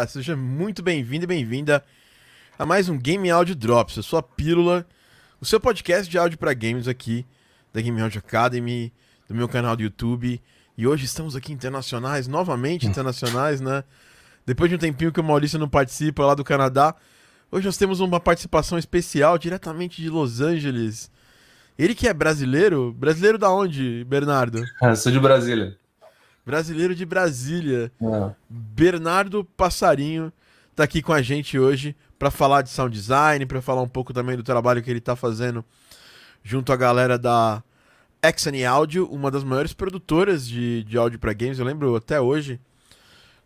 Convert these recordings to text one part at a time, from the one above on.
Olá, seja muito bem-vindo e bem-vinda a mais um Game Audio Drops, a sua pílula, o seu podcast de áudio para games aqui da Game Audio Academy, do meu canal do YouTube. E hoje estamos aqui internacionais, novamente internacionais, né? Depois de um tempinho que o Maurício não participa lá do Canadá, hoje nós temos uma participação especial diretamente de Los Angeles. Ele que é brasileiro? Brasileiro da onde, Bernardo? Eu sou de Brasília. Brasileiro de Brasília. É. Bernardo Passarinho tá aqui com a gente hoje para falar de sound design, para falar um pouco também do trabalho que ele tá fazendo junto à galera da Exany Audio, uma das maiores produtoras de, de áudio para games. Eu lembro até hoje,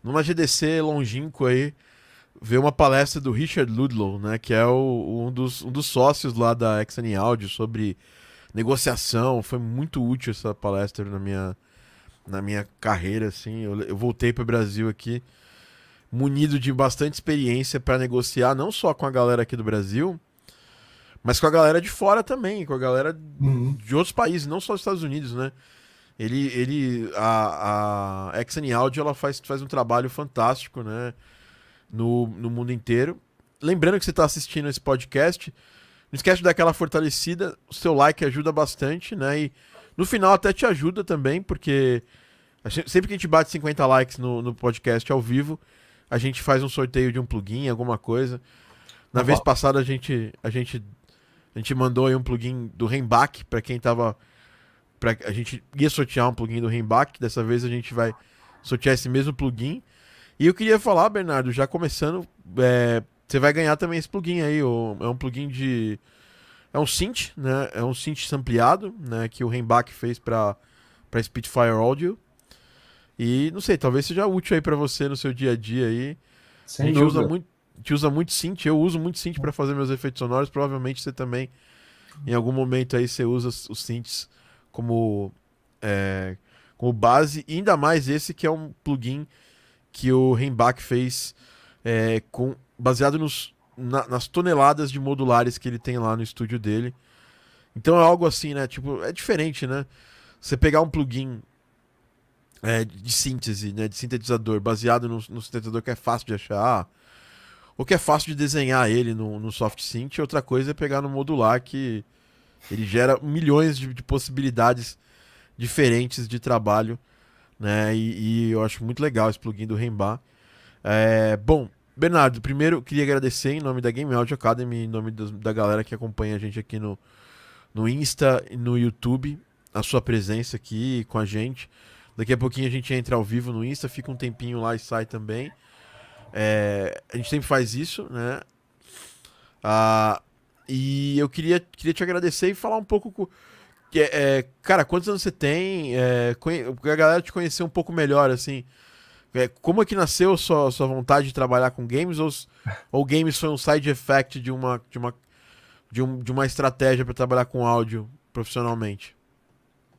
numa GDC longínquo aí, ver uma palestra do Richard Ludlow, né, que é o, um, dos, um dos sócios lá da Exany Audio sobre negociação. Foi muito útil essa palestra na minha, na minha carreira, assim. Eu, eu voltei para o Brasil aqui munido de bastante experiência para negociar, não só com a galera aqui do Brasil, mas com a galera de fora também, com a galera Uhum. de outros países, não só dos Estados Unidos, né? Ele, ele a, a Exany Audio, ela faz, faz um trabalho fantástico, né? No, no mundo inteiro. Lembrando que você está assistindo esse podcast, não esquece de dar aquela fortalecida, o seu like ajuda bastante, né? E no final até te ajuda também, porque gente- sempre que a gente bate 50 likes no, no podcast ao vivo, a gente faz um sorteio de um plugin, alguma coisa. Na Opa. vez passada a gente, a gente a gente mandou aí um plugin do Rembach para quem tava pra, a gente ia sortear um plugin do Rembach, dessa vez a gente vai sortear esse mesmo plugin. E eu queria falar, Bernardo, já começando, é, você vai ganhar também esse plugin aí, é um plugin de é um synth, né? É um synth sampleado, né, que o Rembach fez para para Spitfire Audio. E não sei, talvez seja útil aí para você no seu dia a dia aí. a Sem gente dúvida. usa muito, a gente usa muito synth, eu uso muito synth para fazer meus efeitos sonoros, provavelmente você também em algum momento aí você usa os os synths como é, como base, e ainda mais esse que é um plugin que o Rembach fez é, com baseado nos, na- nas toneladas de modulares que ele tem lá no estúdio dele. Então é algo assim, né? Tipo, é diferente, né? Você pegar um plugin é, de síntese, né? De sintetizador, baseado no, no sintetizador que é fácil de achar, ou que é fácil de desenhar ele no, no soft synth, outra coisa é pegar no modular que ele gera milhões de, de possibilidades diferentes de trabalho, né? E, e eu acho muito legal esse plugin do Rembar. É, bom, Bernardo, primeiro queria agradecer em nome da Game Audio Academy, em nome dos- da galera que acompanha a gente aqui no, no Insta e no YouTube, a sua presença aqui com a gente. Daqui a pouquinho a gente entra ao vivo no Insta, fica um tempinho lá e sai também. É, a gente sempre faz isso, né? Ah, e eu queria, queria te agradecer e falar um pouco. co- que é, é, cara, quantos anos você tem? É, a galera te conhecer um pouco melhor, assim. É, como é que nasceu sua, sua vontade de trabalhar com games? Ou, ou games foi um side effect de uma, de uma, de um- de uma estratégia para trabalhar com áudio profissionalmente?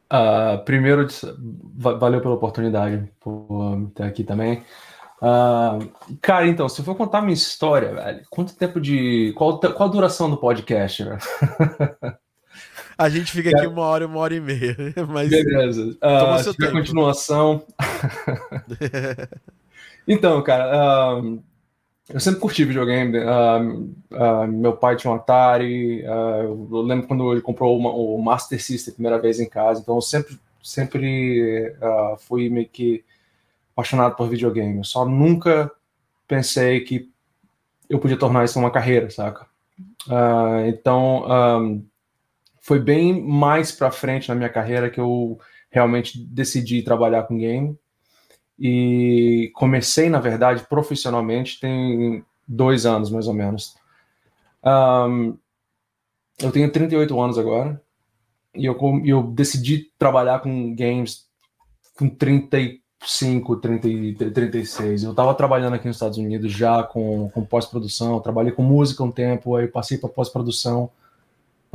Ah, primeiro, va- valeu pela oportunidade por ter aqui também. Ah, cara, então, se eu for contar minha história, velho, quanto tempo de. Qual, qual a duração do podcast? A gente fica aqui uma hora, uma hora e meia. Mas Beleza. Seu se tiver tempo. continuação. Então, cara, ah, eu sempre curti videogame. ah, meu pai tinha um Atari. eu lembro quando ele comprou uma- o Master System primeira vez em casa. Então, eu sempre, sempre fui meio que apaixonado por videogame. Eu só nunca pensei que eu podia tornar isso uma carreira, saca? Então, ah, foi bem mais pra frente na minha carreira que eu realmente decidi trabalhar com game. E comecei, na verdade, profissionalmente tem dois anos, mais ou menos. Ahn, eu tenho 38 anos agora. E eu, eu decidi trabalhar com games com 35, 30, e 36. Eu estava trabalhando aqui nos Estados Unidos já com, com pós-produção. Trabalhei com música um tempo, aí passei para pós-produção.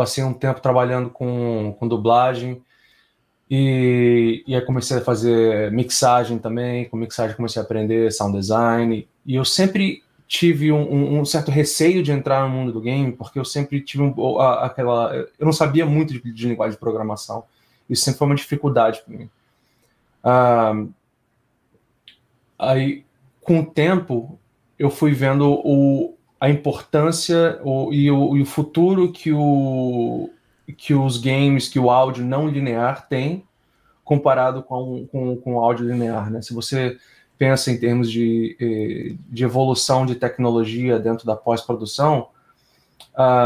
Passei um tempo trabalhando com, com dublagem. E, e aí comecei a fazer mixagem também. Com mixagem comecei a aprender sound design. E eu sempre tive um, um- certo receio de entrar no mundo do game, porque eu sempre tive um- aquela. Eu não sabia muito de, de linguagem de programação. Isso sempre foi uma dificuldade para mim. Ah, aí com o tempo, eu fui vendo o, a importância o, e, o, e o futuro que, o, que os games, que o áudio não linear tem comparado com, com, com o áudio linear. Né? Se você pensa em termos de, eh, de evolução de tecnologia dentro da pós-produção,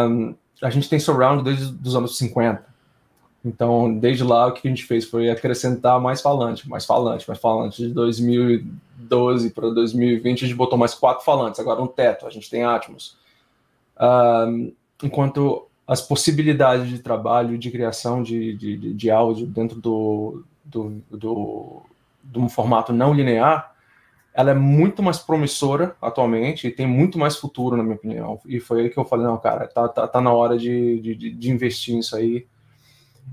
um, a gente tem surround desde os anos 50. Então, desde lá, o que a gente fez foi acrescentar mais falante, mais falante, mais falante. De 2012 para 2020, a gente botou mais quatro falantes, agora um teto, a gente tem Atmos. Um, enquanto as possibilidades de trabalho, de criação de, de, de áudio dentro do, do, do, de um formato não linear, ela é muito mais promissora atualmente e tem muito mais futuro, na minha opinião. E foi aí que eu falei, não, cara, tá, tá, tá na hora de, de, de investir nisso aí.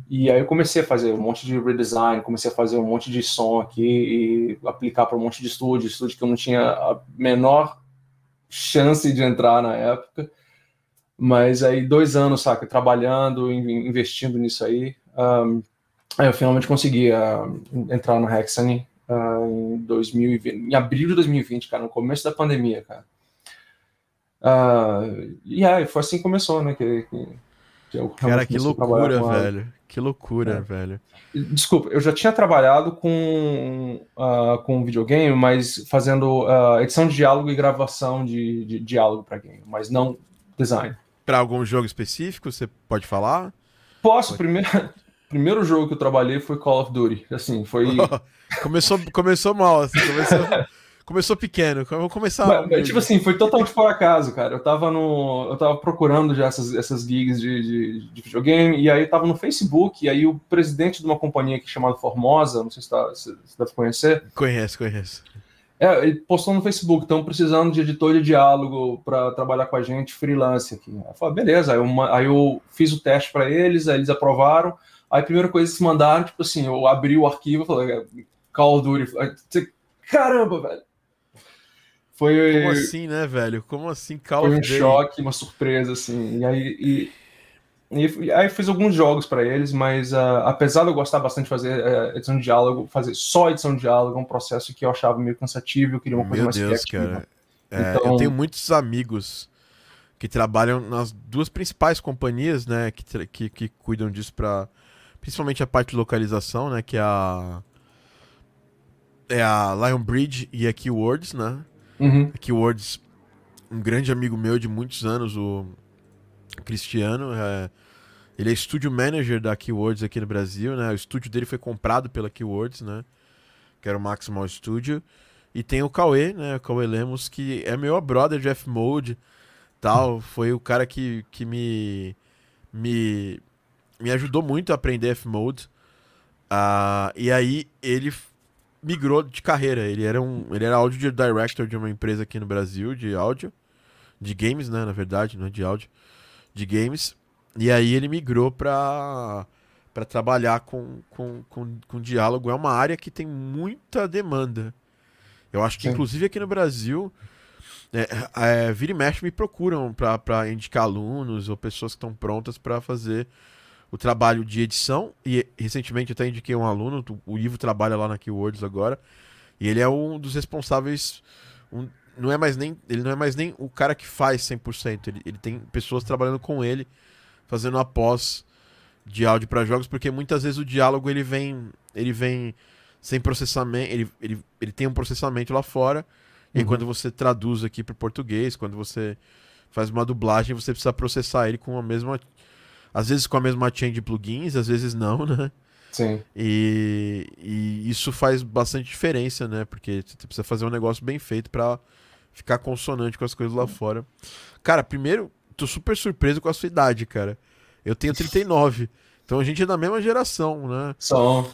E aí eu comecei a fazer um monte de redesign, comecei a fazer um monte de som aqui e aplicar para um monte de estúdio, estúdio que eu não tinha a menor chance de entrar na época. Mas aí dois anos, saca, trabalhando, investindo nisso aí, um, aí eu finalmente consegui uh, entrar no Hexany uh, em 2020, em abril de 2020, cara, no começo da pandemia, cara. Uh, e aí, foi assim que começou, né? Que, que, que eu cara, que loucura, velho. Que loucura, é. velho. Desculpa, eu já tinha trabalhado com, uh, com videogame, mas fazendo uh, edição de diálogo e gravação de, de diálogo para game, mas não design. Para algum jogo específico, você pode falar? Posso. Primeiro, primeiro jogo que eu trabalhei foi Call of Duty. Assim, foi. começou, começou mal, assim, começou, começou pequeno. Vou começar. Mas, mas, tipo assim, foi totalmente por acaso, cara. Eu tava no. Eu tava procurando já essas, essas gigs de, de, de videogame, e aí eu tava no Facebook, e aí o presidente de uma companhia aqui chamada Formosa, não sei se, tá, se você deve conhecer. Conhece, conhece. É, ele postou no Facebook, estão precisando de editor de diálogo para trabalhar com a gente, freelance aqui. Eu falei, beleza, aí eu, aí eu fiz o teste para eles, aí eles aprovaram. Aí a primeira coisa que se mandaram, tipo assim, eu abri o arquivo e falei, Call of Duty. Caramba, velho. Foi. Como assim, né, velho? Como assim, Call Foi um choque, uma surpresa, assim. E aí. E, e, aí fiz alguns jogos para eles, mas uh, apesar de eu gostar bastante de fazer uh, edição de diálogo, fazer só edição de diálogo é um processo que eu achava meio cansativo, eu queria uma coisa Meu mais Deus, criativa. Cara. É, então... Eu tenho muitos amigos que trabalham nas duas principais companhias, né, que, que, que cuidam disso para principalmente a parte de localização, né, que é a é a Lionbridge e a Keywords, né? Uhum. Keywords, um grande amigo meu de muitos anos, o Cristiano, é, ele é studio manager da Keywords aqui no Brasil, né? O estúdio dele foi comprado pela Keywords, né? Que era o Maximal Studio. E tem o Cauê, né? O Cauê Lemos, que é meu brother de F-Mode, tal. Foi o cara que, que me, me me ajudou muito a aprender F-Mode. Uh, e aí ele migrou de carreira. Ele era um, ele era audio director de uma empresa aqui no Brasil de áudio, de games, né, na verdade, não é de áudio, de games. E aí ele migrou para para trabalhar com, com, com, com diálogo. É uma área que tem muita demanda. Eu acho que, Sim. inclusive, aqui no Brasil, é, é, vira e mexe me procuram para indicar alunos ou pessoas que estão prontas para fazer o trabalho de edição, e recentemente até indiquei um aluno, o Ivo trabalha lá na Keywords agora, e ele é um dos responsáveis, um, não é mais nem, ele não é mais nem o cara que faz 100%, ele, ele tem pessoas trabalhando com ele, fazendo a pós de áudio para jogos, porque muitas vezes o diálogo ele vem, ele vem sem processamento, ele, ele, ele tem um processamento lá fora, e uhum. quando você traduz aqui para português, quando você faz uma dublagem, você precisa processar ele com a mesma às vezes com a mesma chain de plugins, às vezes não, né? Sim. E, e isso faz bastante diferença, né? Porque você precisa fazer um negócio bem feito para ficar consonante com as coisas lá fora. Cara, primeiro, tô super surpreso com a sua idade, cara. Eu tenho 39. Então a gente é da mesma geração, né? Só.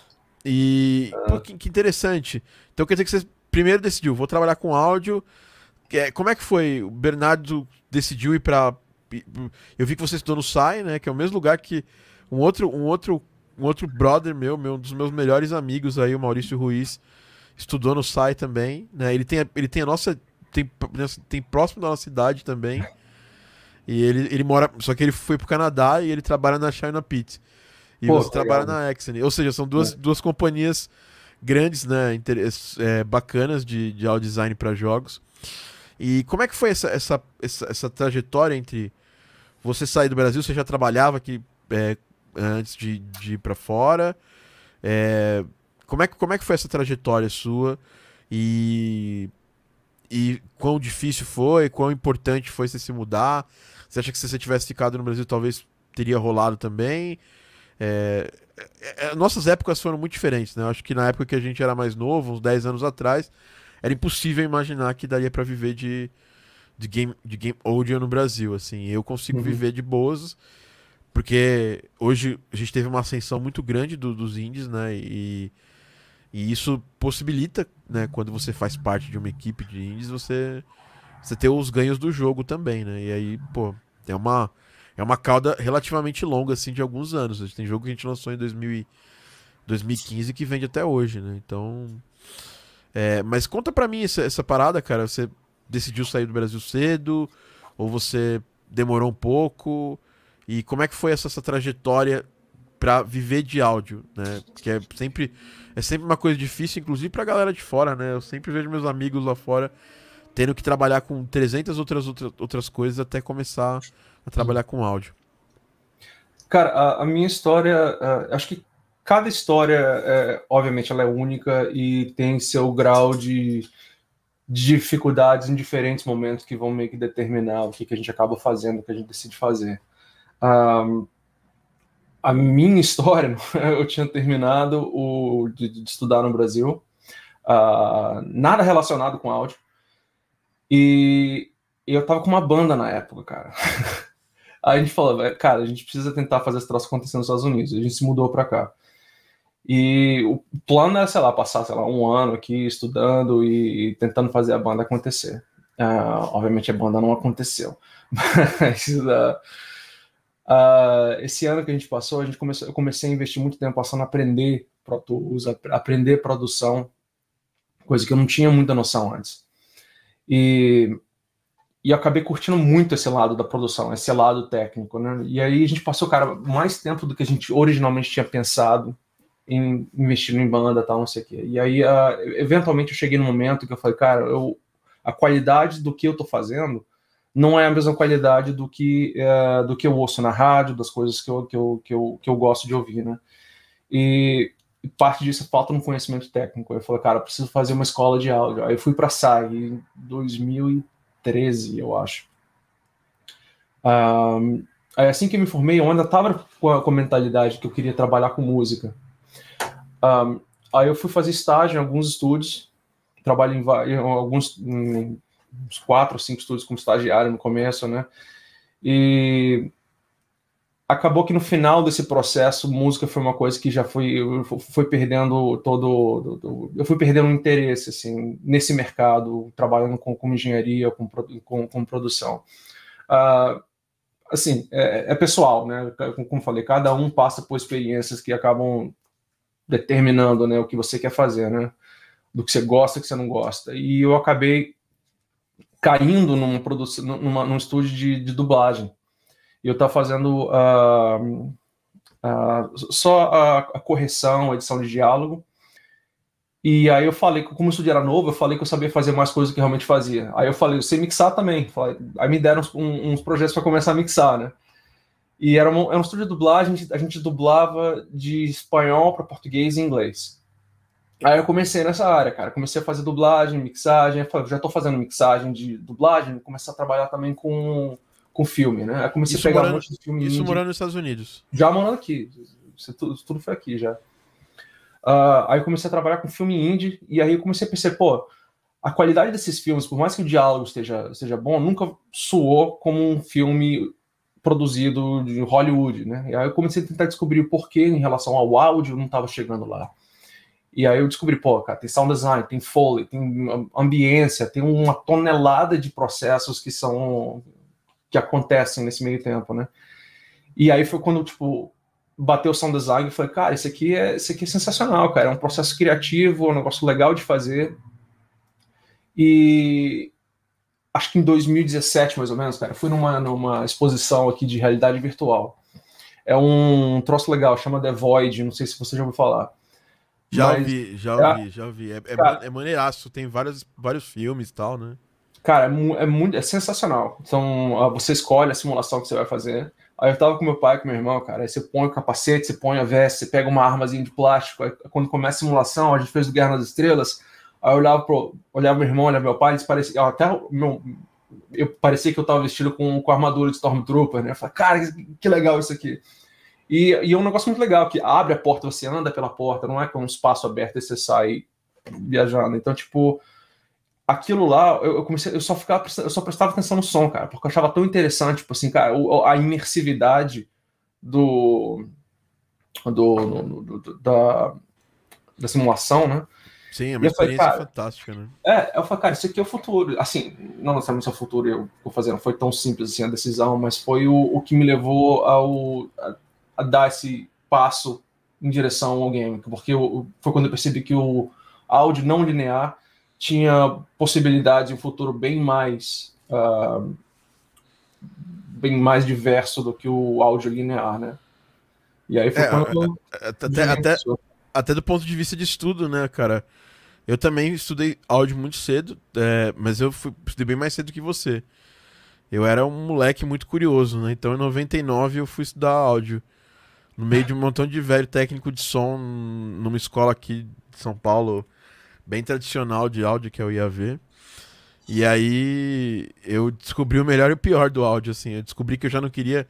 E. É. Pô, que, que, interessante. Então quer dizer que você primeiro decidiu, vou trabalhar com áudio. É, como é que foi? O Bernardo decidiu ir para eu vi que você estudou no SAI, né? Que é o mesmo lugar que um outro, um outro, um outro brother meu, meu um dos meus melhores amigos aí, o Maurício Ruiz, estudou no SAI também, né? Ele tem, ele tem a nossa. Tem, tem próximo da nossa cidade também. E ele, ele mora. Só que ele foi pro Canadá e ele trabalha na China Pit. E Pô, você trabalha na Exxon. Ou seja, são duas, é. duas companhias grandes, né, é, bacanas de, de audio design para jogos. E como é que foi essa, essa, essa, essa, trajetória entre você sair do Brasil, você já trabalhava aqui é, antes de, de ir para fora? É, como, é, como é que foi essa trajetória sua? E, e quão difícil foi, quão importante foi você se mudar? Você acha que se você tivesse ficado no Brasil, talvez teria rolado também? É, é, é, nossas épocas foram muito diferentes, né? Eu acho que na época que a gente era mais novo, uns 10 anos atrás, era impossível imaginar que daria para viver de, de, game, de game audio no Brasil, assim. Eu consigo uhum. viver de boas, porque hoje a gente teve uma ascensão muito grande do, dos indies, né? E, e isso possibilita, né? Quando você faz parte de uma equipe de indies, você, você ter os ganhos do jogo também, né? E aí, pô, é uma é uma cauda relativamente longa, assim, de alguns anos. Tem jogo que a gente lançou em 2000 e 2015 que vende até hoje, né? Então. É, mas conta pra mim essa, essa parada, cara. Você decidiu sair do Brasil cedo? Ou você demorou um pouco? E como é que foi essa, essa trajetória para viver de áudio, né? Que é sempre é sempre uma coisa difícil, inclusive pra galera de fora, né? Eu sempre vejo meus amigos lá fora tendo que trabalhar com 300 outras outras, outras coisas até começar a trabalhar com áudio? Cara, a, a minha história, acho que cada história, é, obviamente, ela é única e tem seu grau de, dificuldades em diferentes momentos que vão meio que determinar o que, que a gente acaba fazendo, o que a gente decide fazer. Um, a minha história, eu tinha terminado o, de, de estudar no Brasil, uh, nada relacionado com áudio, e eu tava com uma banda na época, cara. Aí a gente falou, cara, a gente precisa tentar fazer esse troço acontecer nos Estados Unidos. A gente se mudou para cá. E o plano era, sei lá, passar, sei lá, um ano aqui estudando e, tentando fazer a banda acontecer. Uh, obviamente a banda não aconteceu. Mas uh, uh, esse ano que a gente passou, a gente começou, eu comecei a investir muito tempo passando a aprender Pro Tools, aprender produção, coisa que eu não tinha muita noção antes. E e acabei curtindo muito esse lado da produção, esse lado técnico, né? E aí a gente passou, cara, mais tempo do que a gente originalmente tinha pensado em investir em banda, tal, não sei o quê. E aí, uh, eventualmente, eu cheguei no momento que eu falei, cara, eu, a qualidade do que eu tô fazendo não é a mesma qualidade do que uh, do que eu ouço na rádio, das coisas que eu, que eu, que eu, que eu gosto de ouvir, né? E parte disso é falta no conhecimento técnico. Eu falei, cara, eu preciso fazer uma escola de áudio. Aí eu fui para SAI em 2000 13, eu acho. Um, assim que me formei, eu ainda estava com a, com a, mentalidade que eu queria trabalhar com música. Um, aí eu fui fazer estágio em alguns estúdios, trabalho em, em alguns, em, uns quatro cinco estúdios como estagiário no começo, né? E acabou que no final desse processo, música foi uma coisa que já foi, foi perdendo todo, eu fui perdendo um interesse, assim, nesse mercado, trabalhando com, com engenharia, com, com, com produção. Uh, assim, é, é, pessoal, né, como falei, cada um passa por experiências que acabam determinando, né, o que você quer fazer, né, do que você gosta, que você não gosta, e eu acabei caindo numa num estúdio de, de dublagem, eu estava fazendo uh, uh, só a, a, correção, a edição de diálogo. E aí eu falei, como o estúdio era novo, eu falei que eu sabia fazer mais coisas do que realmente fazia. Aí eu falei, eu sei mixar também. Aí me deram uns, uns projetos para começar a mixar, né? E era um, era um estúdio de dublagem, a gente, a gente dublava de espanhol para português e inglês. Aí eu comecei nessa área, cara. Comecei a fazer dublagem, mixagem. Já estou fazendo mixagem de dublagem, comecei a trabalhar também com com filme, né? Aí comecei isso a pegar morando, um monte de filme. Isso indie. morando nos Estados Unidos. Já morando aqui. Isso tudo, tudo foi aqui já. Uh, aí comecei a trabalhar com filme indie, e aí eu comecei a perceber, pô, a qualidade desses filmes, por mais que o diálogo esteja, esteja bom, nunca soou como um filme produzido de Hollywood, né? E aí eu comecei a tentar descobrir o porquê em relação ao áudio não estava chegando lá. E aí eu descobri, pô, cara, tem sound design, tem foley, tem ambiência, tem uma tonelada de processos que são que acontecem nesse meio tempo, né? E aí foi quando, tipo, bateu o sound design e falei, cara, isso aqui é, isso aqui é sensacional, cara. É um processo criativo, um negócio legal de fazer. E acho que em 2017, mais ou menos, cara, fui numa, numa exposição aqui de realidade virtual. É um troço legal, chama The Void, não sei se você já ouviu falar. Já Mas, ouvi, já é ouvi, já ouvi. É, é, é maneiraço, tem vários, vários filmes e tal, né? Cara, é, é, muito, é sensacional. Então, você escolhe a simulação que você vai fazer. Aí eu tava com meu pai, com meu irmão, cara. Aí você põe o capacete, você põe a veste, você pega uma armazinha de plástico. Aí quando começa a simulação, a gente fez o Guerra nas Estrelas. Aí eu olhava, pro, olhava meu irmão, olhava meu pai, eles pareciam. Até meu, eu parecia que eu tava vestido com, com armadura de Stormtrooper, né? Eu falei, cara, que legal isso aqui. E, e, é um negócio muito legal, que abre a porta, você anda pela porta, não é com um espaço aberto e você sai viajando. Então, tipo, aquilo lá, eu, eu, comecei, eu só ficava, eu só prestava atenção no som, cara, porque eu achava tão interessante, tipo assim, cara, a imersividade do, do, do, do da, da simulação, né? Sim, é uma experiência falei, fantástica, né? É, eu falei, cara, isso aqui é o futuro. Assim, não necessariamente é o futuro eu vou fazer, não foi tão simples assim a decisão, mas foi o, o que me levou ao, a, a dar esse passo em direção ao game, porque eu, foi quando eu percebi que o áudio não linear tinha possibilidade de um futuro bem mais uh, bem mais diverso do que o áudio linear, né? E aí foi é, quando até, até, até do ponto de vista de estudo, né, cara? Eu também estudei áudio muito cedo, é, mas eu fui, estudei bem mais cedo que você. Eu era um moleque muito curioso, né? Então em 99 eu fui estudar áudio no meio de um montão de velho técnico de som numa escola aqui de São Paulo, bem tradicional de áudio que eu ia ver. E aí eu descobri o melhor e o pior do áudio, assim. Eu descobri que eu já não queria.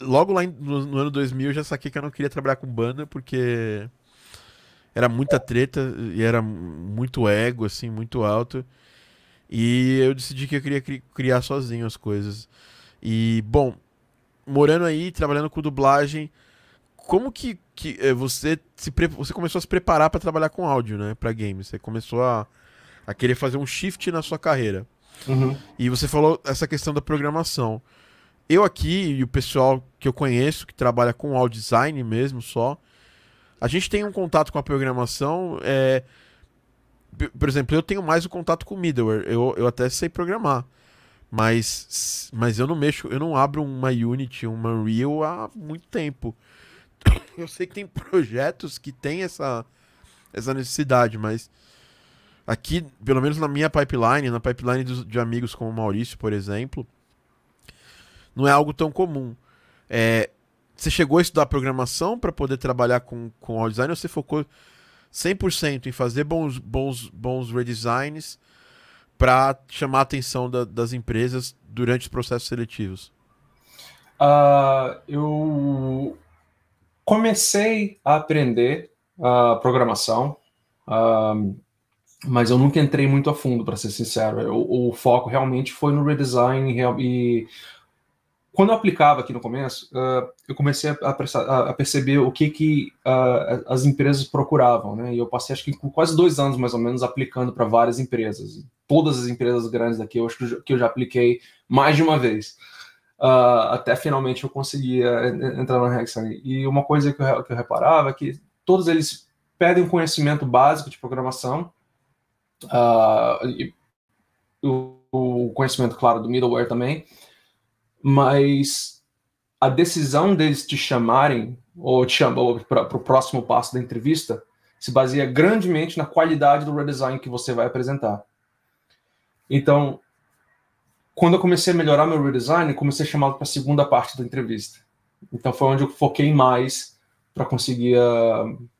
Logo lá no, no ano 2000 eu já saquei que eu não queria trabalhar com banda, porque era muita treta e era muito ego, assim, muito alto. E eu decidi que eu queria criar sozinho as coisas. E, bom, morando aí, trabalhando com dublagem, como que, que eh, você se você começou a se preparar para trabalhar com áudio, né, para games? Você começou a, a querer fazer um shift na sua carreira. Uhum. E você falou essa questão da programação. Eu aqui e o pessoal que eu conheço que trabalha com audio design mesmo só, a gente tem um contato com a programação. É... Por exemplo, eu tenho mais o contato com middleware. Eu, eu até sei programar. Mas, mas eu não mexo, eu não abro uma Unity, uma Unreal há muito tempo. Eu sei que tem projetos que tem essa, essa necessidade, mas aqui, pelo menos na minha pipeline, na pipeline de, de amigos como o Maurício, por exemplo, não é algo tão comum. É, você chegou a estudar programação para poder trabalhar com, com audio design ou você focou 100% em fazer bons, bons, bons redesigns para chamar a atenção da, das empresas durante os processos seletivos? Uh, eu comecei a aprender a uh, programação, uh, mas eu nunca entrei muito a fundo, para ser sincero. O, o, foco realmente foi no redesign e quando eu aplicava aqui no começo, uh, eu comecei a, a, perceber o que, que as empresas procuravam, né? E eu passei acho que quase dois anos mais ou menos aplicando para várias empresas. Todas as empresas grandes daqui, eu acho que eu, que eu já apliquei mais de uma vez uh, até finalmente eu conseguia entrar na Hexagon. E uma coisa que eu, que eu reparava é que todos eles pedem um conhecimento básico de programação, uh, e o, o, conhecimento, claro, do middleware também, mas a decisão deles te chamarem ou te chamar para o próximo passo da entrevista se baseia grandemente na qualidade do redesign que você vai apresentar. Então, quando eu comecei a melhorar meu redesign, comecei a chamar para a segunda parte da entrevista. Então foi onde eu foquei mais para conseguir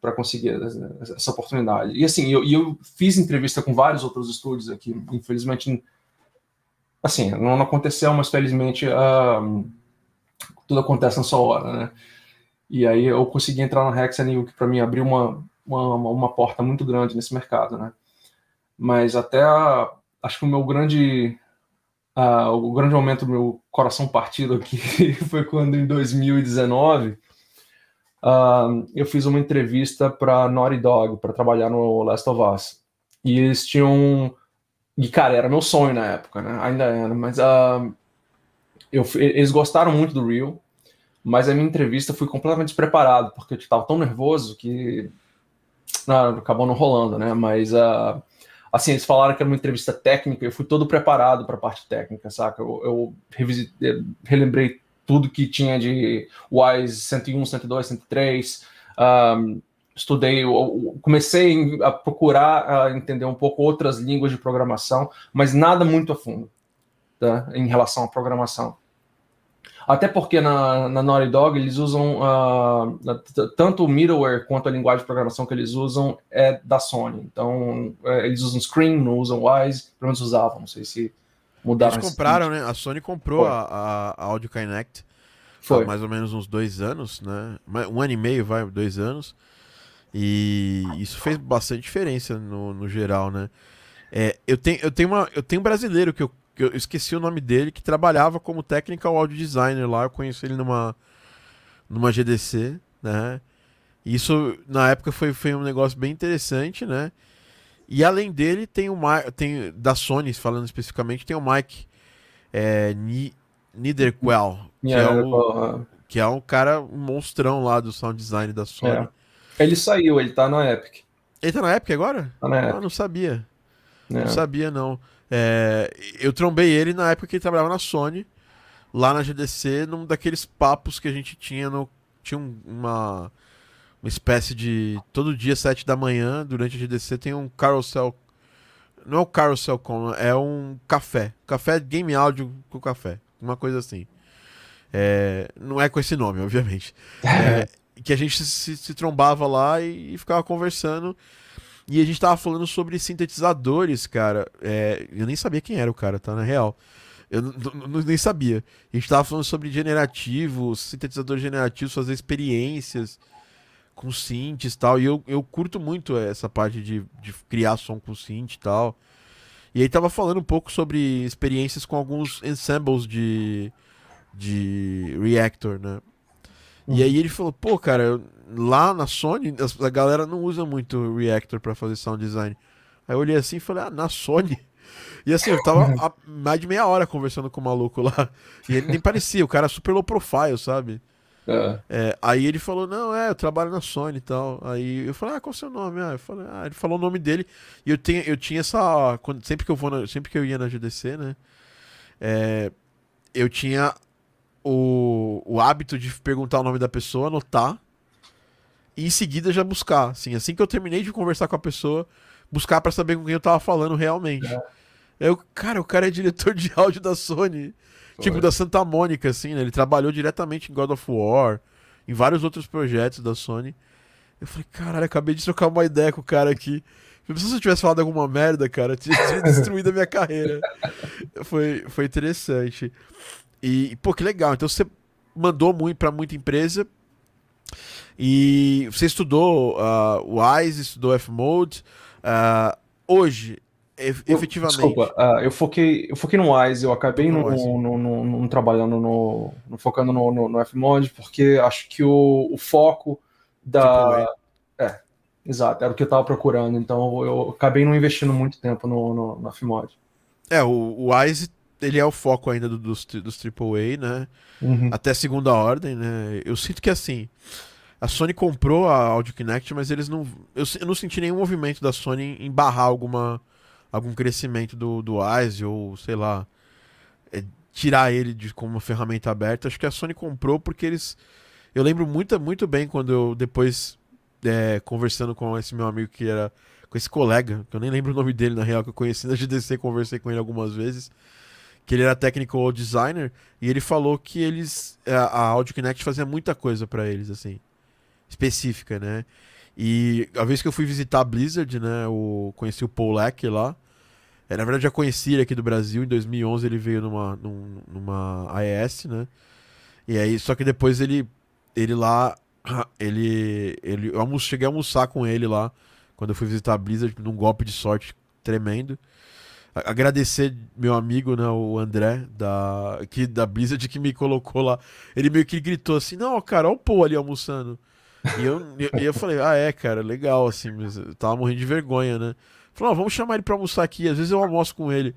para conseguir essa oportunidade. E assim, eu, eu fiz entrevista com vários outros estúdios aqui. Infelizmente, assim, não aconteceu, mas felizmente uh, tudo acontece na sua hora, né? E aí eu consegui entrar na Hexen, o que para mim abriu uma, uma, uma porta muito grande nesse mercado, né? Mas até a, acho que o meu grande ah, o grande momento do meu coração partido aqui foi quando, em 2019, ah, eu fiz uma entrevista para Naughty Dog, para trabalhar no Last of Us. E eles tinham. E, cara, era meu sonho na época, né? Ainda era, mas uh, eu, eles gostaram muito do Real, mas a minha entrevista fui completamente despreparado, porque eu estava tão nervoso que não, acabou não rolando, né? Mas uh, assim, eles falaram que era uma entrevista técnica, eu fui todo preparado para a parte técnica, saca? Eu, eu revisitei, relembrei tudo que tinha de WISE 101, 102, 103, um, estudei, comecei a procurar a entender um pouco outras línguas de programação, mas nada muito a fundo tá? em relação à programação. Até porque na, na Naughty Dog eles usam uh, tanto o middleware quanto a linguagem de programação que eles usam é da Sony. Então é, eles usam Scream, não usam Wise, pelo menos usavam, não sei se mudaram. Eles compraram, né? A Sony comprou a, a, a Audio Kinect Foi. mais ou menos uns dois anos, né? Um ano e meio, vai, dois anos. E isso fez bastante diferença no, no geral, né? É, eu, tenho, eu, tenho uma, eu tenho um brasileiro que eu, que eu esqueci o nome dele, que trabalhava como technical audio designer lá. Eu conheci ele numa, numa GDC, né? Isso, na época, foi, foi um negócio bem interessante, né? E além dele, tem o tem da Sony, falando especificamente, tem o Mike é, Niederquell, que, é o, que é um cara, um monstrão lá do sound design da Sony. É. Ele saiu, ele tá na Epic. Ele tá na Epic agora? Tá na Epic. Ah, não sabia. É. Não sabia, não. É, eu trombei ele na época que ele trabalhava na Sony, lá na GDC, num daqueles papos que a gente tinha no. Tinha uma, uma espécie de. Todo dia, sete da manhã, durante a GDC, tem um carousel. Não é o carousel com, é um café. Café game áudio com café. Uma coisa assim. É, não é com esse nome, obviamente. É, que a gente se, se trombava lá e, e, ficava conversando. E a gente tava falando sobre sintetizadores, cara. É, eu nem sabia quem era o cara, tá? Na real. Eu nem sabia. A gente tava falando sobre generativos, sintetizadores generativos, fazer experiências com synths e tal. E eu, eu curto muito essa parte de, de criar som com synth e tal. E aí tava falando um pouco sobre experiências com alguns ensembles de, de Reactor, né? E aí ele falou, pô, cara, lá na Sony a galera não usa muito Reactor para fazer sound design. Aí eu olhei assim e falei, ah, na Sony? E assim, eu tava há mais de meia hora conversando com o maluco lá. E ele nem parecia, o cara super low profile, sabe? É. É, aí ele falou, não, é, eu trabalho na Sony e tal. Aí eu falei, ah, qual é o seu nome? Ah, eu falei, ah, ele falou o nome dele. E eu, tenho, eu tinha essa. Quando, sempre que eu vou na, sempre que eu ia na GDC, né? É, eu tinha o, o hábito de perguntar o nome da pessoa, anotar, e em seguida já buscar. Assim, assim que eu terminei de conversar com a pessoa, buscar para saber com quem eu tava falando realmente. É. Eu, cara, o cara é diretor de áudio da Sony. Foi. Tipo, da Santa Mônica, assim, né? Ele trabalhou diretamente em God of War, em vários outros projetos da Sony. Eu falei, caralho, acabei de trocar uma ideia com o cara aqui. Se eu tivesse falado alguma merda, cara, tinha destruído a minha carreira. Foi, foi interessante. E, pô, que legal. Então você mandou muito para muita empresa. E você estudou uh, o WISE, estudou F-Mode. Uh, hoje, efetivamente. Desculpa, uh, eu, foquei, eu foquei no WISE, eu acabei no, no, no, no trabalhando no, focando no, no, F-Mode, porque acho que o, o foco da. Tipo, é, exato, era o que eu estava procurando. Então eu acabei não investindo muito tempo no, no, no F-Mode. É, o, o WISE ele é o foco ainda do, dos, dos AAA, né? Uhum. Até segunda ordem, né? Eu sinto que assim. A Sony comprou a Audio Kinect, mas eles não. Eu, eu não senti nenhum movimento da Sony em barrar alguma, algum crescimento do, do Wise ou, sei lá, é, tirar ele de, como uma ferramenta aberta. Acho que a Sony comprou porque eles. Eu lembro muito, muito bem quando eu depois, é, conversando com esse meu amigo que era. Com esse colega, que eu nem lembro o nome dele na real, que eu conheci na GDC, conversei com ele algumas vezes que ele era technical designer, e ele falou que eles a, a Audio Kinect fazia muita coisa para eles assim, específica, né? E a vez que eu fui visitar a Blizzard, né, o conheci o Paul Leck lá. É, na verdade já conheci ele aqui do Brasil, em 2011 ele veio numa num, numa AES, né? E aí só que depois ele ele lá ele ele eu cheguei a almoçar com ele lá quando eu fui visitar a Blizzard num golpe de sorte tremendo agradecer meu amigo, né, o André, da, que, da Blizzard, que me colocou lá. Ele meio que gritou assim: Não, cara, olha o Paul ali almoçando. E eu, e eu falei: Ah, é, cara, legal, assim, mas eu tava morrendo de vergonha, né? Falei: ah, Vamos chamar ele pra almoçar aqui, às vezes eu almoço com ele.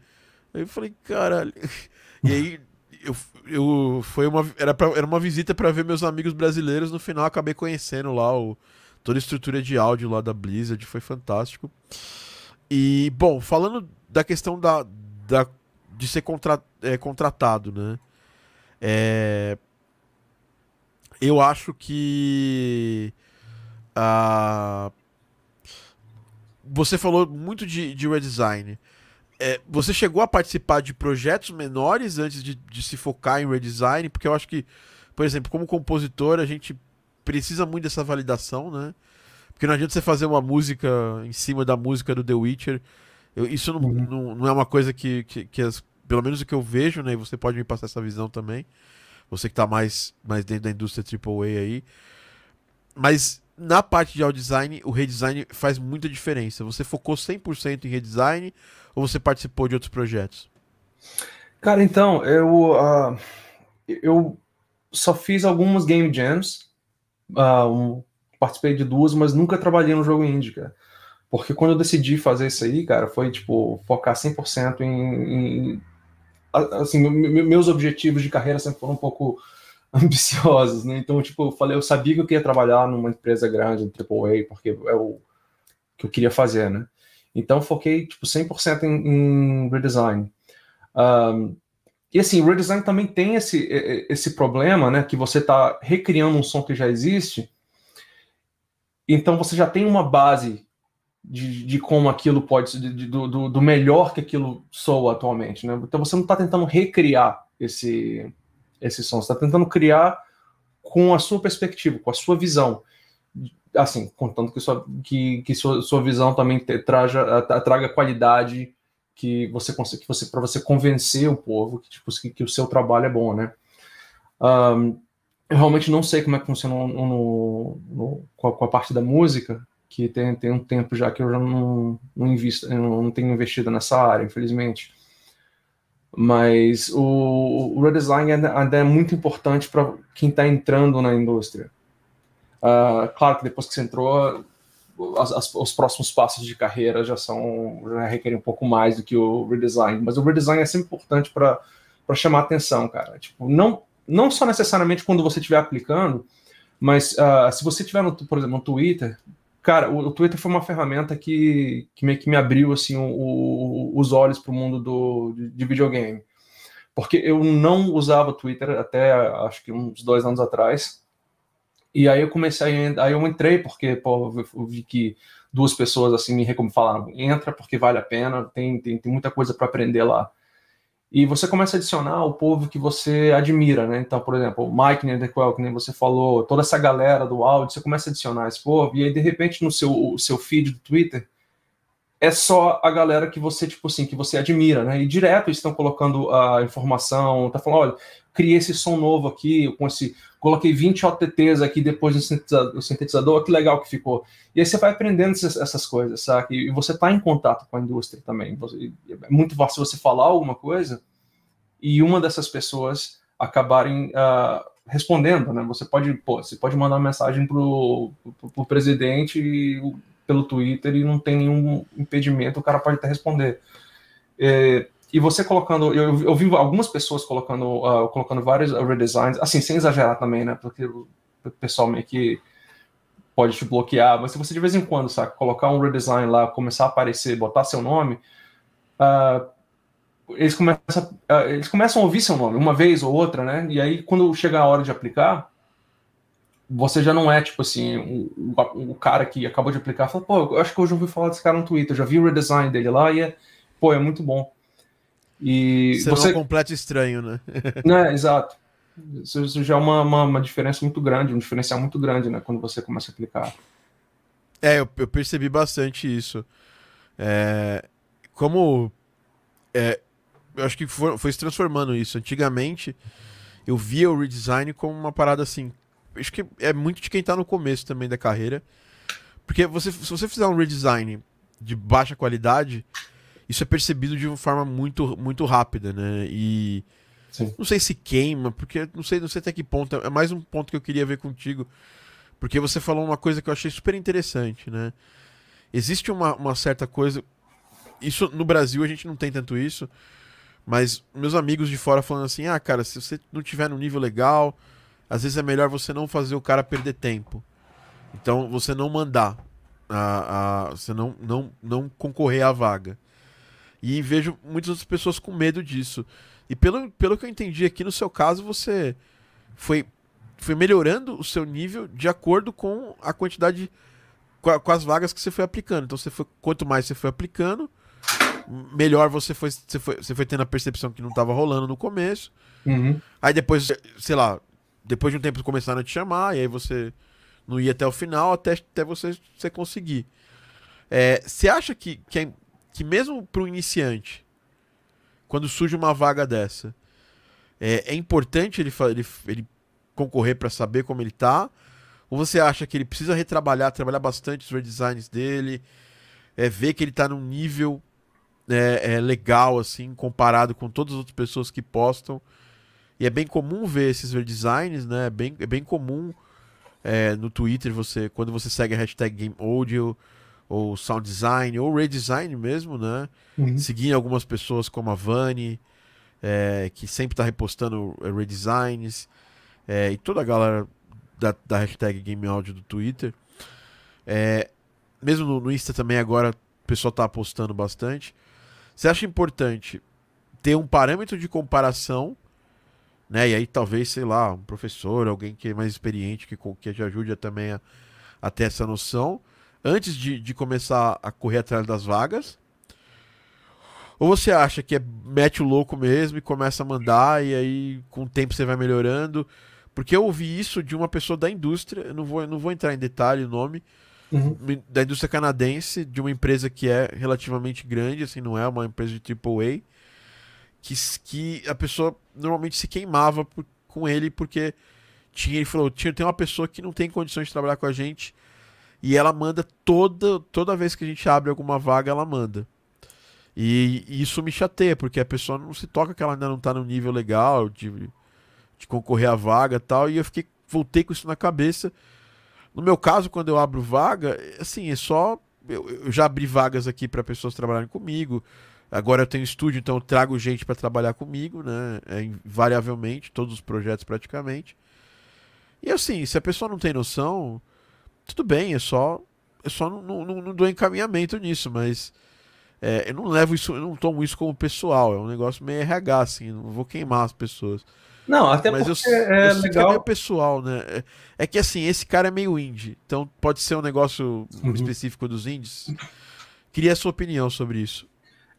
Aí eu falei: Caralho. E aí. Eu, eu, foi uma, era, pra, era uma visita para ver meus amigos brasileiros. No final, acabei conhecendo lá o, toda a estrutura de áudio lá da Blizzard. Foi fantástico. E, bom, falando da questão da, da de ser contra, é, contratado, né? É, eu acho que Uh, você falou muito de, de redesign. É, você chegou a participar de projetos menores antes de, de se focar em redesign? Porque eu acho que, por exemplo, como compositor, a gente precisa muito dessa validação, né? Porque não adianta você fazer uma música em cima da música do The Witcher. Eu, isso não, uhum. não, não, é uma coisa que, que, que as, pelo menos o que eu vejo, né? E você pode me passar essa visão também. Você que está mais, mais dentro da indústria AAA aí. Mas na parte de audio design, o redesign faz muita diferença. Você focou 100% em redesign ou você participou de outros projetos? Cara, então, eu, uh, eu só fiz algumas game jams. Uh, um, participei de duas, mas nunca trabalhei no jogo indie, cara. Porque quando eu decidi fazer isso aí, cara, foi, tipo, focar 100% em, em assim, meus objetivos de carreira sempre foram um pouco ambiciosos, né? Então, tipo, eu falei, eu sabia que eu queria trabalhar numa empresa grande, AAA, porque é o que eu queria fazer, né? Então, foquei, tipo, 100% em, em redesign. Um, e assim, redesign também tem esse, esse problema, né? Que você está recriando um som que já existe, então você já tem uma base de, de como aquilo pode, de, do, do melhor que aquilo soa atualmente, né? Então você não está tentando recriar esse, esse som. Você está tentando criar com a sua perspectiva, com a sua visão. Assim, contando que sua, que, que sua, sua visão também te, traja, traga qualidade que você consegue, que você para você convencer o povo que, tipo, que, que, o seu trabalho é bom, né? Um, eu realmente não sei como é que funciona no, no, no, com, a, com, a, parte da música, que tem, tem um tempo já que eu já não, não invisto, não tenho investido nessa área, infelizmente. Mas o, o redesign ainda, é muito importante para quem está entrando na indústria. Uh, claro que depois que você entrou, as, as, os próximos passos de carreira já são já requerem um pouco mais do que o redesign, mas o redesign é sempre importante para chamar atenção, cara. Tipo, não, não só necessariamente quando você estiver aplicando, mas uh, se você tiver, por exemplo, no Twitter, cara, o, o, Twitter foi uma ferramenta que, que, me, que me abriu assim, o, o, os olhos para o mundo do, de, de, videogame. Porque eu não usava Twitter até acho que uns dois anos atrás. E aí eu comecei, aí eu entrei, porque pô, eu vi que duas pessoas assim me falaram, entra porque vale a pena, tem, tem, tem muita coisa para aprender lá e você começa a adicionar o povo que você admira, né? Então, por exemplo, Mike Netherquell, que nem você falou, toda essa galera do áudio, você começa a adicionar esse povo, e aí, de repente, no seu, seu feed do Twitter, é só a galera que você, tipo assim, que você admira, né? E direto estão colocando a informação, tá falando, olha, criei esse som novo aqui, com esse, coloquei 20 OTTs aqui depois do sintetizador, que legal que ficou. E aí você vai aprendendo essas, coisas, sabe? E você está em contato com a indústria também. É muito fácil você falar alguma coisa e uma dessas pessoas acabarem uh, respondendo, né? Você pode, pô, você pode mandar uma mensagem pro, pro presidente pelo Twitter e não tem nenhum impedimento, o cara pode até responder. É, e você colocando, eu, eu vi algumas pessoas colocando, uh, colocando vários redesigns, assim, sem exagerar também, né? Porque o pessoal meio que pode te bloquear, mas se você de vez em quando, sabe, colocar um redesign lá, começar a aparecer, botar seu nome, uh, eles, começam, uh, eles começam a ouvir seu nome uma vez ou outra, né? E aí, quando chega a hora de aplicar, você já não é, tipo assim, o, o, o cara que acabou de aplicar, fala, pô, eu acho que hoje eu ouvi falar desse cara no Twitter, já vi o redesign dele lá e é, pô, é muito bom. E você, você... é um completo estranho, né? né, exato. Isso já é uma, uma, uma, diferença muito grande, um diferencial muito grande, né? Quando você começa a aplicar. É, eu, eu percebi bastante isso. É, como. É, eu acho que foi, foi se transformando isso. Antigamente, eu via o redesign como uma parada assim. Acho que é muito de quem tá no começo também da carreira. Porque você, se você fizer um redesign de baixa qualidade, isso é percebido de uma forma muito, muito rápida, né? E Sim. não sei se queima, porque não sei, não sei até que ponto. É mais um ponto que eu queria ver contigo. Porque você falou uma coisa que eu achei super interessante, né? Existe uma, uma certa coisa. Isso no Brasil a gente não tem tanto isso. Mas meus amigos de fora falando assim: ah, cara, se você não tiver no nível legal, às vezes é melhor você não fazer o cara perder tempo. Então você não mandar. A, a, você não, não, não concorrer à vaga. E vejo muitas outras pessoas com medo disso. E pelo, pelo que eu entendi aqui, no seu caso, você foi foi melhorando o seu nível de acordo com a quantidade com, a, com, as vagas que você foi aplicando. Então você foi quanto mais você foi aplicando, melhor você foi você foi, você foi tendo a percepção que não estava rolando no começo. Uhum. Aí depois, sei lá, depois de um tempo começaram a te chamar e aí você não ia até o final até, até você, você conseguir. É, você acha que, que, é, que mesmo para o iniciante, quando surge uma vaga dessa, é, é importante ele, ele, ele concorrer para saber como ele tá? Ou você acha que ele precisa retrabalhar, trabalhar bastante os redesigns dele, é, ver que ele tá num nível é, é, legal, assim, comparado com todas as outras pessoas que postam? E é bem comum ver esses redesigns, né? É bem, é bem comum é, no Twitter, você quando você segue a hashtag Game Audio ou Sound Design ou Redesign mesmo, né? Uhum. Seguir algumas pessoas como a Vani, é, que sempre está repostando é, redesigns, é, e toda a galera da, da hashtag Game Audio do Twitter. É, mesmo no, no, Insta também agora o pessoal está apostando bastante. Você acha importante ter um parâmetro de comparação né? E aí talvez, sei lá, um professor, alguém que é mais experiente, que, que te ajude a, também a, a, ter essa noção, antes de, de começar a correr atrás das vagas? Ou você acha que é mete o louco mesmo e começa a mandar e aí com o tempo você vai melhorando? Porque eu ouvi isso de uma pessoa da indústria, eu não vou, não vou entrar em detalhe o nome, uhum. da indústria canadense, de uma empresa que é relativamente grande, assim, não é uma empresa de AAA, que, que a pessoa normalmente se queimava por, com ele porque tinha, ele falou, tinha, tem uma pessoa que não tem condições de trabalhar com a gente e ela manda toda, toda vez que a gente abre alguma vaga, ela manda. E, e isso me chateia, porque a pessoa não se toca que ela ainda não está no nível legal de, de concorrer à vaga tal, e eu fiquei, voltei com isso na cabeça. No meu caso, quando eu abro vaga, assim, é só. Eu, eu já abri vagas aqui para pessoas trabalharem comigo. Agora eu tenho estúdio, então eu trago gente para trabalhar comigo, né? É, invariavelmente, todos os projetos praticamente. E assim, se a pessoa não tem noção, tudo bem, é só. Eu só não, não, não dou encaminhamento nisso, mas. É, eu não levo isso, eu não tomo isso como pessoal, é um negócio meio RH, assim, não vou queimar as pessoas. Não, até mas porque eu, é eu legal. É meio pessoal, né? É, é, que assim, esse cara é meio indie, então pode ser um negócio uhum. específico dos indies. Queria a sua opinião sobre isso.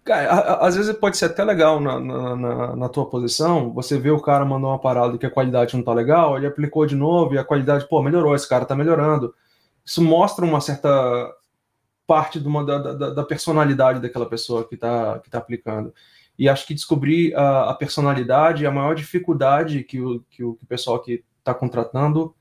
Cara, às vezes pode ser até legal na, na, na, na, tua posição, você vê o cara mandou uma parada que a qualidade não tá legal, ele aplicou de novo e a qualidade, pô, melhorou, esse cara tá melhorando. Isso mostra uma certa parte de uma, da, da, da personalidade daquela pessoa que tá, que tá aplicando. E acho que descobrir a, a personalidade é a maior dificuldade que o, que o, que o pessoal que está contratando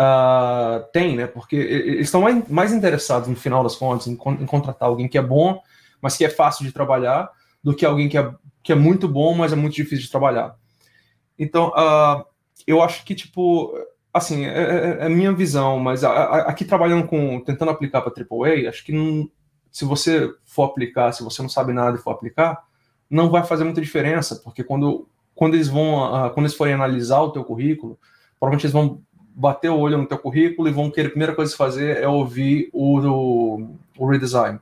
uh, tem, né? Porque eles estão mais, mais interessados, no final das contas, em, em contratar alguém que é bom mas que é fácil de trabalhar, do que alguém que é, que é muito bom, mas é muito difícil de trabalhar. Então, uh, eu acho que, tipo, assim, é, é, é minha visão, mas a, a, aqui trabalhando com, tentando aplicar para AAA, acho que não, se você for aplicar, se você não sabe nada e for aplicar, não vai fazer muita diferença, porque quando, quando eles vão, uh, quando eles forem analisar o teu currículo, provavelmente eles vão bater o olho no teu currículo e vão querer, a primeira coisa a fazer é ouvir o, o, o redesign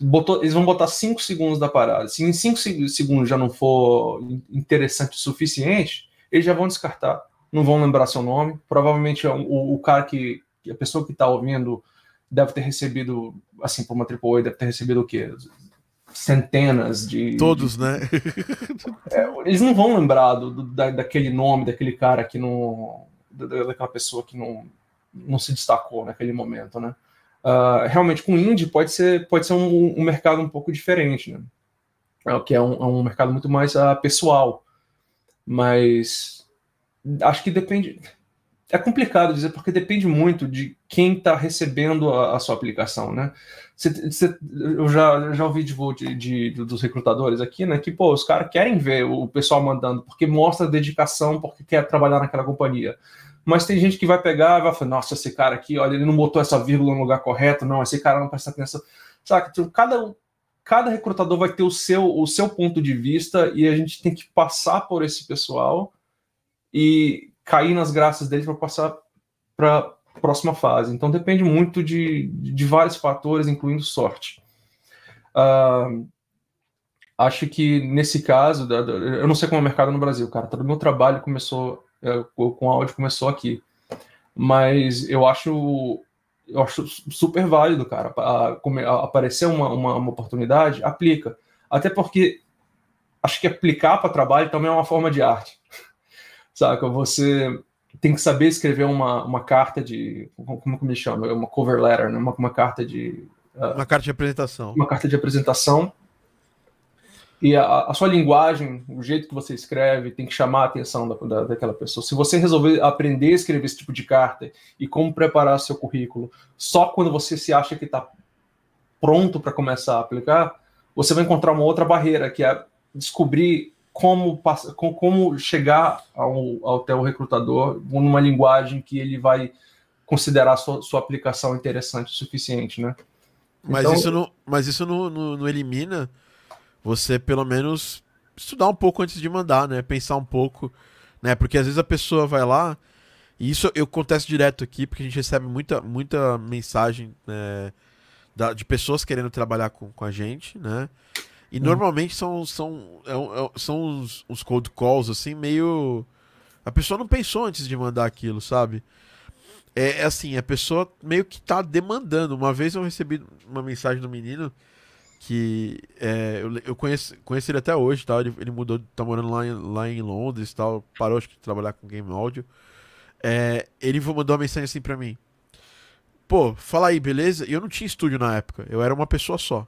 botou, eles vão botar 5 segundos da parada. Se em 5 segundos já não for interessante o suficiente, eles já vão descartar. Não vão lembrar seu nome. Provavelmente é o, o cara que. A pessoa que está ouvindo deve ter recebido, assim, por uma AAA, deve ter recebido o quê? Centenas de. Todos, de, né? é, eles não vão lembrar do, do, da, daquele nome, daquele cara que não. daquela pessoa que não, não se destacou naquele momento, né? Uh, realmente com indie pode ser, pode ser um, um mercado um pouco diferente, né? É, que é um, é um mercado muito mais uh, pessoal. Mas acho que depende. É complicado dizer, porque depende muito de quem está recebendo a, a, sua aplicação, né? Cê, cê, eu já, já ouvi de, de, de, dos recrutadores aqui, né? Que, pô, os caras querem ver o pessoal mandando, porque mostra dedicação, porque quer trabalhar naquela companhia mas tem gente que vai pegar e vai falar, nossa, esse cara aqui, olha, ele não botou essa vírgula no lugar correto, não, esse cara não presta atenção. Sabe, então, cada, cada recrutador vai ter o seu, o seu ponto de vista e a gente tem que passar por esse pessoal e cair nas graças deles para passar para a próxima fase. Então depende muito de, de vários fatores, incluindo sorte. Uh, acho que nesse caso, eu não sei como é o mercado no Brasil, cara, todo meu trabalho começou É, com áudio começou aqui. Mas eu acho eu acho super válido, cara. Aparecer uma, uma, uma, oportunidade, aplica. Até porque acho que aplicar para trabalho também é uma forma de arte. Saca? Você tem que saber escrever uma, uma carta de. Como que me chama? Uma cover letter, né? uma, uma carta de. Uh, uma carta de apresentação. Uma carta de apresentação e a, a, sua linguagem, o jeito que você escreve, tem que chamar a atenção da, da, daquela pessoa. Se você resolver aprender a escrever esse tipo de carta e como preparar seu currículo só quando você se acha que está pronto para começar a aplicar, você vai encontrar uma outra barreira, que é descobrir como, como chegar ao, ao teu recrutador numa linguagem que ele vai considerar sua, sua aplicação interessante o suficiente, né? Mas então, isso não, mas isso não, não, não elimina você pelo menos estudar um pouco antes de mandar, né? Pensar um pouco, né? Porque às vezes a pessoa vai lá, e isso eu acontece direto aqui, porque a gente recebe muita, muita mensagem né, da, de pessoas querendo trabalhar com, com a gente, né? E hum. normalmente são, são, é, é, são uns, uns cold calls, assim, meio. A pessoa não pensou antes de mandar aquilo, sabe? É, é assim, a pessoa meio que tá demandando. Uma vez eu recebi uma mensagem do menino que é, eu, eu conheço, conheço ele até hoje, tá? Ele, ele mudou, tá morando lá em, lá em Londres, tal, parou acho que de trabalhar com game audio. É, ele mandou uma mensagem assim pra mim. Pô, fala aí, beleza? E eu não tinha estúdio na época, eu era uma pessoa só,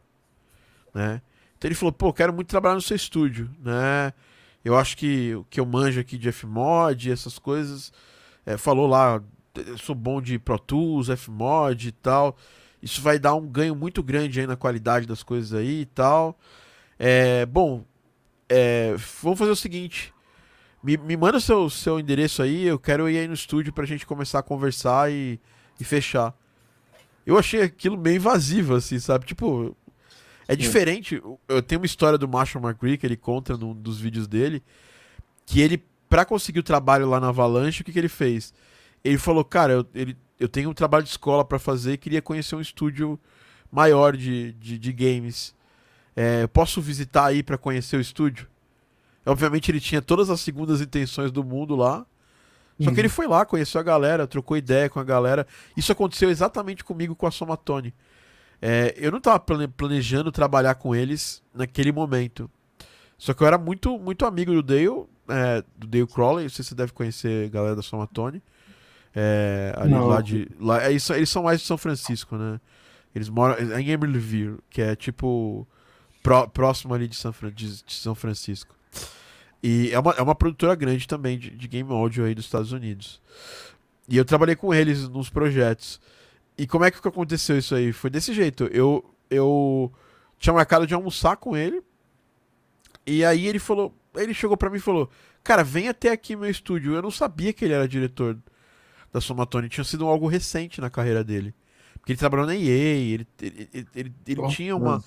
né? Então ele falou, pô, quero muito trabalhar no seu estúdio, né? Eu acho que o que eu manjo aqui de Fmod, essas coisas, é, falou lá, sou bom de Pro Tools, Fmod e tal. Isso vai dar um ganho muito grande aí na qualidade das coisas aí e tal. É, bom, é, vamos fazer o seguinte. Me, me manda seu, seu endereço aí, eu quero ir aí no estúdio pra gente começar a conversar e, e fechar. Eu achei aquilo meio invasivo, assim, sabe? Tipo, é diferente. Eu tenho uma história do Marshall McCree que ele conta num dos vídeos dele, que ele, para conseguir o trabalho lá na Avalanche, o que, que ele fez? Ele falou, cara, eu, ele, eu tenho um trabalho de escola para fazer e queria conhecer um estúdio maior de, de, de games. É, posso visitar aí para conhecer o estúdio? Obviamente ele tinha todas as segundas intenções do mundo lá. Só que ele uhum. foi lá, conheceu a galera, trocou ideia com a galera. Isso aconteceu exatamente comigo com a Somatone. É, eu não estava planejando trabalhar com eles naquele momento. Só que eu era muito, muito amigo do Dale, é, do Dale Crowley. Não sei se você deve conhecer a galera da Somatone. É, ali Não. lá de. Lá, é, eles, eles são mais de São Francisco, né? Eles moram em Emeryville, que é tipo pró, próximo ali de São, de, de São Francisco. E é uma, é uma produtora grande também de, de game audio aí dos Estados Unidos. E eu trabalhei com eles nos projetos. E como é que aconteceu isso aí? Foi desse jeito. Eu, eu tinha marcado de almoçar com ele. E aí ele falou. Ele chegou para mim e falou: Cara, vem até aqui meu estúdio. Eu não sabia que ele era diretor da Somatone tinha sido algo recente na carreira dele. Porque ele trabalhou na EA, ele, ele, ele, ele, ele oh, tinha uma.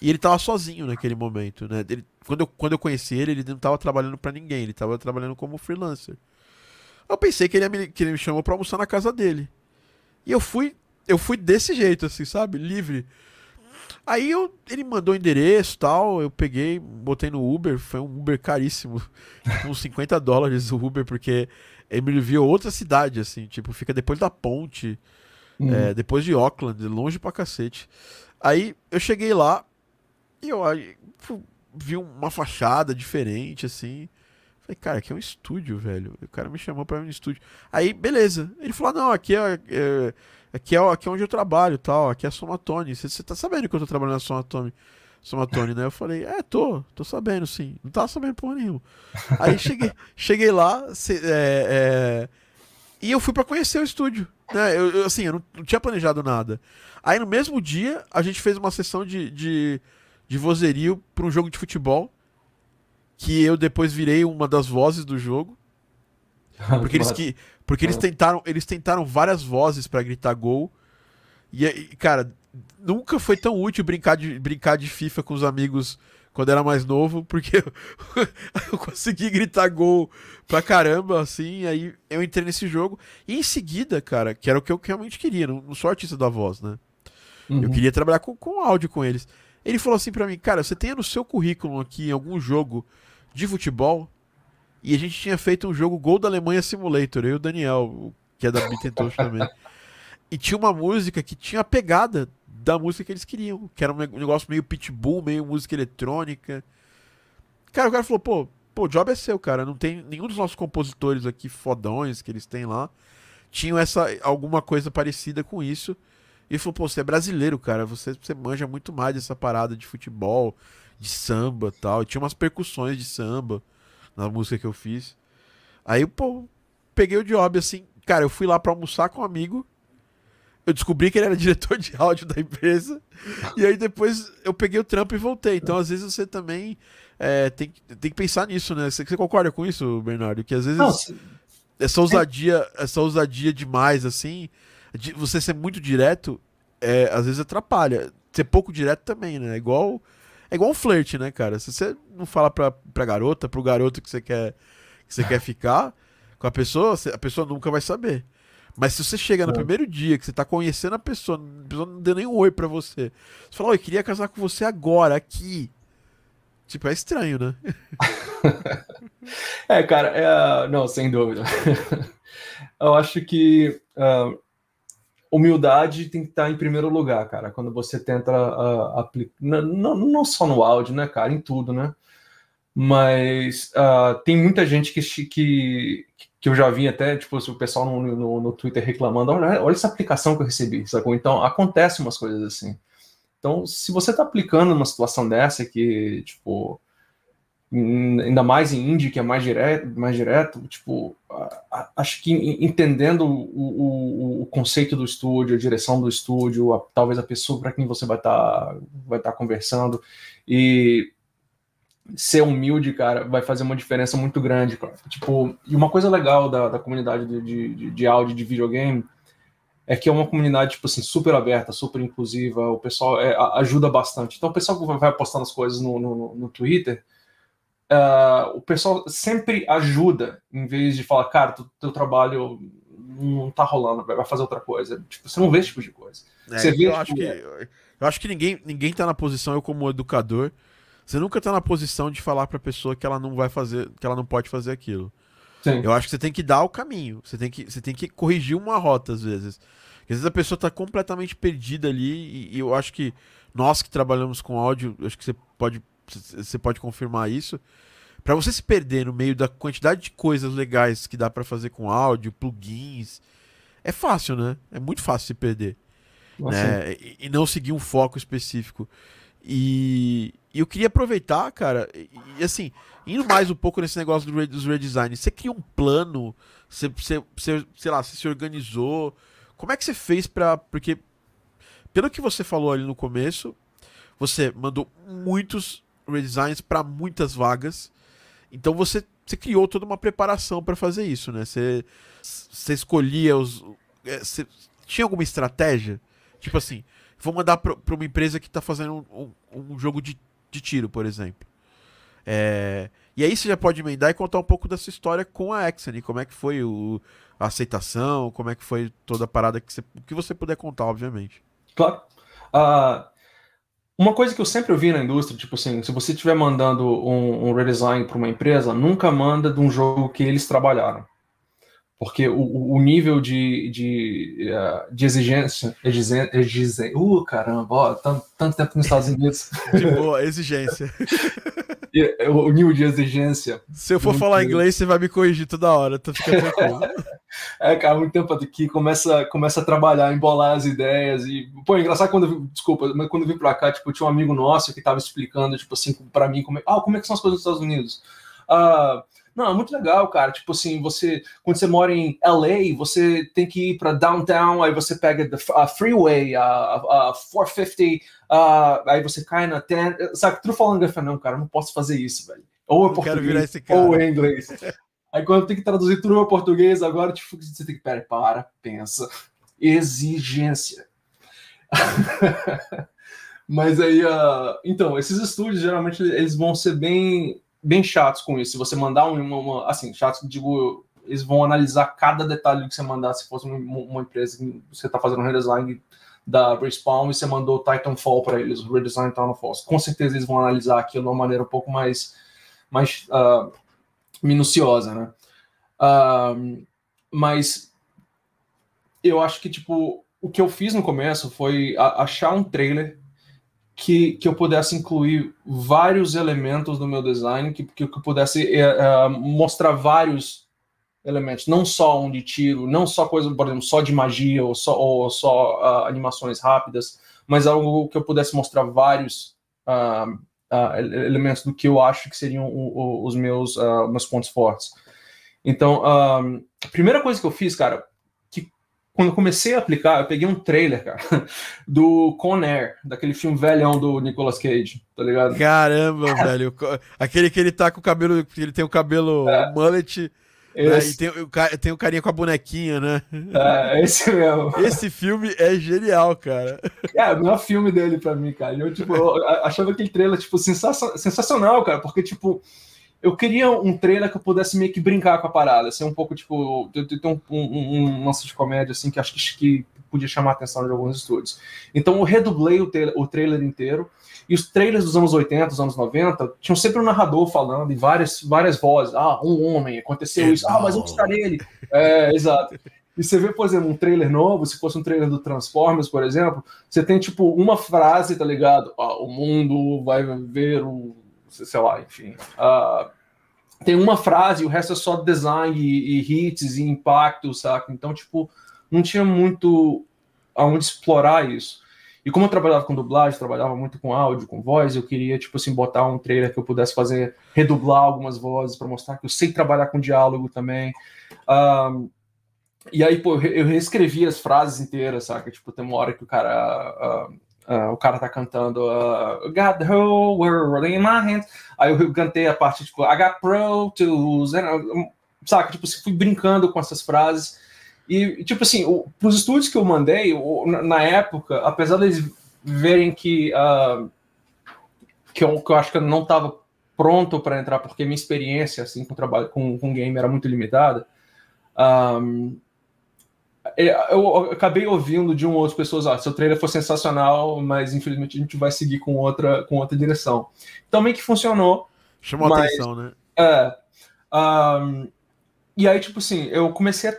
E ele tava sozinho naquele momento, né? Ele, quando, eu, quando eu conheci ele, ele não tava trabalhando para ninguém, ele tava trabalhando como freelancer. Eu pensei que ele, me, que ele me chamou pra almoçar na casa dele. E eu fui, eu fui desse jeito, assim, sabe? Livre. Aí eu, ele mandou o endereço tal, eu peguei, botei no Uber, foi um Uber caríssimo, uns 50 dólares o Uber, porque Emeryville é outra cidade, assim, tipo, fica depois da ponte, uhum. é, depois de Auckland, longe pra cacete. Aí eu cheguei lá e eu aí, vi uma fachada diferente, assim. Falei, cara, aqui é um estúdio, velho. O cara me chamou pra ir no estúdio. Aí, beleza. Ele falou, não, aqui é, é aqui é, aqui é onde eu trabalho tal, aqui é a Somatone. Você tá sabendo que eu tô trabalhando na Somatone? Somatone, né? Eu falei, é, tô, tô sabendo, sim. Não tava sabendo porra nenhuma. Aí cheguei, cheguei lá, se, é, é, e eu fui para conhecer o estúdio. Né? Eu, eu assim, eu não, não, tinha planejado nada. Aí no mesmo dia, a gente fez uma sessão de, de, de vozerio para um jogo de futebol. Que eu depois virei uma das vozes do jogo. Porque eles, que, porque eles, tentaram, eles tentaram várias vozes para gritar gol. E, cara, nunca foi tão útil brincar de, brincar de FIFA com os amigos quando era mais novo, porque eu, eu consegui gritar gol pra caramba, assim, aí eu entrei nesse jogo. E em seguida, cara, que era o que eu realmente queria, não, não sou artista da voz, né? Uhum. Eu queria trabalhar com, com áudio com eles. Ele falou assim pra mim, cara, você tem no seu currículo aqui algum jogo de futebol? E a gente tinha feito um jogo Gol da Alemanha Simulator, eu e o Daniel, que é da Beat também. E tinha uma música que tinha a pegada da música que eles queriam, que era um negócio meio pitbull, meio música eletrônica. Cara, o cara falou, pô, pô, o job é seu, cara. Não tem nenhum dos nossos compositores aqui fodões que eles têm lá tinham essa alguma coisa parecida com isso. E falou, pô, você é brasileiro, cara, você, você manja muito mais dessa parada de futebol, de samba tal. E tinha umas percussões de samba na música que eu fiz. Aí, pô, peguei o job assim, cara, eu fui lá para almoçar com um amigo. Eu descobri que ele era diretor de áudio da empresa. e aí depois eu peguei o trampo e voltei. Então, às vezes, você também é, tem, tem que pensar nisso, né? Você, você concorda com isso, Bernardo? Que às vezes. Essa ousadia, essa ousadia demais, assim, de você ser muito direto, é, às vezes atrapalha. Ser pouco direto também, né? Igual, é igual um flerte, né, cara? Se você não fala pra, pra garota, pro garoto que você quer, que você quer ficar com a pessoa, a pessoa nunca vai saber. Mas se você chega no é. primeiro dia que você tá conhecendo a pessoa, a pessoa não deu nem um oi pra você. Você fala, oi, queria casar com você agora, aqui. Tipo, é estranho, né? é, cara, é, não, sem dúvida. Eu acho que uh, humildade tem que estar em primeiro lugar, cara, quando você tenta uh, aplicar. Não, não só no áudio, né, cara, em tudo, né? Mas uh, tem muita gente que, que, que eu já vi até, tipo, o pessoal no, no, no Twitter reclamando: olha, olha essa aplicação que eu recebi, sacou? Então, acontece umas coisas assim. Então, se você está aplicando uma situação dessa que, tipo, ainda mais em indie, que é mais direto, mais direto tipo, acho que entendendo o, o, o, conceito do estúdio, a direção do estúdio, a, talvez a pessoa para quem você vai estar tá, vai tá conversando, e ser humilde, cara, vai fazer uma diferença muito grande, cara. Tipo, e uma coisa legal da, da comunidade de, de, de áudio de videogame é que é uma comunidade tipo assim super aberta, super inclusiva. O pessoal é, ajuda bastante. Então o pessoal vai postando as coisas no, no, no Twitter, uh, o pessoal sempre ajuda em vez de falar, cara, teu, teu trabalho não tá rolando, vai fazer outra coisa. Tipo, você não vê esse tipo de coisa. É, você vê, eu, tipo, acho que, eu acho que ninguém, ninguém tá na posição, eu como educador, você nunca tá na posição de falar pra pessoa que ela não vai fazer, que ela não pode fazer aquilo. Sim. Eu acho que você tem que dar o caminho. Você tem que, você tem que corrigir uma rota, às vezes. Porque às vezes a pessoa está completamente perdida ali. E, e, eu acho que nós que trabalhamos com áudio, acho que você pode, você pode confirmar isso. Para você se perder no meio da quantidade de coisas legais que dá para fazer com áudio, plugins, é fácil, né? É muito fácil se perder. Né? E, e não seguir um foco específico. E, e eu queria aproveitar, cara, e, e, assim, indo mais um pouco nesse negócio do, dos redesign, você cria um plano, você, você, você, sei lá, você se organizou, como é que você fez pra. Porque, pelo que você falou ali no começo, você mandou muitos redesigns para muitas vagas, então você, você criou toda uma preparação para fazer isso, né? Você, você escolhia os. É, você, tinha alguma estratégia? Tipo assim, vou mandar para uma empresa que está fazendo um, um, um jogo de de tiro, por exemplo. É... E aí você já pode emendar e contar um pouco dessa história com a Exxon, como é que foi o... a aceitação, como é que foi toda a parada que você, que você puder contar, obviamente. Claro. Uh, uma coisa que eu sempre ouvi na indústria, tipo assim, se você estiver mandando um, um redesign para uma empresa, nunca manda de um jogo que eles trabalharam porque o, o nível de, de, eh, de exigência, exigência, uh, caramba, ó, tanto, tanto tempo nos Estados Unidos. De boa, exigência. o nível de exigência. Se eu for falar inglês, você vai me corrigir toda hora, então fica tranquilo. é, cara, muito tempo aqui, começa, começa a trabalhar, embolar as ideias e, pô, é engraçado quando, eu, desculpa, mas quando eu vim pra cá, tipo, tinha um amigo nosso que tava explicando, tipo assim, pra mim, como é, ah, como é que são as coisas nos Estados Unidos? Ah, não, é muito legal, cara. Tipo assim, você quando você mora em LA, você tem que ir para downtown, aí você pega a freeway, a, a 450, uh, aí você cai na 10. Sabe, tu falando, eu não, cara, não posso fazer isso, velho. Ou é português, ou é inglês. aí quando tem que traduzir tudo para português, agora tipo, você tem que, pera, para, pensa. Exigência. Mas aí, uh, então, esses estúdios geralmente eles vão ser bem bem chatos com isso. Se você mandar uma, uma assim, chatos, digo, eles vão analisar cada detalhe que você mandar. Se fosse uma, uma empresa que você está fazendo um redesign da Respawn e você mandou Titanfall para eles, o redesign Titanfall, com certeza eles vão analisar aquilo de uma maneira um pouco mais, mais uh, minuciosa, né? Uh, mas eu acho que, tipo, o que eu fiz no começo foi achar um trailer que, que eu pudesse incluir vários elementos no meu design, que, que, eu pudesse uh, mostrar vários elementos, não só um de tiro, não só coisa, por exemplo, só de magia ou só, ou só uh, animações rápidas, mas algo que eu pudesse mostrar vários uh, uh, elementos do que eu acho que seriam o, o, os meus, meus pontos fortes. Então, a primeira coisa que eu fiz, cara, quando eu comecei a aplicar, eu peguei um trailer, cara, do Con Air, daquele filme velhão do Nicolas Cage, tá ligado? Caramba, velho. Aquele que ele tá com o cabelo, ele tem o cabelo é. mullet esse... Né? E tem, tem o carinha com a bonequinha, né? É, esse mesmo. Esse filme é genial, cara. É, o melhor filme dele pra mim, cara. Eu, tipo, eu achava aquele trailer, tipo, sensacional, cara, porque, tipo, eu queria um trailer que eu pudesse meio que brincar com a parada, ser um pouco, tipo, ter um, um, um lance de comédia, assim, que acho que, que podia chamar a atenção de alguns estúdios. Então, eu redublei o, o trailer inteiro, e os trailers dos anos 80, dos anos 90, tinham sempre um narrador falando e várias, várias vozes. Ah, um homem, aconteceu isso. Ah, mas onde está ele? É, exato. E você vê, por exemplo, um trailer novo, se fosse um trailer do Transformers, por exemplo, você tem tipo uma frase, tá ligado? Ah, o mundo vai ver o. sei lá, enfim. Ah, tem uma frase, o resto é só design e, e hits e impacto, saca? Então, tipo, não tinha muito aonde explorar isso. E como eu trabalhava com dublagem, trabalhava muito com áudio, com voz, eu queria, tipo assim, botar um trailer que eu pudesse fazer, redublar algumas vozes para mostrar que eu sei trabalhar com diálogo também. Um, e aí, pô, eu reescrevi as frases inteiras, saca? Tipo, tem uma hora que o cara. Uh, Uh, o cara tá cantando uh, Got the whole world in my hands. Aí eu cantei a parte tipo got pro tools, and, saca? Tipo, fui brincando com essas frases e, tipo assim, para os estúdios que eu mandei, o, na época, apesar deles verem que, uh, que, eu, que eu acho que eu não estava pronto para entrar, porque minha experiência assim, com trabalho com, com game era muito limitada, um, eu acabei ouvindo de um ou outro pessoas, ah, seu trailer foi sensacional, mas infelizmente a gente vai seguir com outra, com outra direção. Também que funcionou. Chamou mas, atenção, né? É. Um, e aí, tipo assim, eu comecei a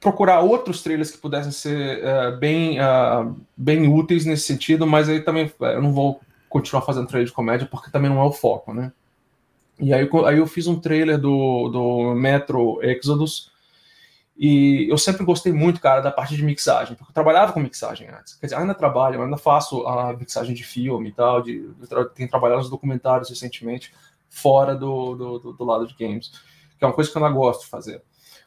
procurar outros trailers que pudessem ser uh, bem, uh, bem úteis nesse sentido, mas aí também é, eu não vou continuar fazendo trailer de comédia porque também não é o foco, né? E aí, aí eu fiz um trailer do, do Metro Exodus e eu sempre gostei muito, cara, da parte de mixagem, porque eu trabalhava com mixagem antes. Quer dizer, ainda trabalho, ainda faço a mixagem de filme e tal, de, tenho trabalhado nos documentários recentemente, fora do, do, do lado de games, que é uma coisa que eu não gosto de fazer.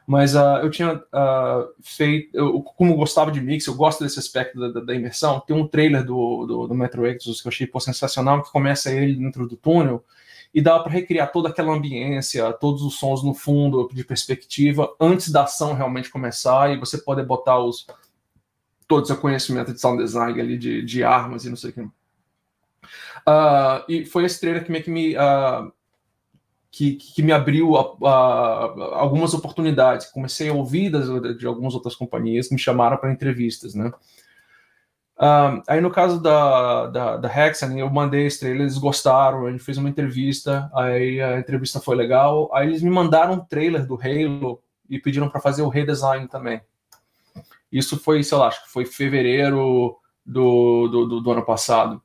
Mas uh, eu tinha uh, feito, eu, como eu gostava de mix, eu gosto desse aspecto da, da imersão. Tem um trailer do, do, do, Metro Exodus que eu achei pô, sensacional, que começa ele dentro do túnel e dá para recriar toda aquela ambiência, todos os sons no fundo de perspectiva, antes da ação realmente começar, e você pode botar os todos o conhecimento de sound design ali, de, de armas e não sei o que. Uh, e foi esse trailer que meio que me uh, que, que me abriu a, a, algumas oportunidades. Comecei a ouvir das, de algumas outras companhias que me chamaram para entrevistas, né? Aí no caso da, da, da Hexen, eu mandei estrela, eles gostaram, a gente fez uma entrevista, aí a entrevista foi legal, aí eles me mandaram um trailer do Halo e pediram para fazer o redesign também. Isso foi, sei lá, acho que foi fevereiro do, do, do, do ano passado.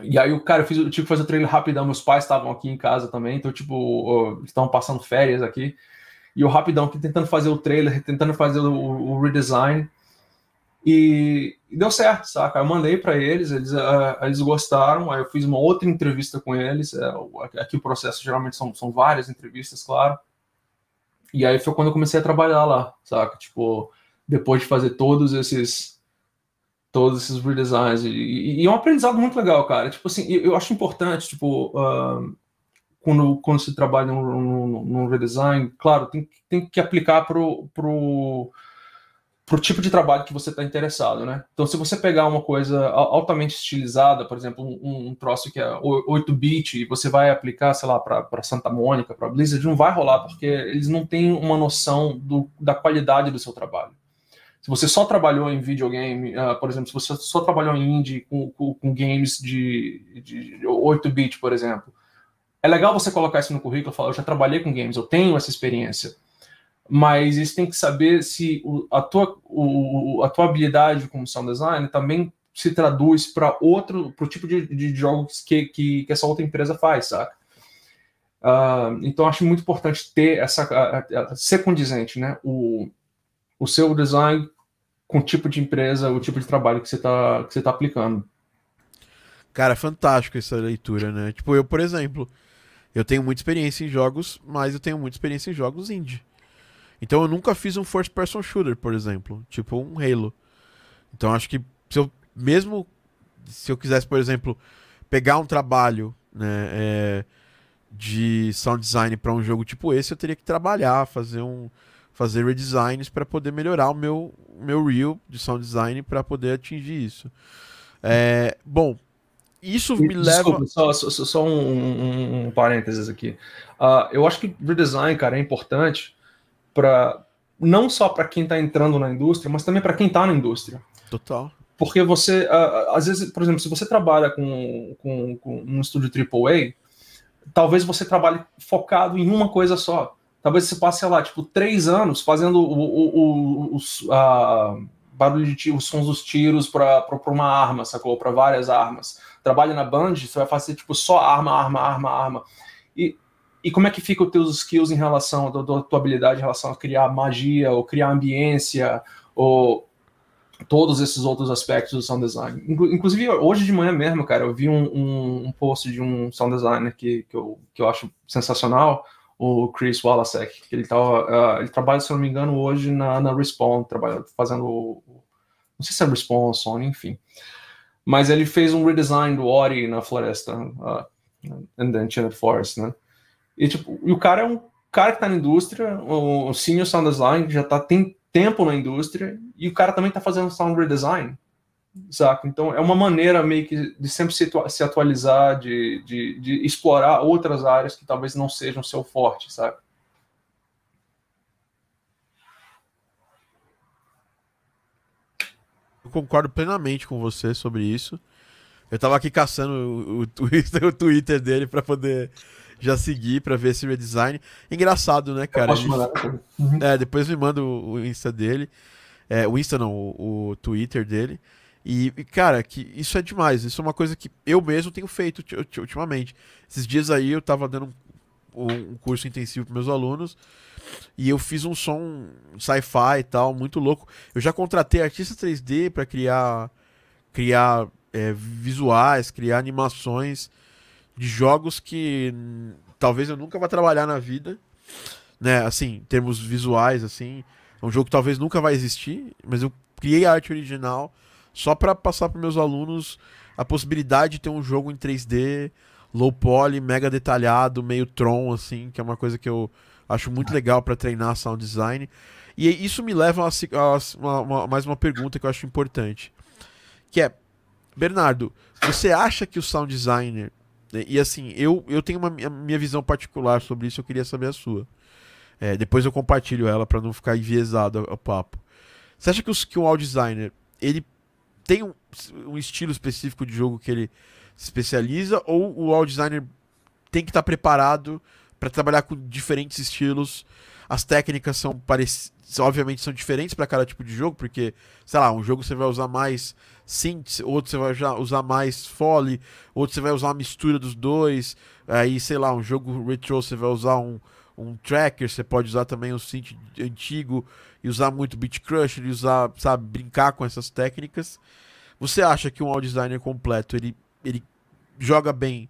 E aí o cara, eu, fiz, eu tive que fazer o trailer rapidão. Meus pais estavam aqui em casa também, então, tipo, estavam passando férias aqui. E eu rapidão tentando fazer o trailer, tentando fazer o, o redesign. E, e, deu certo, saca? Eu mandei para eles, eles, uh, eles gostaram. Aí eu fiz uma outra entrevista com eles. Uh, aqui o processo geralmente são, são várias entrevistas, claro. E aí foi quando eu comecei a trabalhar lá, saca? Tipo, depois de fazer todos esses todos esses redesigns. E, e, é um aprendizado muito legal, cara. Tipo assim, eu acho importante, tipo, uh, quando, quando se trabalha num, num, redesign, claro, tem, tem que aplicar pro, pro, pro tipo de trabalho que você está interessado, né? Então, se você pegar uma coisa altamente estilizada, por exemplo, um, um troço que é 8-bit, e você vai aplicar, sei lá, para Santa Mônica, para Blizzard, não vai rolar, porque eles não têm uma noção do, da qualidade do seu trabalho. Se você só trabalhou em videogame, uh, por exemplo, se você só trabalhou em indie com, com, com games de, de 8-bit, por exemplo, é legal você colocar isso no currículo, falar, eu já trabalhei com games, eu tenho essa experiência, mas isso tem que saber se o, a, tua, o, a tua habilidade como sound design também se traduz para outro, para o tipo de, de jogos que, que, que, essa outra empresa faz, saca? Uh, então acho muito importante ter essa ser condizente, né? O, o seu design com o tipo de empresa, o tipo de trabalho que você está que você tá aplicando. Cara, fantástico essa leitura, né? Tipo, eu, por exemplo, eu tenho muita experiência em jogos, mas eu tenho muita experiência em jogos indie. Então eu nunca fiz um first person shooter, por exemplo, tipo um Halo. Então acho que se eu mesmo se eu quisesse, por exemplo, pegar um trabalho, né, é, de sound design para um jogo tipo esse, eu teria que trabalhar, fazer um fazer redesigns para poder melhorar o meu meu reel de sound design para poder atingir isso. É, bom, isso me Desculpa, leva. Só, só, só um, um, um, parênteses aqui. Uh, eu acho que redesign, cara, é importante para não só para quem está entrando na indústria, mas também para quem está na indústria. Total. Porque você, uh, às vezes, por exemplo, se você trabalha com, com, com um estúdio AAA, talvez você trabalhe focado em uma coisa só. Talvez você passe, sei lá, tipo, três anos fazendo o, o, o, os, uh, barulho de tiro, os sons dos tiros para uma arma, sacou? Para várias armas. Trabalha na Band, você vai fazer, tipo, só arma, arma, arma, arma. E, e como é que fica os teus skills em relação, a tua habilidade em relação a criar magia, ou criar ambiência, ou todos esses outros aspectos do sound design. Inclusive, hoje de manhã mesmo, cara, eu vi um, um, um post de um sound designer que, que, eu, que eu acho sensacional, o Chris Walasek, que ele, tava, uh, ele trabalha, se eu não me engano, hoje na, na Respawn, fazendo, não sei se é Respawn ou Sony, enfim. Mas ele fez um redesign do Ori na floresta, uh, the Enchanted Forest, né? E, tipo, e o cara é um cara que tá na indústria, o, senior sound design, já tá, tem tempo na indústria e o cara também está fazendo sound redesign, saca? Então é uma maneira meio que de sempre se, se atualizar, de, de, de, explorar outras áreas que talvez não sejam seu forte, sabe? Eu concordo plenamente com você sobre isso. Eu tava aqui caçando o, o, o Twitter dele para poder já seguir para ver esse redesign. Engraçado, né, cara? Ele... Uhum. É, depois me manda o, o Insta dele. É, o Insta não, o, o Twitter dele. E, e, cara, que isso é demais. Isso é uma coisa que eu mesmo tenho feito ultimamente. Esses dias aí eu tava dando um, um curso intensivo para meus alunos e eu fiz um som sci-fi e tal, muito louco. Eu já contratei artistas 3D para criar criar é, visuais, criar animações de jogos que talvez eu nunca vá trabalhar na vida, né? Assim, em termos visuais, assim, é um jogo que talvez nunca vai existir, mas eu criei a arte original só para passar para meus alunos a possibilidade de ter um jogo em 3D, low poly, mega detalhado, meio Tron, assim, que é uma coisa que eu acho muito legal para treinar sound design. E isso me leva a, a, mais uma pergunta que eu acho importante, que é Bernardo, você acha que o sound designer? E assim, eu, eu tenho uma minha visão particular sobre isso, eu queria saber a sua. É, depois eu compartilho ela para não ficar enviesado o papo. Você acha que, os, que um audio designer ele tem um, um, estilo específico de jogo que ele se especializa ou o audio designer tem que estar tá preparado para trabalhar com diferentes estilos? As técnicas são parecidas, obviamente são diferentes para cada tipo de jogo, porque, sei lá, um jogo você vai usar mais synths, outro você vai usar mais foley, outro você vai usar uma mistura dos dois. Aí, sei lá, um jogo retro você vai usar um, um tracker, você pode usar também um synth antigo e usar muito beat crush, e usar, sabe, brincar com essas técnicas. Você acha que um audio designer completo ele, ele joga bem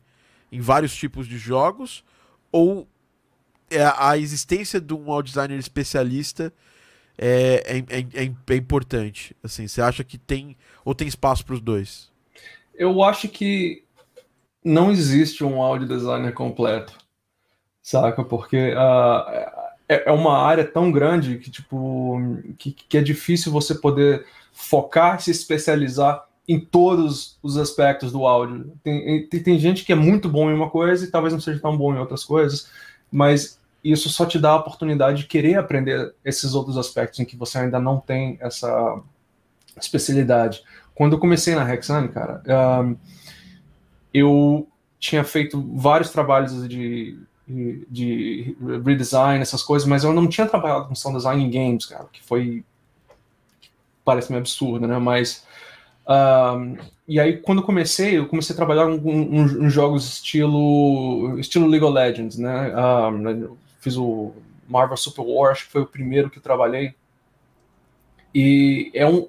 em vários tipos de jogos ou é, a existência de um audio designer especialista é, é, é, é, é importante? Assim, você acha que tem ou tem espaço para os dois? Eu acho que não existe um audio designer completo, saca? Porque uh, é, uma área tão grande que tipo que, que é difícil você poder focar, se especializar em todos os aspectos do áudio. Tem, tem, tem, gente que é muito bom em uma coisa e talvez não seja tão bom em outras coisas, mas isso só te dá a oportunidade de querer aprender esses outros aspectos em que você ainda não tem essa especialidade. Quando eu comecei na Hexane, cara, eu tinha feito vários trabalhos de, de redesign, essas coisas, mas eu não tinha trabalhado com sound design em games, cara, que foi parece-me absurdo, né? Mas um, e aí quando eu comecei, eu comecei a trabalhar em jogos estilo estilo League of Legends, né? Um, fiz o Marvel Super War, acho que foi o primeiro que eu trabalhei. E é um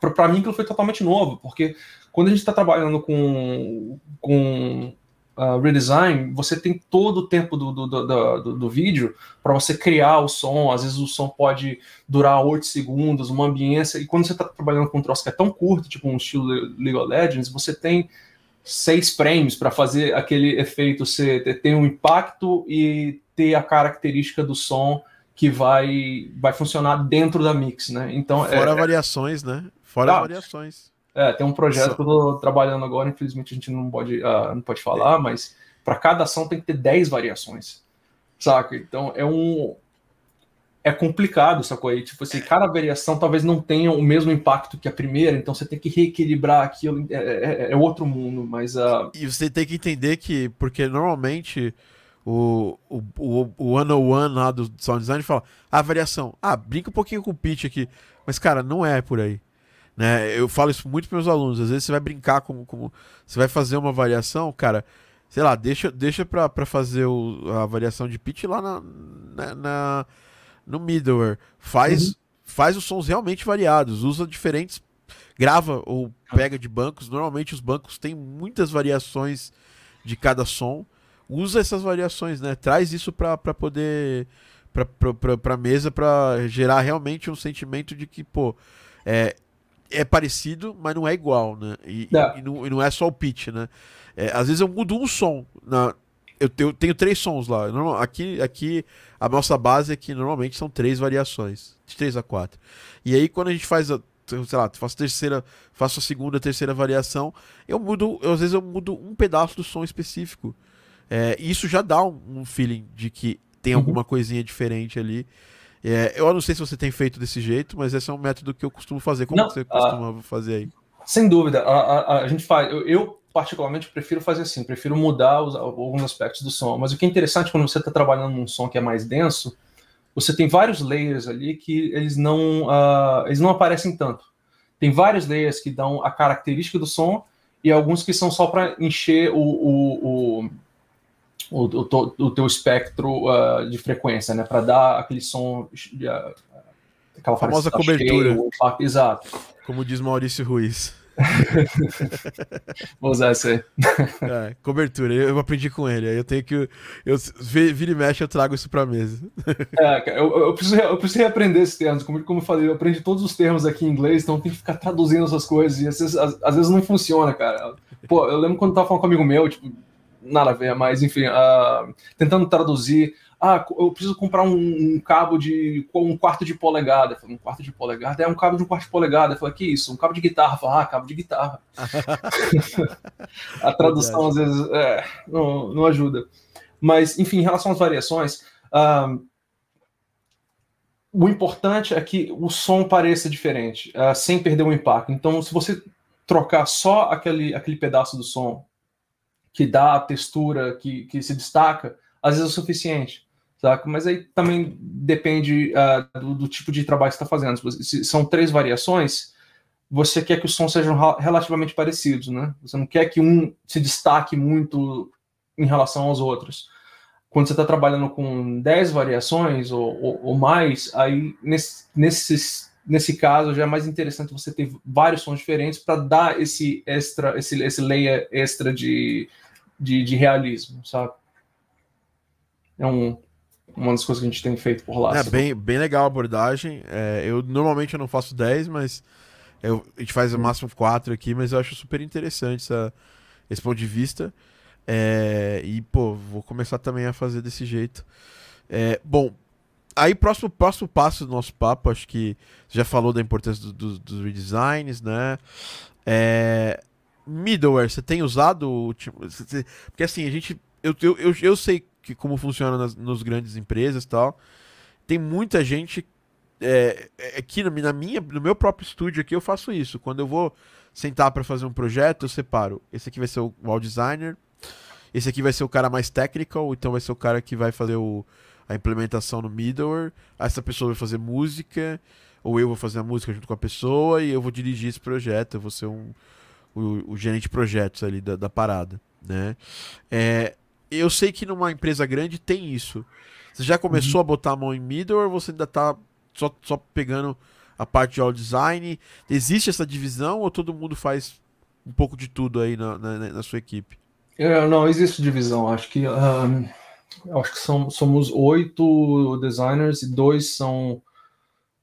para mim aquilo foi totalmente novo, porque quando a gente está trabalhando com, com uh, redesign, você tem todo o tempo do, do, do, do, do vídeo para você criar o som. Às vezes o som pode durar 8 segundos, uma ambiência. E quando você está trabalhando com um troço que é tão curto, tipo um estilo League of Legends, você tem seis frames para fazer aquele efeito ser, ter um impacto e ter a característica do som que vai, vai funcionar dentro da mix, né? Então, Fora é, variações, né? Fora ah, variações. É, tem um projeto Só... que eu tô trabalhando agora, infelizmente a gente não pode, uh, não pode falar, é. mas para cada ação tem que ter 10 variações. Saca? Então é um. É complicado, sacou? aí? tipo assim, cada variação talvez não tenha o mesmo impacto que a primeira, então você tem que reequilibrar aquilo. É, é, é outro mundo, mas. Uh... E você tem que entender que, porque normalmente o, o, o, o one on one lá do sound design fala, ah, variação, ah, brinca um pouquinho com o pitch aqui. Mas, cara, não é por aí. Né? Eu falo isso muito para meus alunos. Às vezes você vai brincar como, como você vai fazer uma variação, cara, sei lá, deixa, deixa para fazer o, a variação de pitch lá na, na, na no middleware. Faz, uhum. faz os sons realmente variados, usa diferentes, grava ou pega de bancos. Normalmente os bancos têm muitas variações de cada som. Usa essas variações, né? Traz isso para poder para mesa para gerar realmente um sentimento de que, pô, é, é parecido, mas não é igual, né? E, é. e, não, e não, é só o pitch, né? É, às vezes eu mudo um som. Na, eu, tenho, tenho três sons lá. Aqui, aqui, a nossa base aqui normalmente são três variações. De três a quatro. E aí, quando a gente faz a. Sei lá, faço a terceira, faço a segunda, terceira variação, eu mudo, eu, às vezes eu mudo um pedaço do som específico. É, isso já dá um, um feeling de que tem uhum. alguma coisinha diferente ali. É, eu não sei se você tem feito desse jeito, mas esse é um método que eu costumo fazer. Como não, você costuma uh, fazer aí? Sem dúvida. A, a, a gente faz. Eu, eu, particularmente, prefiro fazer assim, prefiro mudar os, alguns aspectos do som. Mas o que é interessante quando você está trabalhando num som que é mais denso, você tem vários layers ali que eles não, uh, eles não aparecem tanto. Tem vários layers que dão a característica do som e alguns que são só para encher o, o, o o, o, o teu espectro uh, de frequência, né? Para dar aquele som, uh, aquela famosa cobertura. Cheio, exato. Como diz Maurício Ruiz. Vou usar essa aí. É, cobertura, eu aprendi com ele. Aí eu tenho que. Eu, vira e mexe, eu trago isso pra mesa. É, eu, eu, preciso, eu preciso reaprender esses termos. Como, como eu falei, eu aprendi todos os termos aqui em inglês, então tem que ficar traduzindo essas coisas. E às vezes, às, às vezes não funciona, cara. Pô, eu lembro quando eu tava falando com um amigo meu, tipo, nada a ver, mas enfim, uh, tentando traduzir. Ah, eu preciso comprar um, um, cabo de um quarto de polegada. falei, um quarto de polegada? É um cabo de um quarto de polegada. Eu falei, que isso? Um cabo de guitarra. Eu falei, ah, cabo de guitarra. a tradução às vezes é, não, não ajuda. Mas, enfim, em relação às variações, uh, o importante é que o som pareça diferente, uh, sem perder o impacto. Então, se você trocar só aquele, aquele pedaço do som que dá a textura que, que se destaca, às vezes é o suficiente, saca? Mas aí também depende uh, do, do, tipo de trabalho que você está fazendo. Se são três variações, você quer que os sons sejam relativamente parecidos, né? Você não quer que um se destaque muito em relação aos outros. Quando você está trabalhando com 10 variações ou, ou, ou mais, aí nesse, nesses nesse caso já é mais interessante você ter vários sons diferentes para dar esse extra, esse, esse layer extra de, de, de realismo, sabe? É um, uma das coisas que a gente tem feito por lá. É bem, bem legal a abordagem. É, eu normalmente eu não faço 10, mas eu, a gente faz o máximo 4 aqui, mas eu acho super interessante essa, esse ponto de vista. É, e, pô, vou começar também a fazer desse jeito. É, bom, aí próximo, próximo passo do nosso papo, acho que você já falou da importância do, do, dos redesigns, né? É, middleware, você tem usado? Porque assim, a gente. Eu, eu, eu, eu sei que como funciona nas nos grandes empresas e tal. Tem muita gente. É, é aqui na minha, no meu próprio estúdio aqui eu faço isso. Quando eu vou sentar para fazer um projeto, eu separo. Esse aqui vai ser o wall designer. esse aqui vai ser o cara mais technical, então vai ser o cara que vai fazer o, a implementação no middleware, essa pessoa vai fazer música, ou eu vou fazer a música junto com a pessoa e eu vou dirigir esse projeto, eu vou ser um, o, o gerente de projetos ali da, da parada, né? É, eu sei que numa empresa grande tem isso. Você já começou uhum. a botar a mão em middleware ou você ainda tá só, só pegando a parte de all design? Existe essa divisão ou todo mundo faz um pouco de tudo aí na, na, na sua equipe? É, não, existe divisão. Acho que um, acho que são, somos oito designers e dois são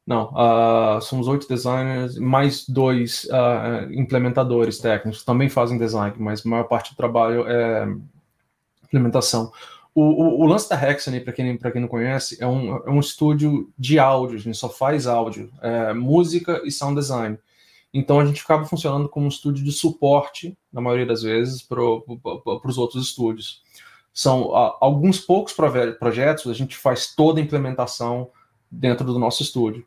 não, uh, somos oito designers, mais dois uh, implementadores técnicos, também fazem design, mas a maior parte do trabalho é implementação. O, o, o lance da Hexany, para quem, quem não conhece, é um, é um estúdio de áudio, a gente só faz áudio, é, música e sound design. Então a gente acaba funcionando como um estúdio de suporte, na maioria das vezes, para os outros estúdios. São alguns poucos projetos, a gente faz toda a implementação dentro do nosso estúdio.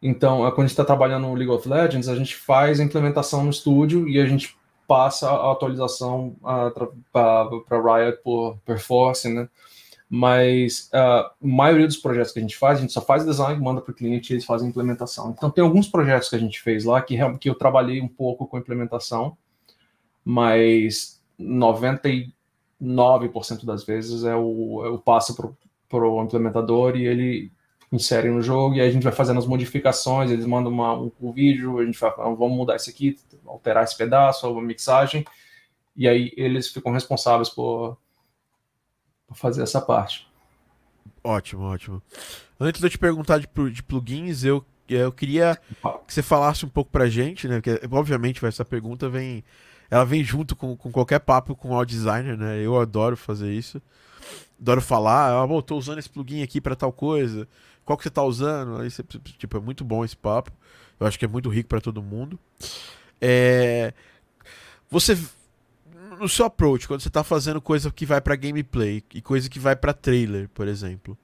Então, quando a gente está trabalhando no League of Legends, a gente faz a implementação no estúdio e a gente passa a atualização para Riot por, por force, né? Mas a maioria dos projetos que a gente faz, a gente só faz design, manda para o cliente e eles fazem a implementação. Então, tem alguns projetos que a gente fez lá que, que eu trabalhei um pouco com implementação, mas 99% das vezes é o, eu passo para o implementador e ele inserem no jogo e aí a gente vai fazendo as modificações, eles mandam uma, um, um vídeo, a gente vai vamos mudar isso aqui, alterar esse pedaço, a mixagem, e aí eles ficam responsáveis por, por fazer essa parte. Ótimo, ótimo. Antes de eu te perguntar de, de plugins, eu, eu queria que você falasse um pouco pra gente, né? Porque, obviamente, essa pergunta vem. Ela vem junto com, com qualquer papo com o designer, né? Eu adoro fazer isso. Adoro falar, ah, tô usando esse plugin aqui para tal coisa qual que você tá usando? Aí você, tipo, é muito bom esse papo. Eu acho que é muito rico para todo mundo. É... Você no seu approach, quando você tá fazendo coisa que vai para gameplay e coisa que vai para trailer, por exemplo,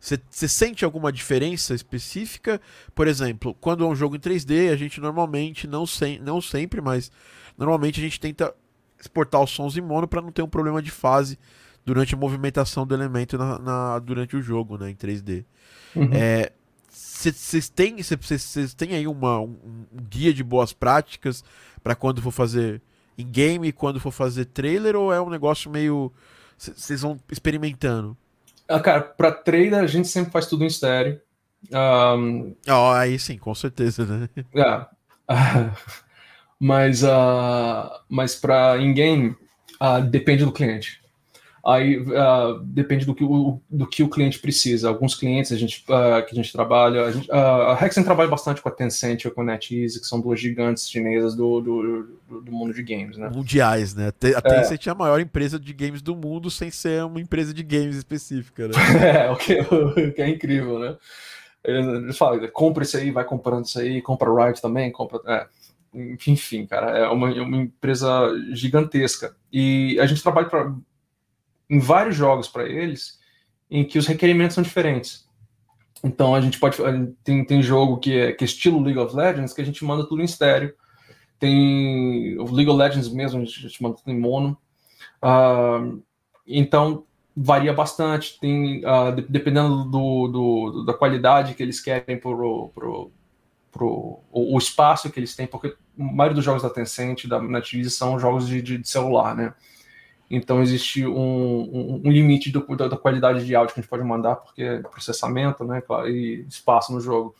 você, sente alguma diferença específica? Por exemplo, quando é um jogo em 3D, a gente normalmente, não, sem, não sempre, mas normalmente a gente tenta exportar os sons em mono para não ter um problema de fase durante a movimentação do elemento na, na durante o jogo, né, em 3D. Vocês uhum. é, têm, cês, têm aí uma, um, um, guia de boas práticas para quando for fazer em game e quando for fazer trailer ou é um negócio meio vocês vão experimentando? Ah, cara, para trailer a gente sempre faz tudo em estéreo. Um... Oh, aí sim, com certeza, né? É. mas uh, mas para in-game uh, depende do cliente. Aí uh, depende do que, o, do que o cliente precisa. Alguns clientes a gente, uh, que a gente trabalha, a, gente, uh, a Hexen trabalha bastante com a Tencent e com a NetEase, que são duas gigantes chinesas do, do, do mundo de games, né? Mundiais, né? A Tencent é. é a maior empresa de games do mundo sem ser uma empresa de games específica, né? é, o que, o que é incrível, né? Eles falam, compra isso aí, vai comprando isso aí, compra Riot também, compra... É enfim, cara, é uma, é uma, empresa gigantesca. E a gente trabalha em vários jogos para eles em que os requerimentos são diferentes. Então a gente pode tem, tem jogo que é, que é estilo League of Legends que a gente manda tudo em estéreo. Tem o League of Legends mesmo a gente manda tudo em mono. Uh, então varia bastante. Tem uh, dependendo do, do, da qualidade que eles querem pro, pro, pro o, o, espaço que eles têm, porque a maioria dos jogos da Tencent da NetEase são jogos de, de, de celular, né? Então existe um, um, um limite do, da, da, qualidade de áudio que a gente pode mandar, porque é processamento né, e espaço no jogo.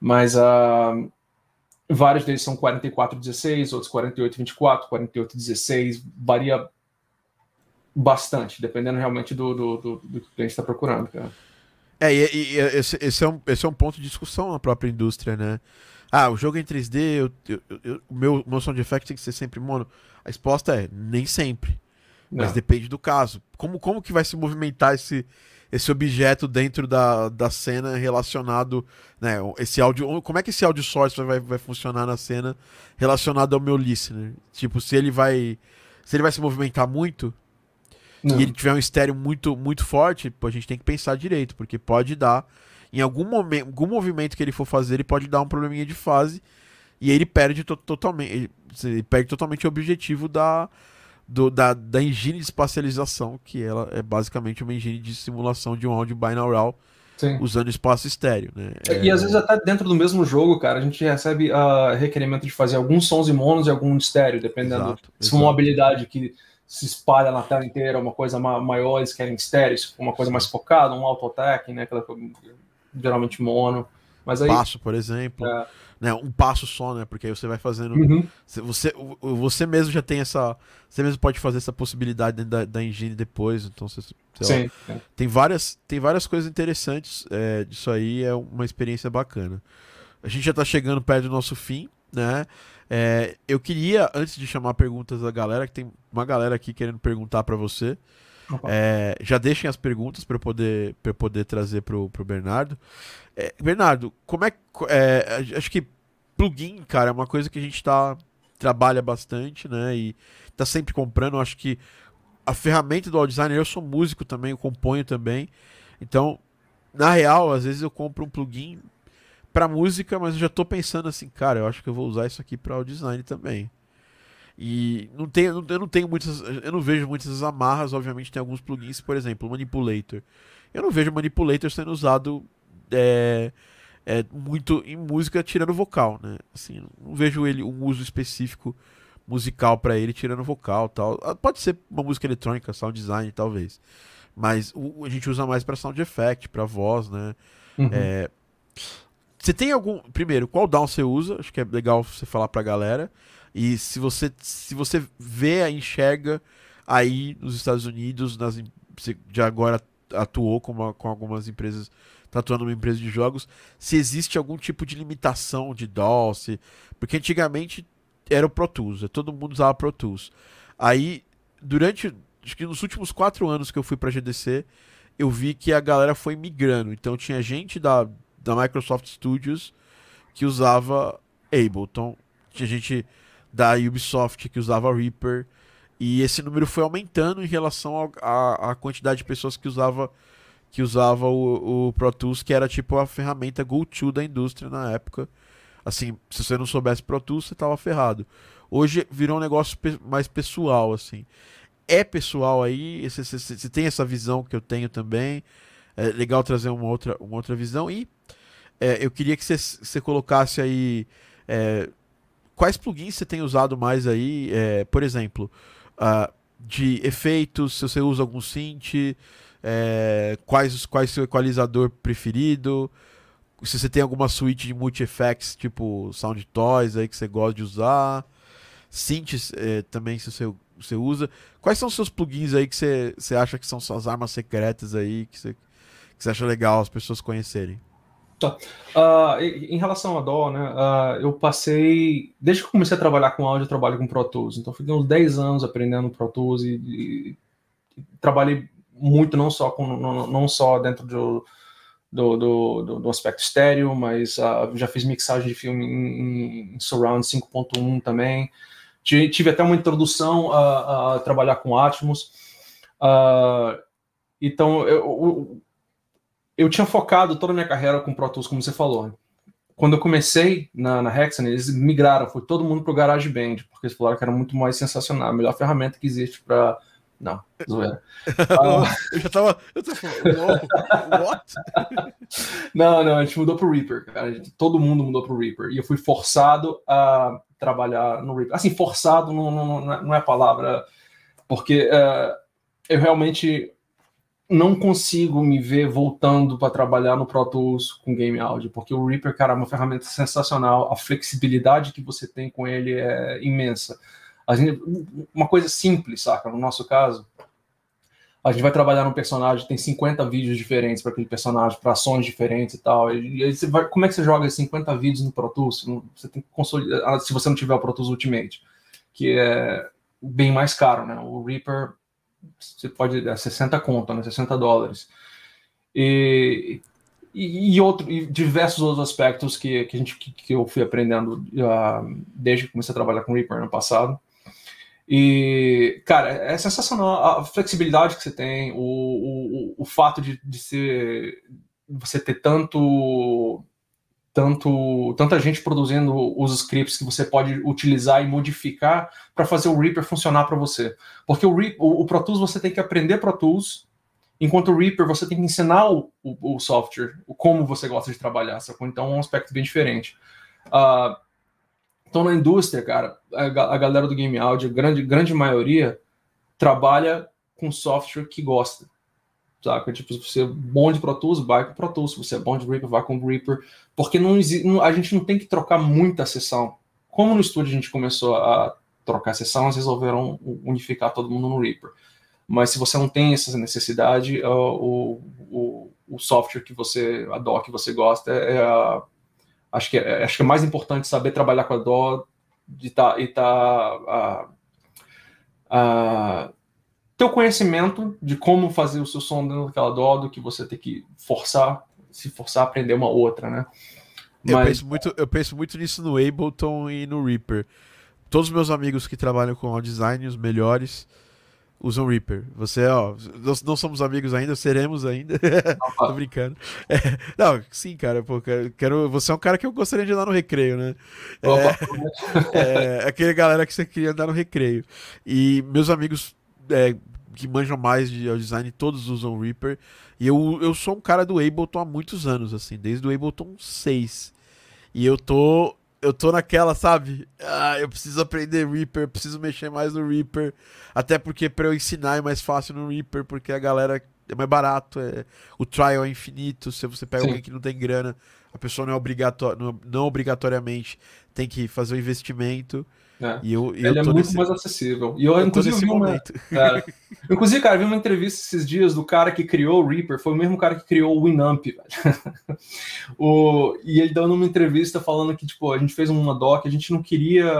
Mas uh, vários deles são 4416, outros 4824, 4816, varia bastante, dependendo realmente do, do, do, do que a gente está procurando, cara. É, e, e, esse, esse, é um, esse é um ponto de discussão na própria indústria, né? Ah, o jogo é em 3D, eu, eu, eu, o meu, meu sound effect tem que ser sempre mono. A resposta é, nem sempre. Mas Não. depende do caso. Como, como que vai se movimentar esse, esse objeto dentro da, da cena relacionado, né, esse áudio, como é que esse áudio source vai, vai funcionar na cena relacionado ao meu listener? Tipo, se ele vai se ele vai se movimentar muito Não. e ele tiver um estéreo muito muito forte, a gente tem que pensar direito, porque pode dar em algum momento, algum movimento que ele for fazer, ele pode dar um probleminha de fase e ele perde to totalmente, ele, ele perde totalmente o objetivo da do, da, da engine de espacialização, que ela é basicamente uma engine de simulação de um áudio binaural Sim. usando espaço estéreo, né? É... E às vezes até dentro do mesmo jogo, cara, a gente recebe uh, requerimento de fazer alguns sons em monos e algum estéreo, dependendo exato, se for uma habilidade que se espalha na tela inteira, uma coisa ma maior, eles querem estéreo, uma coisa mais focada, um auto-attack, né? Aquela, geralmente mono. Mas aí, passo, por exemplo. É... Né, um passo só, né? Porque aí você vai fazendo. Uhum. Você, você mesmo já tem essa. Você mesmo pode fazer essa possibilidade dentro da, da engine depois. Então você. Sim, lá, tem, várias, tem várias coisas interessantes é, disso aí. É uma experiência bacana. A gente já tá chegando perto do nosso fim, né? É, eu queria, antes de chamar perguntas da galera, que tem uma galera aqui querendo perguntar para você. É, já deixem as perguntas para eu poder, eu poder trazer pro, pro Bernardo. É, Bernardo, como é, é, Acho que plugin, cara, é uma coisa que a gente tá, trabalha bastante, né? E tá sempre comprando. acho que a ferramenta do designer, eu sou músico também, eu componho também. Então, na real, às vezes eu compro um plugin para música, mas eu já tô pensando assim, cara, eu acho que eu vou usar isso aqui para audio design também. E não tem, eu não tenho muitas. Eu não vejo muitas amarras, obviamente tem alguns plugins, por exemplo, Manipulator. Eu não vejo Manipulator sendo usado é, é, muito em música tirando vocal, né? Assim, não vejo ele um uso específico musical para ele tirando vocal tal. Ah, pode ser uma música eletrônica, sound design, talvez. Mas o, a gente usa mais para sound effect, para voz, né? Uhum. É, você tem algum. Primeiro, qual down você usa? Acho que é legal você falar pra galera. E se você, se você vê, enxerga aí nos Estados Unidos, nas, você já agora atuou com, uma, com algumas empresas, tá atuando numa empresa de jogos, se existe algum tipo de limitação de DAW, se, porque antigamente era o Pro Tools, né? todo mundo usava Pro Tools. Aí, durante, acho que nos últimos quatro anos que eu fui para GDC, eu vi que a galera foi migrando. Então tinha gente da, da Microsoft Studios que usava Ableton, tinha gente da Ubisoft que usava Reaper. E esse número foi aumentando em relação à quantidade de pessoas que usava que usava o, o, Pro Tools, que era tipo a ferramenta go-to da indústria na época. Assim, se você não soubesse Pro Tools, você tava ferrado. Hoje virou um negócio pe mais pessoal, assim. É pessoal aí, você tem essa visão que eu tenho também. É legal trazer uma outra, uma outra visão. E é, eu queria que você colocasse aí é, quais plugins você tem usado mais aí? É, por exemplo, uh, de efeitos, se você usa algum synth, é, quais, quais seu equalizador preferido, se você tem alguma suíte de multi-effects, tipo Sound Toys aí que você gosta de usar, synths é, também se você, você usa. Quais são os seus plugins aí que você, você acha que são suas armas secretas aí, que você, que você acha legal as pessoas conhecerem? Tá. Uh, em relação a DAW, né, uh, eu passei, desde que comecei a trabalhar com áudio, eu trabalho com Pro Tools, então fiquei uns 10 anos aprendendo Pro Tools e, e, e trabalhei muito, não só, com, não, não só dentro do, do, do, do, aspecto estéreo, mas uh, já fiz mixagem de filme em, em Surround 5.1 também, tive, tive, até uma introdução a, a trabalhar com Atmos, então eu, eu tinha focado toda a minha carreira com Pro Tools, como você falou. Quando eu comecei na, na Hexan, eles migraram, foi todo mundo pro GarageBand, porque eles falaram que era muito mais sensacional, a melhor ferramenta que existe para não, zoeira. eu já tava. Eu tava falando, what? não, não, a gente mudou pro Reaper, cara. Gente, todo mundo mudou pro Reaper. E eu fui forçado a trabalhar no Reaper. Assim, forçado não, não, não é a palavra, porque uh, eu realmente não consigo me ver voltando para trabalhar no Pro Tools com game audio, porque o Reaper, cara, é uma ferramenta sensacional, a flexibilidade que você tem com ele é imensa. Gente, uma coisa simples, saca? No nosso caso, a gente vai trabalhar num personagem, tem 50 vídeos diferentes para aquele personagem, para ações diferentes e tal. E aí você vai, como é que você joga 50 vídeos no Pro Tools? Você tem que consolidar, ah, se você não tiver o Pro Tools Ultimate, que é bem mais caro, né? O Reaper você pode é 60 conto, né, 60 dólares. E, e, e, outro, e diversos outros aspectos que, que, a gente, que, que eu fui aprendendo uh, desde que comecei a trabalhar com Reaper no passado. E, cara, é sensacional a flexibilidade que você tem, o, o, o fato de, de ser, você ter tanto tanto tanta gente produzindo os scripts que você pode utilizar e modificar para fazer o Reaper funcionar para você. Porque o, o, o Pro Tools você tem que aprender Pro Tools, enquanto o Reaper você tem que ensinar o, o, o software, o como você gosta de trabalhar, sacou? Então é um aspecto bem diferente. Uh, então na indústria, cara, a, a galera do game audio, grande grande maioria trabalha com software que gosta saca? Tipo, se você é bom de Pro Tools, vai com Pro Tools. Se você é bom de Reaper, vai com Reaper. Porque não, a gente não tem que trocar muita sessão. Como no estúdio a gente começou a trocar sessão, eles resolveram unificar todo mundo no Reaper. Mas se você não tem essa necessidade, o, o, o software que você, a DAW que você gosta, é a, acho, que é, acho que é mais importante saber trabalhar com a DAW de tá, e tá, a, ter o conhecimento de como fazer o seu som dentro daquela dó do que você ter que forçar, se forçar a aprender uma outra, né? Mas... Eu, penso muito, eu penso muito nisso no Ableton e no Reaper. Todos os meus amigos que trabalham com audio design, os melhores, usam Reaper. Você, ó, nós não somos amigos ainda, seremos ainda. Tô brincando. É, não, sim, cara, pô, quero, você é um cara que eu gostaria de andar no recreio, né? É, é, aquele galera que você queria andar no recreio. E meus amigos é, que manjam mais de design, todos usam Reaper. E eu, eu sou um cara do Ableton há muitos anos, assim, desde o Ableton 6. E eu tô. Eu tô naquela, sabe? Ah, eu preciso aprender Reaper, preciso mexer mais no Reaper. Até porque para eu ensinar é mais fácil no Reaper, porque a galera é mais barato, é, o trial é infinito. Se você pega Sim. alguém que não tem grana, a pessoa não, é não, não obrigatoriamente tem que fazer o investimento. É. E eu, eu Ele é muito nesse... mais acessível. E eu, eu inclusive, vi uma, é, inclusive, cara, vi uma entrevista esses dias do cara que criou o Reaper, foi o mesmo cara que criou o Winamp, o, e ele dando uma entrevista falando que, tipo, a gente fez uma doc, a gente não queria.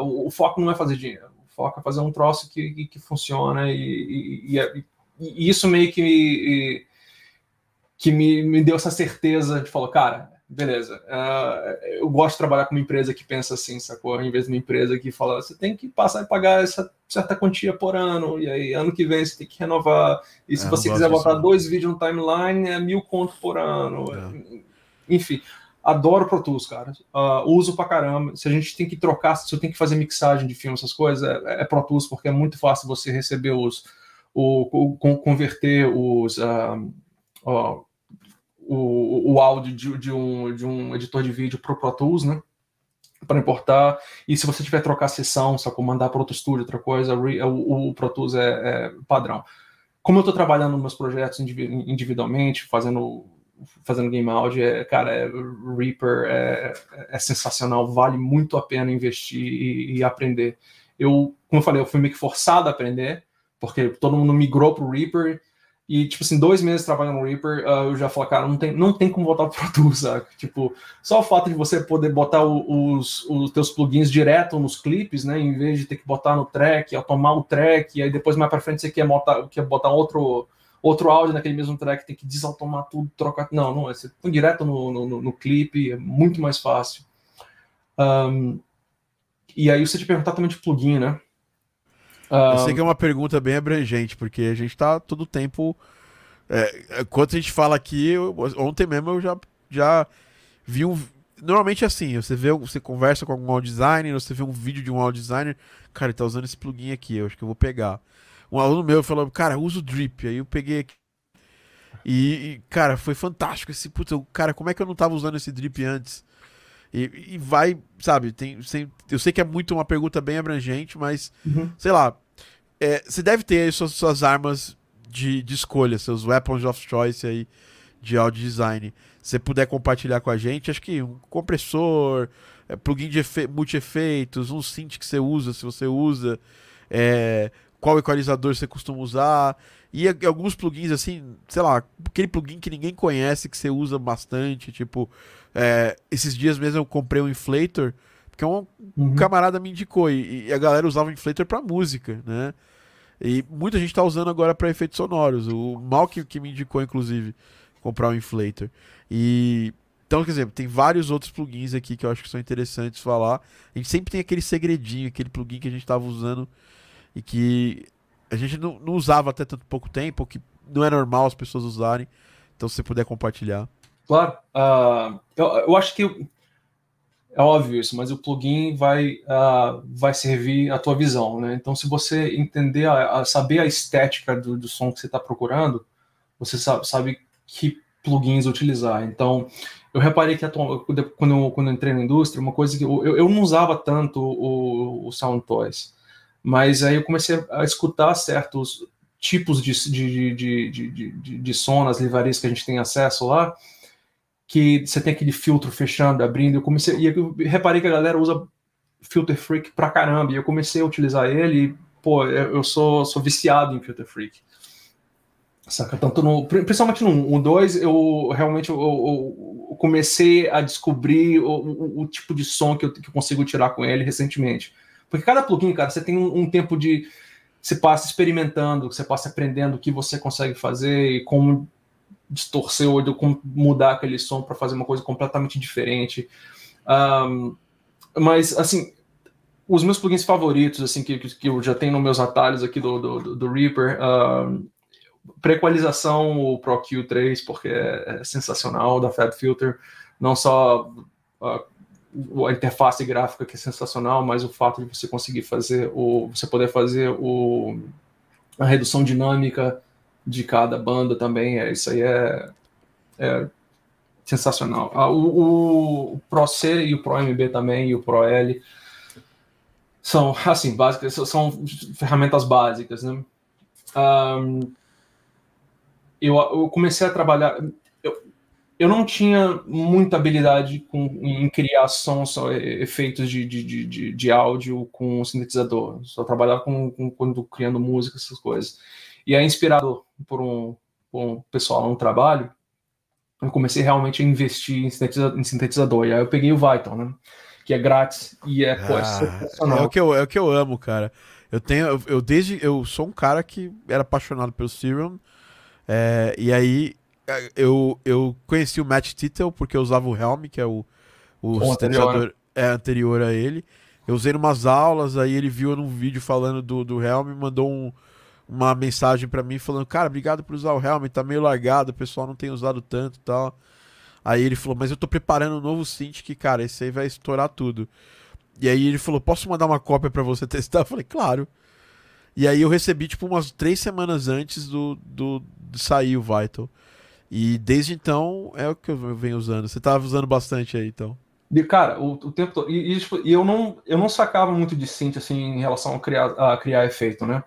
o, o, foco não é fazer dinheiro, o foco é fazer um troço que, que, que funciona, e, e, e, é, e, isso meio que, que me, me deu essa certeza de falar, cara beleza. Uh, eu gosto de trabalhar com uma empresa que pensa assim, sacou? Em vez de uma empresa que fala, você tem que passar e pagar essa certa quantia por ano, e aí ano que vem você tem que renovar. E se é, você quiser botar dois vídeos no timeline, é mil conto por ano. É. Enfim, adoro Pro Tools, cara. Uh, uso pra caramba. Se a gente tem que trocar, se eu tenho que fazer mixagem de filme, essas coisas, é, é Pro Tools, porque é muito fácil você receber os. O, o converter os. Uh, uh, o, o áudio de, de, um, de um editor de vídeo para o Pro Tools, né? Para importar. E se você tiver trocar sessão, só mandar para outro estúdio, outra coisa, o, o Pro Tools é, é padrão. Como eu estou trabalhando meus projetos individualmente, fazendo fazendo game audio, é, cara, é, Reaper é, é, sensacional, vale muito a pena investir e, e, aprender. Eu, como eu falei, eu fui meio que forçado a aprender, porque todo mundo migrou para o Reaper e, tipo assim, dois meses trabalhando no Reaper, uh, eu já falo, cara, não tem, não tem como voltar pro Pro sabe? Tipo, só o fato de você poder botar o, os, os teus plugins direto nos clipes, né? Em vez de ter que botar no track, automar o track, e aí depois mais pra frente você quer botar, quer botar outro, outro áudio naquele mesmo track, tem que desautomar tudo, trocar. Não, não, você põe direto no, no, no clipe, é muito mais fácil. Um, e aí você te perguntar também de plugin, né? Eu sei que é uma pergunta bem abrangente, porque a gente tá todo o tempo. É, enquanto a gente fala aqui, eu, ontem mesmo eu já, já vi um. Normalmente é assim, você vê, você conversa com algum audio designer, você vê um vídeo de um audio designer, cara, ele tá usando esse plugin aqui, eu acho que eu vou pegar. Um aluno meu falou, cara, usa o drip. Aí eu peguei aqui. E, e, cara, foi fantástico esse puta, cara, como é que eu não tava usando esse drip antes? E, e vai, sabe, tem, tem, eu sei que é muito uma pergunta bem abrangente, mas, uhum. sei lá, é, você deve ter suas, suas armas de, de escolha, seus weapons of choice aí de audio design. Se você puder compartilhar com a gente, acho que um compressor, é, plugin de multi-efeitos, um synth que você usa, se você usa, é, qual equalizador você costuma usar. E alguns plugins, assim, sei lá, aquele plugin que ninguém conhece, que você usa bastante, tipo, é, esses dias mesmo eu comprei um inflator, porque um, uhum. camarada me indicou, e, e, a galera usava o inflator pra música, né? E muita gente tá usando agora para efeitos sonoros. O Mal que, que me indicou, inclusive, comprar um inflator. E. Então, quer dizer, tem vários outros plugins aqui que eu acho que são interessantes falar. A gente sempre tem aquele segredinho, aquele plugin que a gente estava usando e que a gente não, não usava até tanto pouco tempo, que não é normal as pessoas usarem. Então, se você puder compartilhar. Claro. Uh, eu, eu acho que é óbvio isso, mas o plugin vai, uh, vai servir a tua visão, né? Então, se você entender, a, a saber a estética do, do som que você está procurando, você sabe, sabe, que plugins utilizar. Então, eu reparei que quando, eu, quando eu entrei na indústria, uma coisa que eu, eu não usava tanto o, o Sound Toys, mas aí eu comecei a escutar certos tipos de, de, de, de, de, de som nas livrarias que a gente tem acesso lá, que você tem aquele filtro fechando, abrindo. Eu comecei e eu reparei que a galera usa Filter Freak pra caramba. E eu comecei a utilizar ele. E, pô, eu sou, sou viciado em Filter Freak. Saca? Tanto no, principalmente no 2, eu realmente eu, eu, comecei a descobrir o, o, o, tipo de som que eu, que eu consigo tirar com ele recentemente. Porque cada plugin, cara, você tem um, um tempo de. Você passa experimentando, você passa aprendendo o que você consegue fazer e como distorcer ou como mudar aquele som para fazer uma coisa completamente diferente. Um, mas, assim, os meus plugins favoritos, assim, que, que eu já tenho nos meus atalhos aqui do, do, do Reaper, um, prequalização, o Pro Q3, porque é, é sensacional, da Fab Filter, não só a, a interface gráfica que é sensacional, mas o fato de você conseguir fazer o, você poder fazer o, a redução dinâmica de cada banda também. É, isso aí é, é sensacional. Ah, o, o, Pro C e o Pro MB também, e o Pro L são, assim, básicas, são ferramentas básicas, né? Um, eu, eu comecei a trabalhar. Eu, não tinha muita habilidade com, em criar sons, efeitos de, de, de, de áudio com sintetizador. Só trabalhava com, com, quando criando música, essas coisas. E é inspirado por um, por um pessoal no trabalho, eu comecei realmente a investir em sintetizador, em sintetizador. E aí eu peguei o Vital, né? Que é grátis e é, pô, é ah, É o, que eu, é o que eu amo, cara. Eu tenho. Eu, eu, desde. Eu sou um cara que era apaixonado pelo Serum. É, e aí eu, eu conheci o Matt Tittle porque eu usava o Helm, que é o, o, sintetizador anterior. É, anterior a ele. Eu usei em umas aulas, aí ele viu num vídeo falando do, do Helm mandou um, uma mensagem para mim falando, cara, obrigado por usar o Helm, tá meio largado, o pessoal não tem usado tanto e tal. Aí ele falou, mas eu tô preparando um novo synth que, cara, esse aí vai estourar tudo. E aí ele falou, posso mandar uma cópia para você testar? Eu falei, claro. E aí eu recebi, tipo, umas três semanas antes do, do, de sair o Vital. E desde então é o que eu venho usando. Você tava usando bastante aí, então. E, cara, o, o tempo todo. E, e, tipo, eu, não, eu não sacava muito de synth, assim, em relação a criar, a criar efeito, né?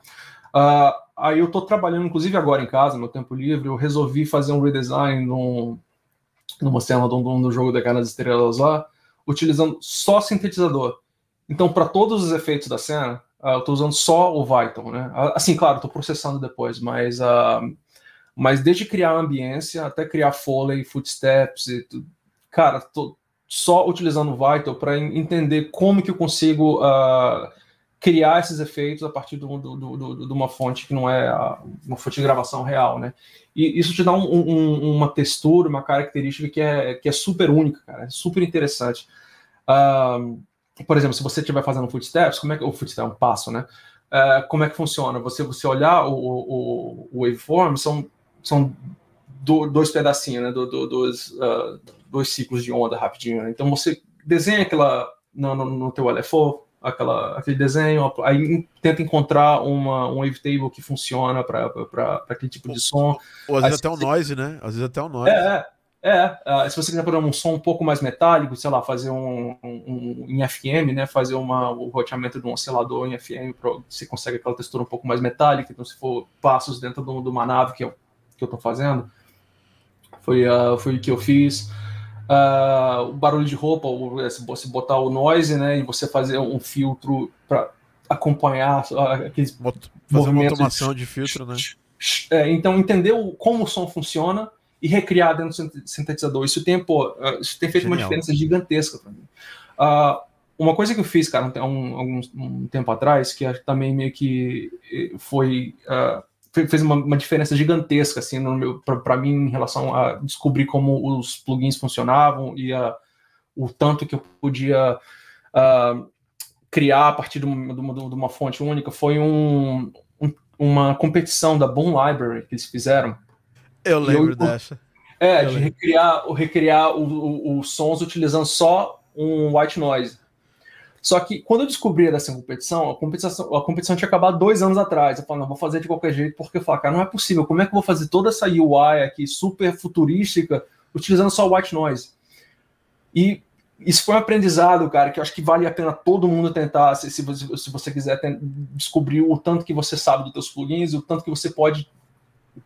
Uh, aí eu estou trabalhando, inclusive agora em casa, no tempo livre, eu resolvi fazer um redesign num, numa cena do, do jogo da das Estrelas lá, utilizando só sintetizador. Então, para todos os efeitos da cena, uh, eu estou usando só o Vital, né? Uh, assim, claro, estou processando depois, mas, mas desde criar a ambiência até criar foley, footsteps, e tudo, cara, tô só utilizando o Vital para entender como que eu consigo criar esses efeitos a partir de uma fonte que não é uma fonte de gravação real, né? E isso te dá um, um, uma textura, uma característica que é, que é super única, cara, é super interessante. Uh, por exemplo, se você estiver fazendo footsteps, como é que o footstep é um passo, né? Uh, como é que funciona? Você você olhar o, o, o waveform são são do, dois pedacinhos, né? Do, do, dois, uh, dois ciclos de onda rapidinho. Né? Então você desenha aquela no, no, no teu LFO, aquela, aquele desenho, aí tenta encontrar uma, um wavetable que funciona para aquele tipo de som. Ou às vezes até um noise, né? Às vezes até um noise. É, é. é. Uh, se você quiser por um som um pouco mais metálico, sei lá, fazer um, um, um em FM, né? Fazer uma, o roteamento de um oscilador em FM, pro, você consegue aquela textura um pouco mais metálica. Então, se for passos dentro de uma nave que eu, que eu tô fazendo, foi, uh, foi o que eu fiz. Uh, o barulho de roupa, se você botar o noise, né, e você fazer um filtro para acompanhar aqueles fazer uma automação de, filtro, né? É, então entender como o som funciona e recriar dentro do sintetizador. Isso tem, pô, ah, isso tem feito Genial. uma diferença gigantesca para mim. Uh, uma coisa que eu fiz, cara, um, um, um, tempo atrás, que também meio que eh, foi uh, fez uma, uma, diferença gigantesca assim para mim em relação a descobrir como os plugins funcionavam e a, o tanto que eu podia uh, criar a partir de uma, de, uma, de uma, fonte única. Foi um, um, uma competição da Boom Library que eles fizeram. Eu lembro eu, dessa. É, de recriar, recriar os sons utilizando só um white noise. Só que quando eu descobri dessa competição, a competição, a competição tinha acabado dois anos atrás. Eu falei, não, vou fazer de qualquer jeito, porque eu falei, cara, não é possível. Como é que eu vou fazer toda essa UI aqui super futurística utilizando só white noise? E isso foi um aprendizado, cara, que eu acho que vale a pena todo mundo tentar, se, se, você, se você quiser descobrir o tanto que você sabe dos teus plugins, o tanto que você pode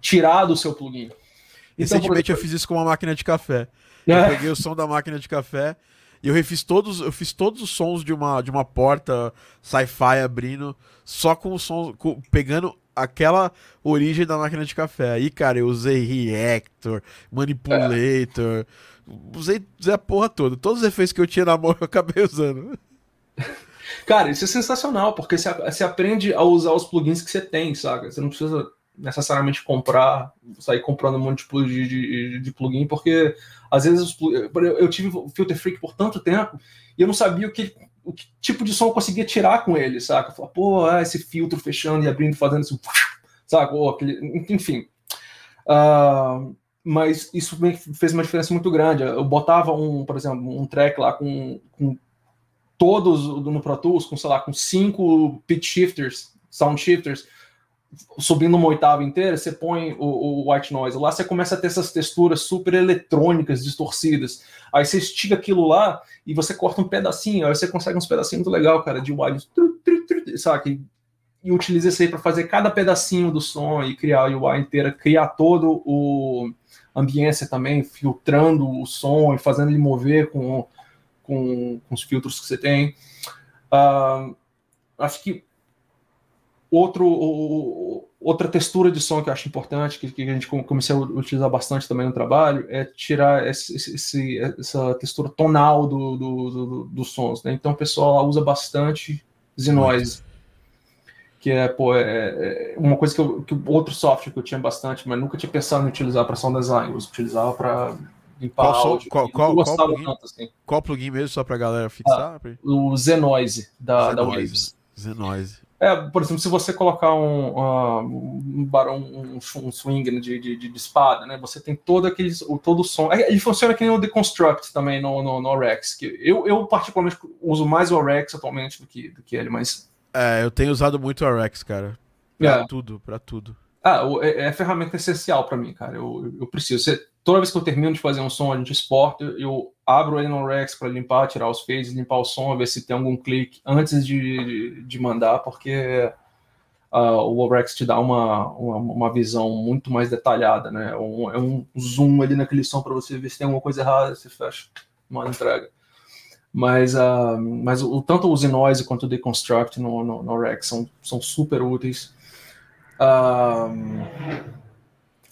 tirar do seu plugin. Então, Recentemente eu fiz isso com uma máquina de café. Eu é. peguei o som da máquina de café e eu refiz todos, eu fiz todos os sons de uma, de uma porta sci-fi abrindo, só com o som, com, pegando aquela origem da máquina de café. Aí, cara, eu usei Reactor, Manipulator, é. usei, usei a porra toda. Todos os efeitos que eu tinha na mão eu acabei usando. Cara, isso é sensacional, porque você, você aprende a usar os plugins que você tem, saca? Você não precisa necessariamente comprar, sair comprando um monte de, de, de plugin, porque às vezes eu tive Filter Freak por tanto tempo e eu não sabia o que, o que tipo de som eu conseguia tirar com ele, saca? Eu falava, pô, ah, esse filtro fechando e abrindo, fazendo isso, saca? Ou aquele, enfim. Uh, mas isso fez uma diferença muito grande. Eu botava um, por exemplo, um track lá com, com todos no Pro Tools, com, sei lá, com cinco pitch shifters, sound shifters, subindo uma oitava inteira, você põe o, o, white noise lá, você começa a ter essas texturas super eletrônicas, distorcidas. Aí você estica aquilo lá e você corta um pedacinho, aí você consegue uns pedacinhos muito legal, cara, de white, sabe? E utiliza isso aí para fazer cada pedacinho do som e criar a UI inteira, criar todo o ambiência também, filtrando o som e fazendo ele mover com, com, com os filtros que você tem. Uh, acho que Outro, o, outra textura de som que eu acho importante, que, que a gente comecei a utilizar bastante também no trabalho, é tirar esse, esse, essa textura tonal do, do, do, dos sons. Né? Então o pessoal usa bastante Z-Noise, que é, pô, é, é, uma coisa que, eu, que outro software que eu tinha bastante, mas nunca tinha pensado em utilizar para sound design, eu utilizava para limpar qual, áudio. Qual, qual, qual, plugin, tanto, assim. qual plugin mesmo, só para galera fixar? Ah, o Z-Noise da, Z-Noise. da Waves. Z-Noise. É, por exemplo, se você colocar um, um, um, um swing né, de, de, de, espada, né? Você tem todo aquele todo o som. Ele funciona que nem o Deconstruct também no, no, no Rex. Que eu, eu, particularmente, uso mais o Rex atualmente do que, do que ele, mas. É, eu tenho usado muito o Rex, cara. Pra é. tudo, pra tudo. Ah, é, é ferramenta essencial para mim, cara. Eu, eu preciso. Você, toda vez que eu termino de fazer um som, gente exporta, eu abro ele no Rex para limpar, tirar os fades, limpar o som, ver se tem algum clique antes de, de, mandar, porque uh, o Rex te dá uma, uma, uma, visão muito mais detalhada, né? É um, é um zoom ali naquele som para você ver se tem alguma coisa errada, você fecha, uma entrega. Mas, uh, mas o, tanto o Zenoise quanto o Deconstruct no, no, no Rex são, são super úteis. Um,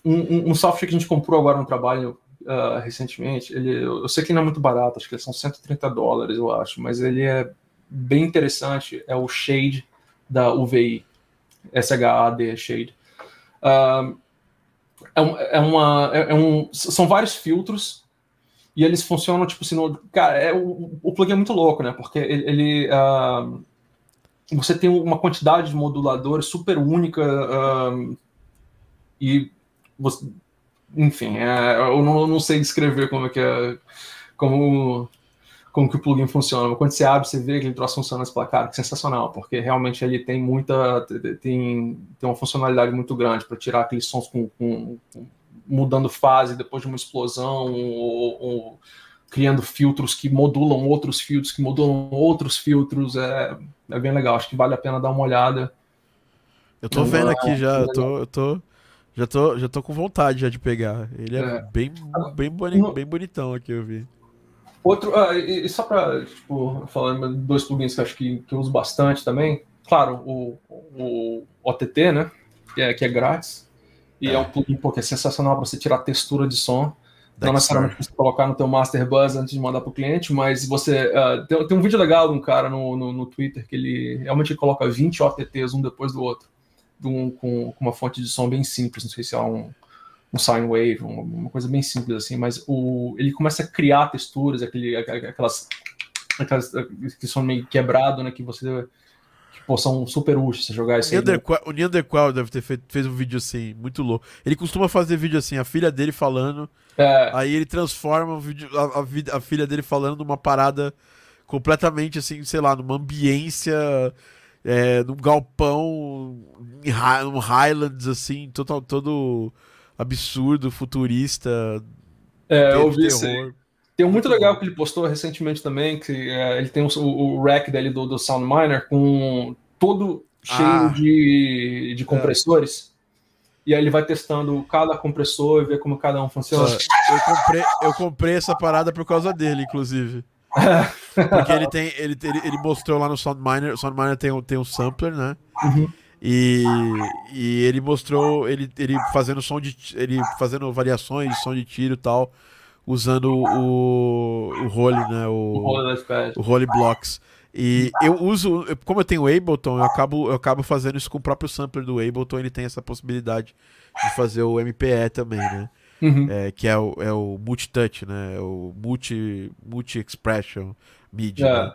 um, um, software que a gente comprou agora no trabalho uh, recentemente, ele, eu sei que não é muito barato, acho que são 130 dólares, eu acho, mas ele é bem interessante, é o Shade da UVI, S-H-A-D, Shade. Uh, é, é, uma, é, é, um, são vários filtros e eles funcionam tipo assim, no, cara, é, o, o plugin é muito louco, né? Porque ele, ele uh, você tem uma quantidade de moduladores super única uh, e você, enfim, é, eu não, não, sei descrever como é que é, como, como que o plugin funciona. Mas quando você abre, você vê que ele troço funcionando esse placar, que sensacional, porque realmente ele tem muita, tem, tem uma funcionalidade muito grande para tirar aqueles sons com, com, com, mudando fase depois de uma explosão ou, ou criando filtros que modulam outros filtros, que modulam outros filtros, é, é bem legal. Acho que vale a pena dar uma olhada. Eu tô vendo aqui já, eu tô, eu tô, já tô, já tô com vontade já de pegar. Ele é, é. Bem, bem, boni, bem bonitão aqui, eu vi. Outro, ah, e, só para tipo, falando dois plugins que eu acho que, que eu uso bastante também. Claro, o, o OTT, né? Que é, que é grátis. E é, é um plugin pô, que é sensacional para você tirar textura de som não necessariamente você colocar no teu master buzz antes de mandar para o cliente, mas você uh, tem, tem, um vídeo legal de um cara no, no, no, Twitter que ele realmente coloca 20 OTTs um depois do outro, um, com, uma fonte de som bem simples, não sei se é um, um sine wave, uma, coisa bem simples assim, mas o, ele começa a criar texturas, aquele, aquelas, aquelas que são meio quebrado, né, que você que pô, são super úteis você jogar isso Neanderqual, O Neanderqual deve ter feito fez um vídeo assim, muito louco. Ele costuma fazer vídeo assim, a filha dele falando, É, aí ele transforma o vídeo, a, a a filha dele falando numa parada completamente assim, sei lá, numa ambiência, é, num galpão, num Highlands, assim, total, todo absurdo, futurista, é, eu vi isso aí. Tem um muito Muito legal bom. que ele postou recentemente também, que é, ele tem o, o, o rack dele do, do Sound Miner com todo cheio Ah. de, de compressores. E aí ele vai testando cada compressor e ver como cada um funciona. Eu comprei, eu comprei essa parada por causa dele, inclusive. Porque ele tem. Ele, ele, ele mostrou lá no SoundMiner. O SoundMiner tem, um- tem um sampler, né? Uhum. E, e ele mostrou ele, ele fazendo som de. ele fazendo variações de som de tiro e tal. Usando o. o Role, né? O O, Role Blocks. E eu uso. Como eu tenho o Ableton, eu acabo, eu acabo fazendo isso com o próprio sampler do Ableton. Ele tem essa possibilidade de fazer o MPE também, né? Uhum. é, que é o, é o multi-touch, né? É o multi, multi-expression media. É. né?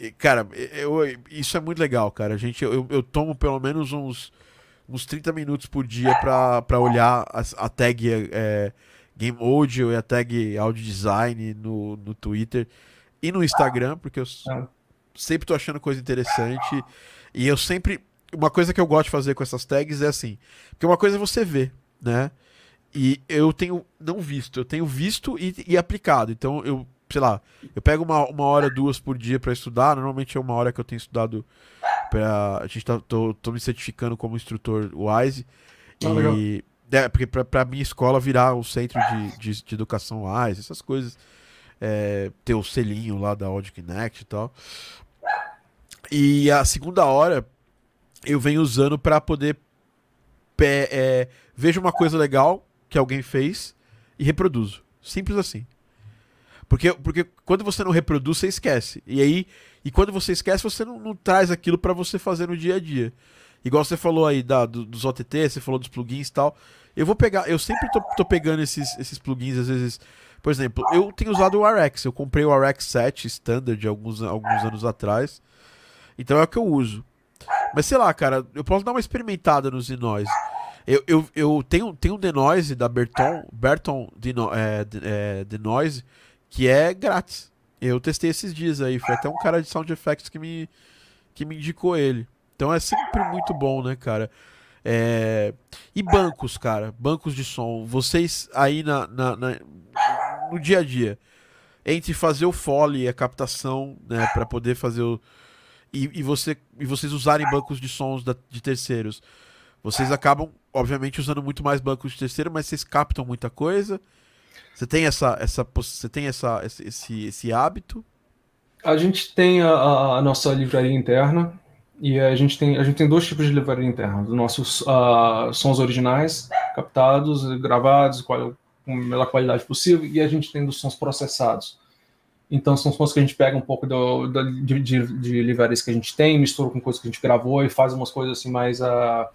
E- cara, eu, isso é muito legal, cara. A gente, eu, eu tomo pelo menos uns, uns 30 minutos por dia pra, pra olhar a, a tag é, Game Audio e a tag Audio Design no, no Twitter e no Instagram, porque eu É. sempre tô achando coisa interessante. E eu sempre. Uma coisa que eu gosto de fazer com essas tags é assim. Porque uma coisa é você ver, né? E eu tenho não visto, eu tenho visto e, e aplicado. Então eu, sei lá, eu pego uma, uma hora, duas por dia pra estudar. Normalmente é uma hora que eu tenho estudado para A gente tá, tô, tô me certificando como instrutor WISE. Ah, legal. e é, porque pra, pra minha escola virar um centro de, de, de educação WISE, essas coisas. É, ter o selinho lá da Audio Connect e tal. E a segunda hora eu venho usando pra poder é, vejo uma coisa legal que alguém fez e reproduzo. Simples assim. Porque, porque quando você não reproduz, você esquece. E aí, e quando você esquece, você não, não traz aquilo pra você fazer no dia a dia. Igual você falou aí da, do- dos OTT, você falou dos plugins e tal. Eu vou pegar, eu sempre tô, tô pegando esses, esses plugins, às vezes. Por exemplo, eu tenho usado o RX. Eu comprei o RX 7 Standard alguns, alguns anos atrás. Então é o que eu uso. Mas sei lá, cara, eu posso dar uma experimentada nos Denoise. Eu, eu, eu tenho, tenho um Denoise da Berton, Berton Deno, é, de- é, Denoise, que é grátis. Eu testei esses dias aí, foi até um cara de Sound Effects que me, que me indicou ele. Então é sempre muito bom, né, cara? É, E bancos, cara, bancos de som. Vocês aí na, na- na- no dia a dia, entre fazer o Foley e a captação, né, para poder fazer o. E, e, você, e vocês usarem bancos de sons da- de terceiros, vocês acabam, obviamente, usando muito mais bancos de terceiro, mas vocês captam muita coisa. Você tem essa, essa, você tem essa, esse, esse, hábito? A gente tem a, a- nossa livraria interna e a gente tem, a gente tem dois tipos de livraria interna. Os nossos ah, sons originais, captados, gravados, qual- com a melhor qualidade possível, e a gente tem dos sons processados. Então são sons que a gente pega um pouco do, da- de, de, de livrarias que a gente tem, mistura com coisas que a gente gravou e faz umas coisas assim mais o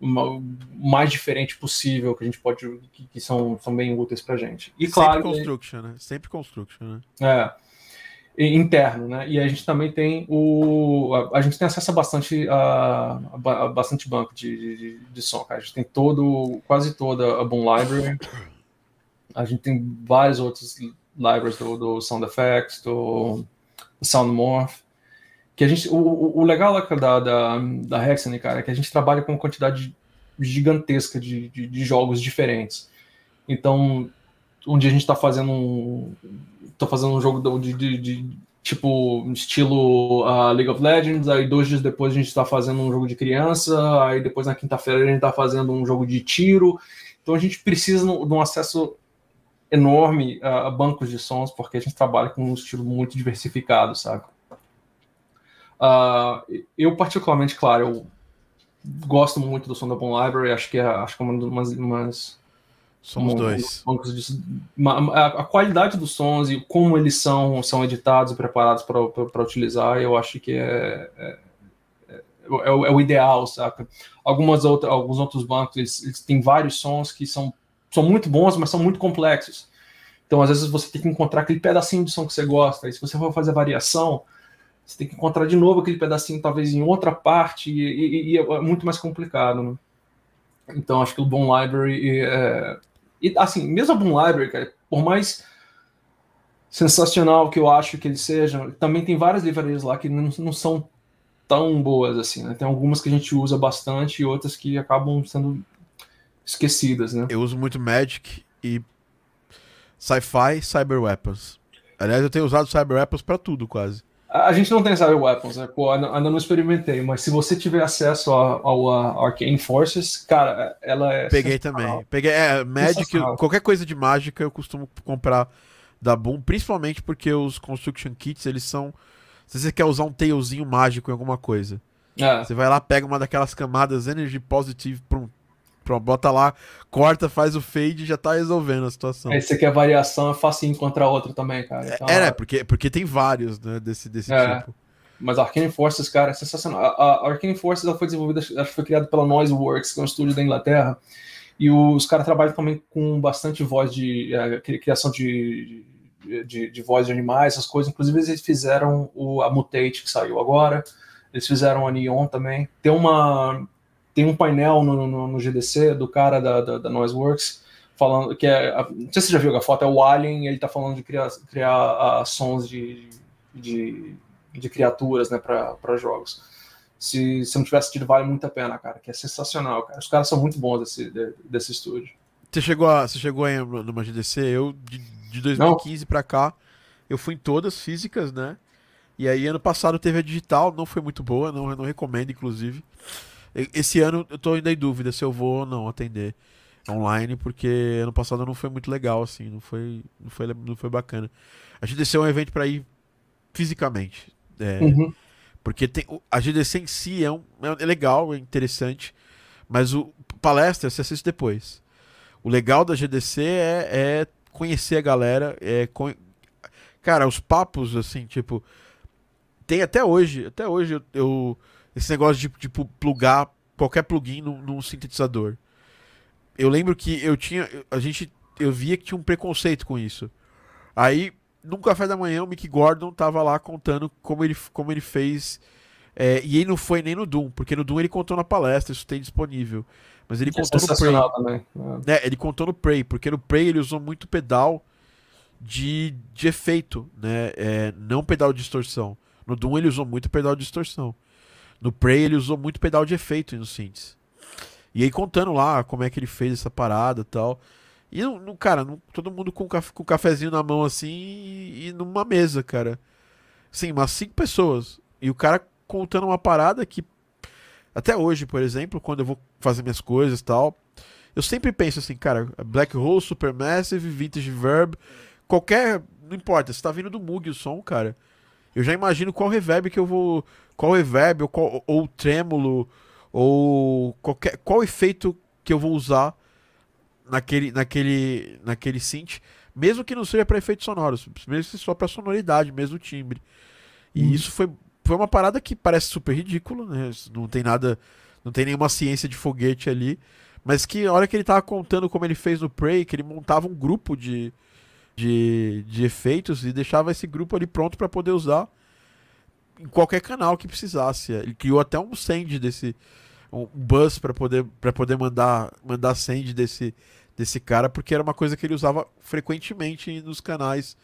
mais diferente possível que a gente pode que, que são, são bem úteis pra gente. E claro, Sempre construction, né? Sempre construction, né? é, interno, né? E a gente também tem o. A, a gente tem acesso a bastante, a, a ba- a bastante banco de, de, de som, cara. A gente tem todo, quase toda a Boom Library. A gente tem vários outros libraries do, do Sound Effects, do, do Sound Morph. Que a gente, o, o- legal da, da, da Hexane, cara, é que a gente trabalha com uma quantidade gigantesca de, de, de jogos diferentes. Então, um dia a gente está fazendo um, tô fazendo um jogo de, de- de, tipo estilo ah, League of Legends, aí dois dias depois a gente está fazendo um jogo de criança, aí depois na quinta-feira a gente está fazendo um jogo de tiro. Então a gente precisa de um acesso enorme a, a bancos de sons, porque a gente trabalha com um estilo muito diversificado, saca? Ah, eu particularmente, claro, eu gosto muito do som da Bon Library, acho que é, acho que é uma das umas, Somos um- dois. bancos de- uma- a, a qualidade dos sons e como eles são, são editados e preparados para utilizar, eu acho que é, é, é, é o, é o ideal, saca? Algumas outra, alguns outros bancos, eles, eles têm vários sons que são, são muito bons, mas são muito complexos. Então, às vezes, você tem que encontrar aquele pedacinho de som que você gosta, e se você for fazer variação, você tem que encontrar de novo aquele pedacinho, talvez em outra parte, e, e, e é muito mais complicado, né? Então, acho que o Boom Library. É... E, assim, mesmo a Boom Library, cara, por mais sensacional que eu acho que ele seja, também tem várias livrarias lá que não, não são tão boas assim, né? Tem algumas que a gente usa bastante e outras que acabam sendo esquecidas, né? Eu uso muito Magic e Sci-Fi Cyber Weapons. Aliás, eu tenho usado Cyber Weapons para tudo, quase. A gente não tem Cyber Weapons, né? Pô, ainda não experimentei, mas se você tiver acesso ao, Arcane Forces, cara, ela é. Peguei também. Peguei. É, Magic, qualquer coisa de mágica eu costumo comprar da Boom, principalmente porque os Construction Kits, eles são. Se você quer usar um tailzinho mágico em alguma coisa, é. você vai lá, pega uma daquelas camadas Energy Positive, prum, Pronto, bota lá, corta, faz o fade e já tá resolvendo a situação. Aí você quer variação, é fácil encontrar outro também, cara. É, então, é, né? Porque, porque tem vários, né, desse, desse é, tipo. Mas a Arcane Forces, cara, é sensacional. A, a Arcane Forces ela foi desenvolvida, acho que foi criada pela Noiseworks, que é um estúdio da Inglaterra. E os caras trabalham também com bastante voz de é, criação de, de, de, voz de animais, essas coisas. Inclusive, eles fizeram o, a Mutate, que saiu agora. Eles fizeram a Neon também. Tem uma tem um painel no, no, no GDC do cara da, da, da Noiseworks falando que é. Não sei se você já viu a foto, é o Alien, ele tá falando de criar, criar uh, sons de, de, de criaturas né, para jogos. Se, se não tivesse tido, vale muito a pena, cara, que é sensacional, cara. Os caras são muito bons desse, de, desse estúdio. Você chegou, a, você chegou aí numa GDC, eu de, de 2015 para cá, eu fui em todas físicas, né? E aí ano passado teve a digital, não foi muito boa, não, não recomendo, inclusive. Esse ano eu tô ainda em dúvida se eu vou ou não atender online, porque ano passado não foi muito legal, assim, não foi, não foi, não foi bacana. A GDC é um evento para ir fisicamente. É, uhum. Porque tem, a GDC em si é, um, é legal, é interessante, mas o palestra você assiste depois. O legal da GDC é, é conhecer a galera, é con... cara, os papos assim, tipo, tem até hoje, até hoje eu, eu esse negócio de tipo plugar qualquer plugin num, num sintetizador. Eu lembro que eu tinha. A gente. Eu via que tinha um preconceito com isso. Aí, num café da manhã, o Mick Gordon tava lá contando como ele, como ele fez. É, e ele não foi nem no Doom, porque no Doom ele contou na palestra, isso tem disponível. Mas ele é contou no Prey. Também. É. é, ele contou no Prey, porque no Prey ele usou muito pedal de, de efeito, né? É, não pedal de distorção. No Doom ele usou muito pedal de distorção. No Prey ele usou muito pedal de efeito no synths. E aí contando lá como é que ele fez essa parada e tal. E, no, cara, todo mundo com, um cafezinho na mão assim e, e numa mesa, cara. Sim, umas cinco pessoas. E o cara contando uma parada que até hoje, por exemplo, quando eu vou fazer minhas coisas e tal, eu sempre penso assim, cara, Black Hole, Supermassive, Vintage Verb, qualquer. Não importa, se tá vindo do Moog o som, cara. Eu já imagino qual reverb que eu vou qual reverb ou, qual, ou trêmulo ou qualquer qual efeito que eu vou usar naquele naquele naquele synth, mesmo que não seja para efeitos sonoros, mesmo que só para sonoridade, mesmo timbre. E hum. isso foi foi uma parada que parece super ridícula, né? Não tem nada, não tem nenhuma ciência de foguete ali, mas que a hora que ele tava contando como ele fez no Prey, que ele montava um grupo de de, de efeitos e deixava esse grupo ali pronto para poder usar em qualquer canal que precisasse. Ele criou até um send desse um bus para poder para poder mandar mandar send desse desse cara porque era uma coisa que ele usava frequentemente nos canais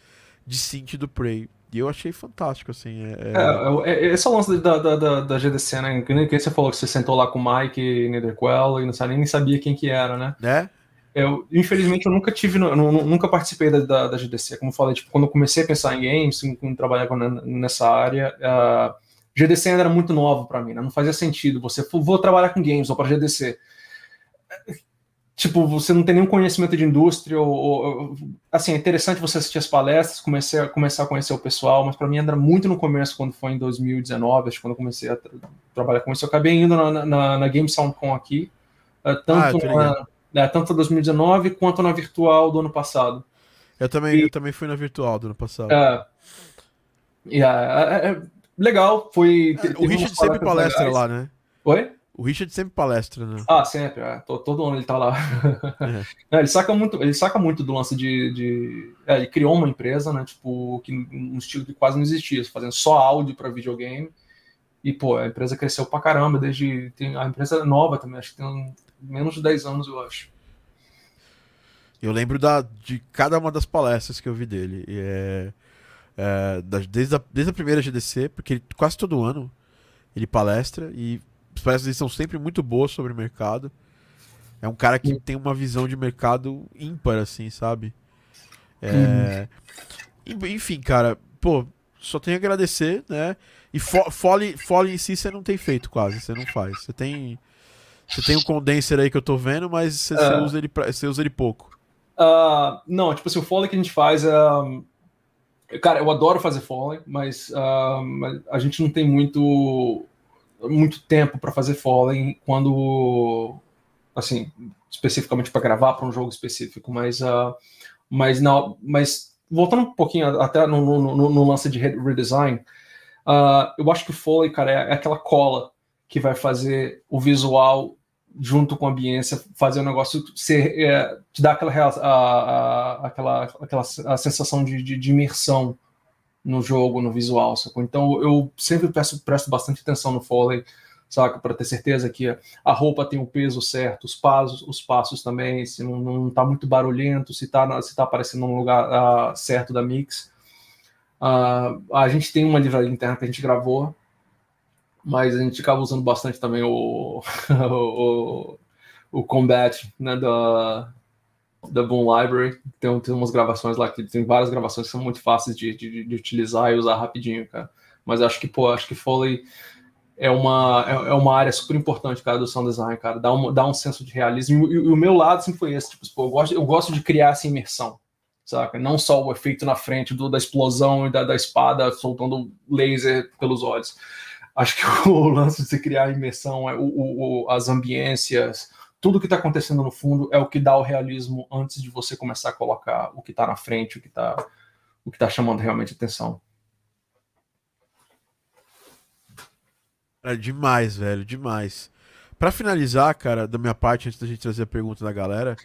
de synth do Prey. E eu achei fantástico, assim. É, é... é, é esse é o lance da, da, da, da GDC, né? Que nem que você falou que você sentou lá com o Mike Netherquell e não nem sabia quem que era, né? É? Eu, infelizmente, eu nunca tive, nunca participei da, da, da, GDC. Como eu falei, tipo, quando eu comecei a pensar em games, quando trabalhava nessa área, a GDC ainda era muito nova para mim, né? Não fazia sentido você, vou trabalhar com games ou para GDC. Tipo, você não tem nenhum conhecimento de indústria, ou, ou, assim, é interessante você assistir as palestras, comecei a, começar a conhecer o pessoal, mas para mim ainda era muito no começo, quando foi em 2019, acho que quando eu comecei a tra trabalhar com isso. Eu acabei indo na, na, na Game Soundcon aqui, uh, tanto ah, na, né, tanto 2019 quanto na virtual do ano passado. Eu também, e, eu também fui na virtual do ano passado. É, yeah, é, é, é legal, foi. É, o Richard sempre palestra legais. lá, né? Oi? O Richard sempre palestra, né? Ah, sempre, é. Todo ano ele tá lá. É, ele saca muito, ele saca muito do lance de. de... É, ele criou uma empresa, né? Tipo, que, um estilo que quase não existia, fazendo só áudio para videogame. E, pô, a empresa cresceu pra caramba desde. Tem, a empresa é nova também, acho que tem menos de 10 anos, eu acho. Eu lembro da, de cada uma das palestras que eu vi dele. E é, é, desde, a, desde a primeira GDC, porque ele, quase todo ano ele palestra e as palestras são sempre muito boas sobre o mercado. É um cara que tem uma visão de mercado ímpar, assim, sabe? É... Uhum. Enfim, cara, pô, só tenho a agradecer, né? E fo fole, fole em si você não tem feito quase, você não faz. Você tem. Você tem um condenser aí que eu tô vendo, mas você, você usa, ele pra, você usa ele pouco. Uh, não, tipo assim, o Foley que a gente faz é. Cara, eu adoro fazer Foley, mas, uh, mas a gente não tem muito muito tempo para fazer Fallen quando, assim, especificamente para gravar para um jogo específico, mas, uh, mas não, mas voltando um pouquinho até no, no, no, no lance de redesign, uh, eu acho que o Foley, cara, é, é, aquela cola que vai fazer o visual junto com a ambiência fazer o negócio ser, é, te dar aquela, a, a, aquela, aquela a sensação de, de, de imersão no jogo, no visual, sacou? Então eu sempre peço, presto bastante atenção no Foley, saca? Para ter certeza que a roupa tem o peso certo, os passos, os passos também, se não, não tá muito barulhento, se tá, se tá aparecendo no lugar uh, certo da mix. Uh, a gente tem uma livraria interna que a gente gravou, mas a gente acaba usando bastante também o, o, o Combat, né, da, da Boom Library. Tem, tem umas gravações lá que tem várias gravações que são muito fáceis de, de, de utilizar e usar rapidinho, cara. Mas acho que, pô, acho que Foley é uma, é, é, uma área super importante, cara, do sound design, cara. Dá um, dá um senso de realismo. E, e o meu lado sempre foi esse, tipo, pô, eu gosto, eu gosto de criar essa imersão, saca? Não só o efeito na frente do, da explosão e da, da espada soltando laser pelos olhos. Acho que o lance de se criar imersão é o, o, as ambiências, tudo que está acontecendo no fundo é o que dá o realismo antes de você começar a colocar o que está na frente, o que está o que tá chamando realmente atenção. É demais, velho, demais. Para finalizar, cara, da minha parte, antes da gente trazer a pergunta da galera,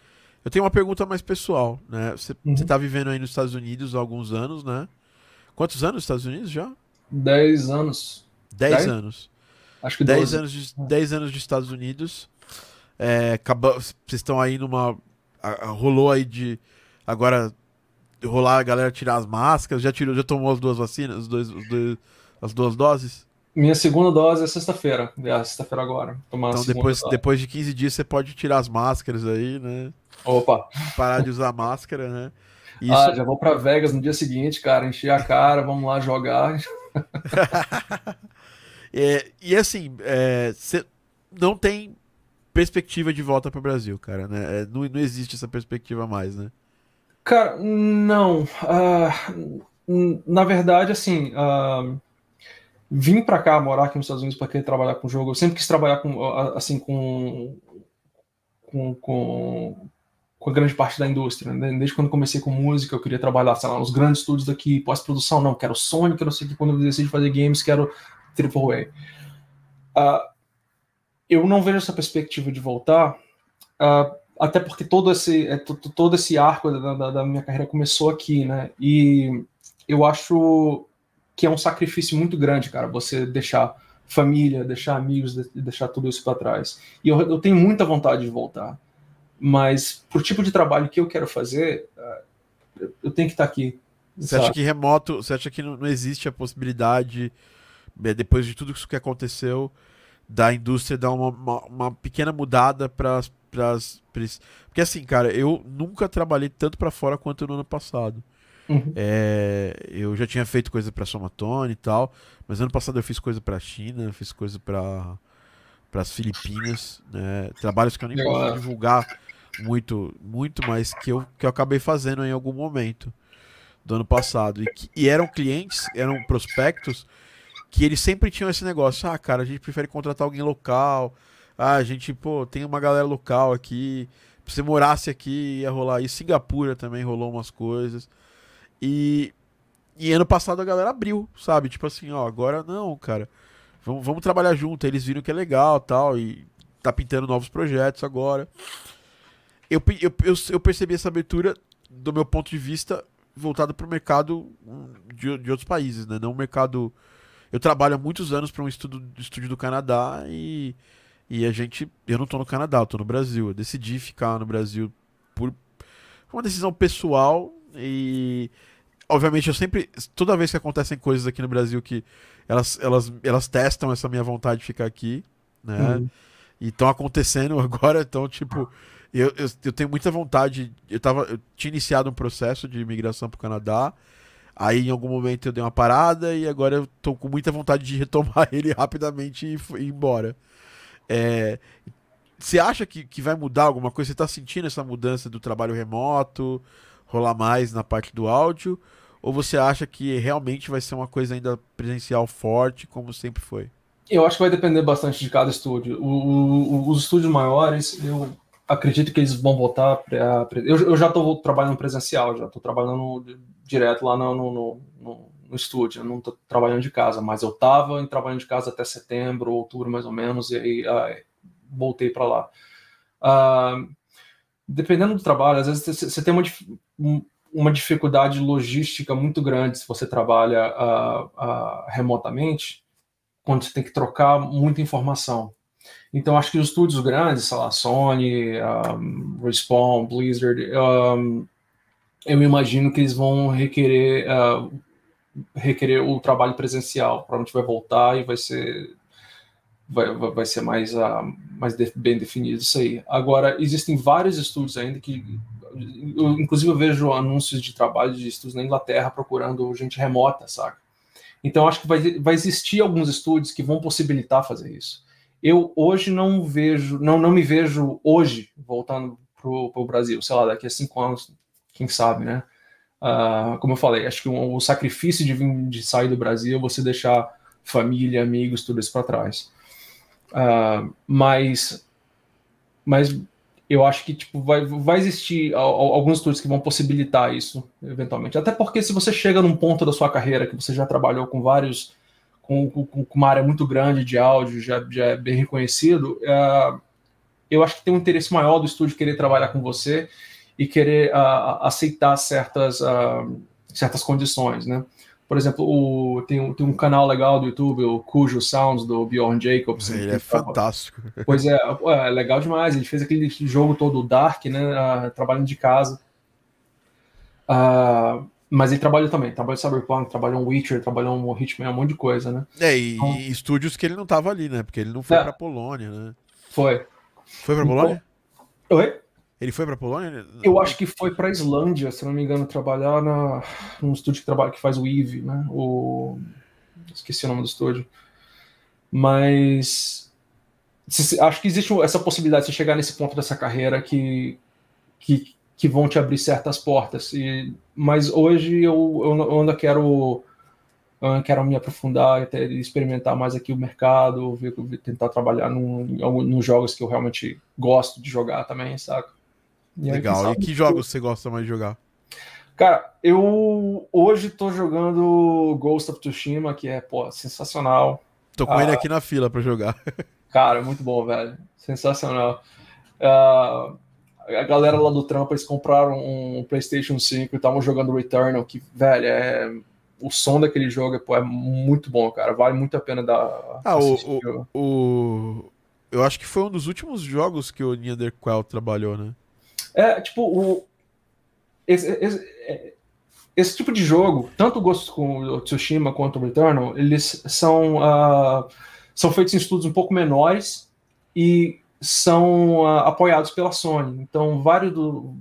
eu tenho uma pergunta mais pessoal, né? Você, uhum. tá vivendo aí nos Estados Unidos há alguns anos, né? Quantos anos nos Estados Unidos já? Dez anos. Dez, dez? anos. Acho que dez anos de, dez anos de Estados Unidos. É, acaba, vocês estão aí numa. A, a, rolou aí de. Agora rolar a galera tirar as máscaras. Já tirou, já tomou as duas vacinas, os dois, os dois, as duas doses? Minha segunda dose é sexta-feira. É sexta-feira agora. Tomar então depois, depois de 15 dias você pode tirar as máscaras aí, né? Opa! Parar de usar máscara, né? Isso... Ah, já vou para Vegas no dia seguinte, cara, encher a cara, vamos lá jogar. é, e assim, é, não tem perspectiva de volta para o Brasil, cara, né? É, não, não existe essa perspectiva mais, né? Cara, não. Uh, na verdade, assim, uh, vim para cá morar aqui nos Estados Unidos para querer trabalhar com jogo. Eu sempre quis trabalhar com, assim, com, com, com, com a grande parte da indústria. Né? Desde quando comecei com música, eu queria trabalhar, sei lá, nos grandes estúdios daqui, pós-produção, não, quero Sony, quero sei que quando eu decidi fazer games, quero AAA. Uh, eu não vejo essa perspectiva de voltar, uh, até porque todo esse, é, todo esse arco da, da, da, minha carreira começou aqui, né? E eu acho que é um sacrifício muito grande, cara, você deixar família, deixar amigos, deixar tudo isso para trás. E eu, eu, tenho muita vontade de voltar, mas por tipo de trabalho que eu quero fazer, uh, eu tenho que estar aqui. Você sabe? acha que remoto, você acha que não, existe a possibilidade, depois de tudo isso que aconteceu, da indústria dar uma, uma, uma pequena mudada para as. Porque assim, cara, eu nunca trabalhei tanto para fora quanto no ano passado. Uhum. É, eu já tinha feito coisa para Somatone e tal, mas ano passado eu fiz coisa para China, fiz coisa para para as Filipinas, né? trabalhos que eu nem posso divulgar muito, muito, mas que eu, que eu acabei fazendo em algum momento do ano passado. E, que, e eram clientes, eram prospectos que eles sempre tinham esse negócio, ah, cara, a gente prefere contratar alguém local, ah, a gente, pô, tem uma galera local aqui, se você morasse aqui ia rolar isso, Singapura também rolou umas coisas, e, e ano passado a galera abriu, sabe, tipo assim, ó, agora não, cara, vamos, vamos trabalhar junto. Eles viram que é legal tal, e tá pintando novos projetos agora. Eu, eu, eu, eu percebi essa abertura do meu ponto de vista voltado para o mercado hum, de, de outros países, né? Não o mercado. Eu trabalho há muitos anos para um estudo, estúdio do Canadá e, e a gente. Eu não estou no Canadá, eu tô no Brasil. Eu decidi ficar no Brasil por uma decisão pessoal e. Obviamente, eu sempre. Toda vez que acontecem coisas aqui no Brasil que elas, elas, elas testam essa minha vontade de ficar aqui, né? Uhum. E estão acontecendo agora, então, tipo. Eu, eu, eu, tenho muita vontade. Eu, tava, eu tinha iniciado um processo de imigração para o Canadá. Aí em algum momento eu dei uma parada e agora eu tô com muita vontade de retomar ele rapidamente e, ir embora. É, você acha que, que vai mudar alguma coisa? Você está sentindo essa mudança do trabalho remoto, rolar mais na parte do áudio? Ou você acha que realmente vai ser uma coisa ainda presencial forte, como sempre foi? Eu acho que vai depender bastante de cada estúdio. O, o, os estúdios maiores, eu acredito que eles vão voltar. Eu, eu já estou trabalhando presencial, já estou trabalhando direto lá no, no, no, no estúdio, eu não estou trabalhando de casa, mas eu estava trabalhando de casa até setembro, outubro mais ou menos, e aí voltei para lá. Ah, dependendo do trabalho, às vezes você tem uma, uma dificuldade logística muito grande se você trabalha ah, ah, remotamente, quando você tem que trocar muita informação. Então, acho que os estúdios grandes, sei lá, Sony, um, Respawn, Blizzard, um, eu imagino que eles vão requerer, uh, requerer o trabalho presencial. Provavelmente vai voltar e vai ser vai, vai ser mais, uh, mais de, bem definido isso aí. Agora, existem vários estúdios ainda que, eu, inclusive, eu vejo anúncios de trabalho de estúdios na Inglaterra procurando gente remota, saca? Então, acho que vai, vai existir alguns estúdios que vão possibilitar fazer isso eu hoje não vejo, não, não me vejo hoje voltando para o Brasil, sei lá, daqui a cinco anos, quem sabe, né? Uh, como eu falei, acho que o, o sacrifício de, vir, de sair do Brasil, você deixar família, amigos, tudo isso para trás. Uh, mas, mas eu acho que tipo, vai, vai existir alguns estudos que vão possibilitar isso, eventualmente. Até porque se você chega num ponto da sua carreira que você já trabalhou com vários com, com, com, uma área muito grande de áudio, já, já é bem reconhecido, uh, eu acho que tem um interesse maior do estúdio querer trabalhar com você e querer uh, aceitar certas, uh, certas condições, né? Por exemplo, o, tem, um, tem um canal legal do YouTube, o Cujo Sounds, do Bjorn Jacobs. Ele é fantástico. Pois é, é legal demais. Ele fez aquele jogo todo Dark, né? trabalhando de casa. Uh, mas ele trabalha também, trabalha Cyberpunk, trabalha um Witcher, trabalha um Hitman, um monte de coisa, né? É, e, então, e estúdios que ele não tava ali, né? Porque ele não foi é, pra Polônia, né? Foi. Foi pra Polônia? Oi? Ele foi pra Polônia? Eu acho que foi pra Islândia, se não me engano, trabalhar na, num estúdio que, trabalha, que faz o Eve, né? O... Esqueci o nome do estúdio. Mas. Acho que existe essa possibilidade de você chegar nesse ponto dessa carreira que, que, que vão te abrir certas portas. E, mas hoje eu, eu, ainda quero eu quero me aprofundar, até experimentar mais aqui o mercado, ver, tentar trabalhar nos jogos que eu realmente gosto de jogar também, saca? E Legal. Aí, e que jogos você gosta mais de jogar? Cara, eu hoje tô jogando Ghost of Tsushima, que é, pô, sensacional. Tô com ah, ele aqui na fila para jogar. Cara, muito bom, velho. Sensacional. Uh, a galera lá do trampo, eles compraram um PlayStation 5 e estavam jogando Returnal, que, velho, é. O som daquele jogo pô, é muito bom, cara. Vale muito a pena dar. Ah, o, o, o, Eu acho que foi um dos últimos jogos que o Neanderquell trabalhou, né? É, tipo, o. Esse, esse, esse tipo de jogo, tanto o Ghost com o Tsushima quanto o Returnal, eles são, uh, são feitos em estudos um pouco menores e são uh, apoiados pela Sony. Então, vários, do,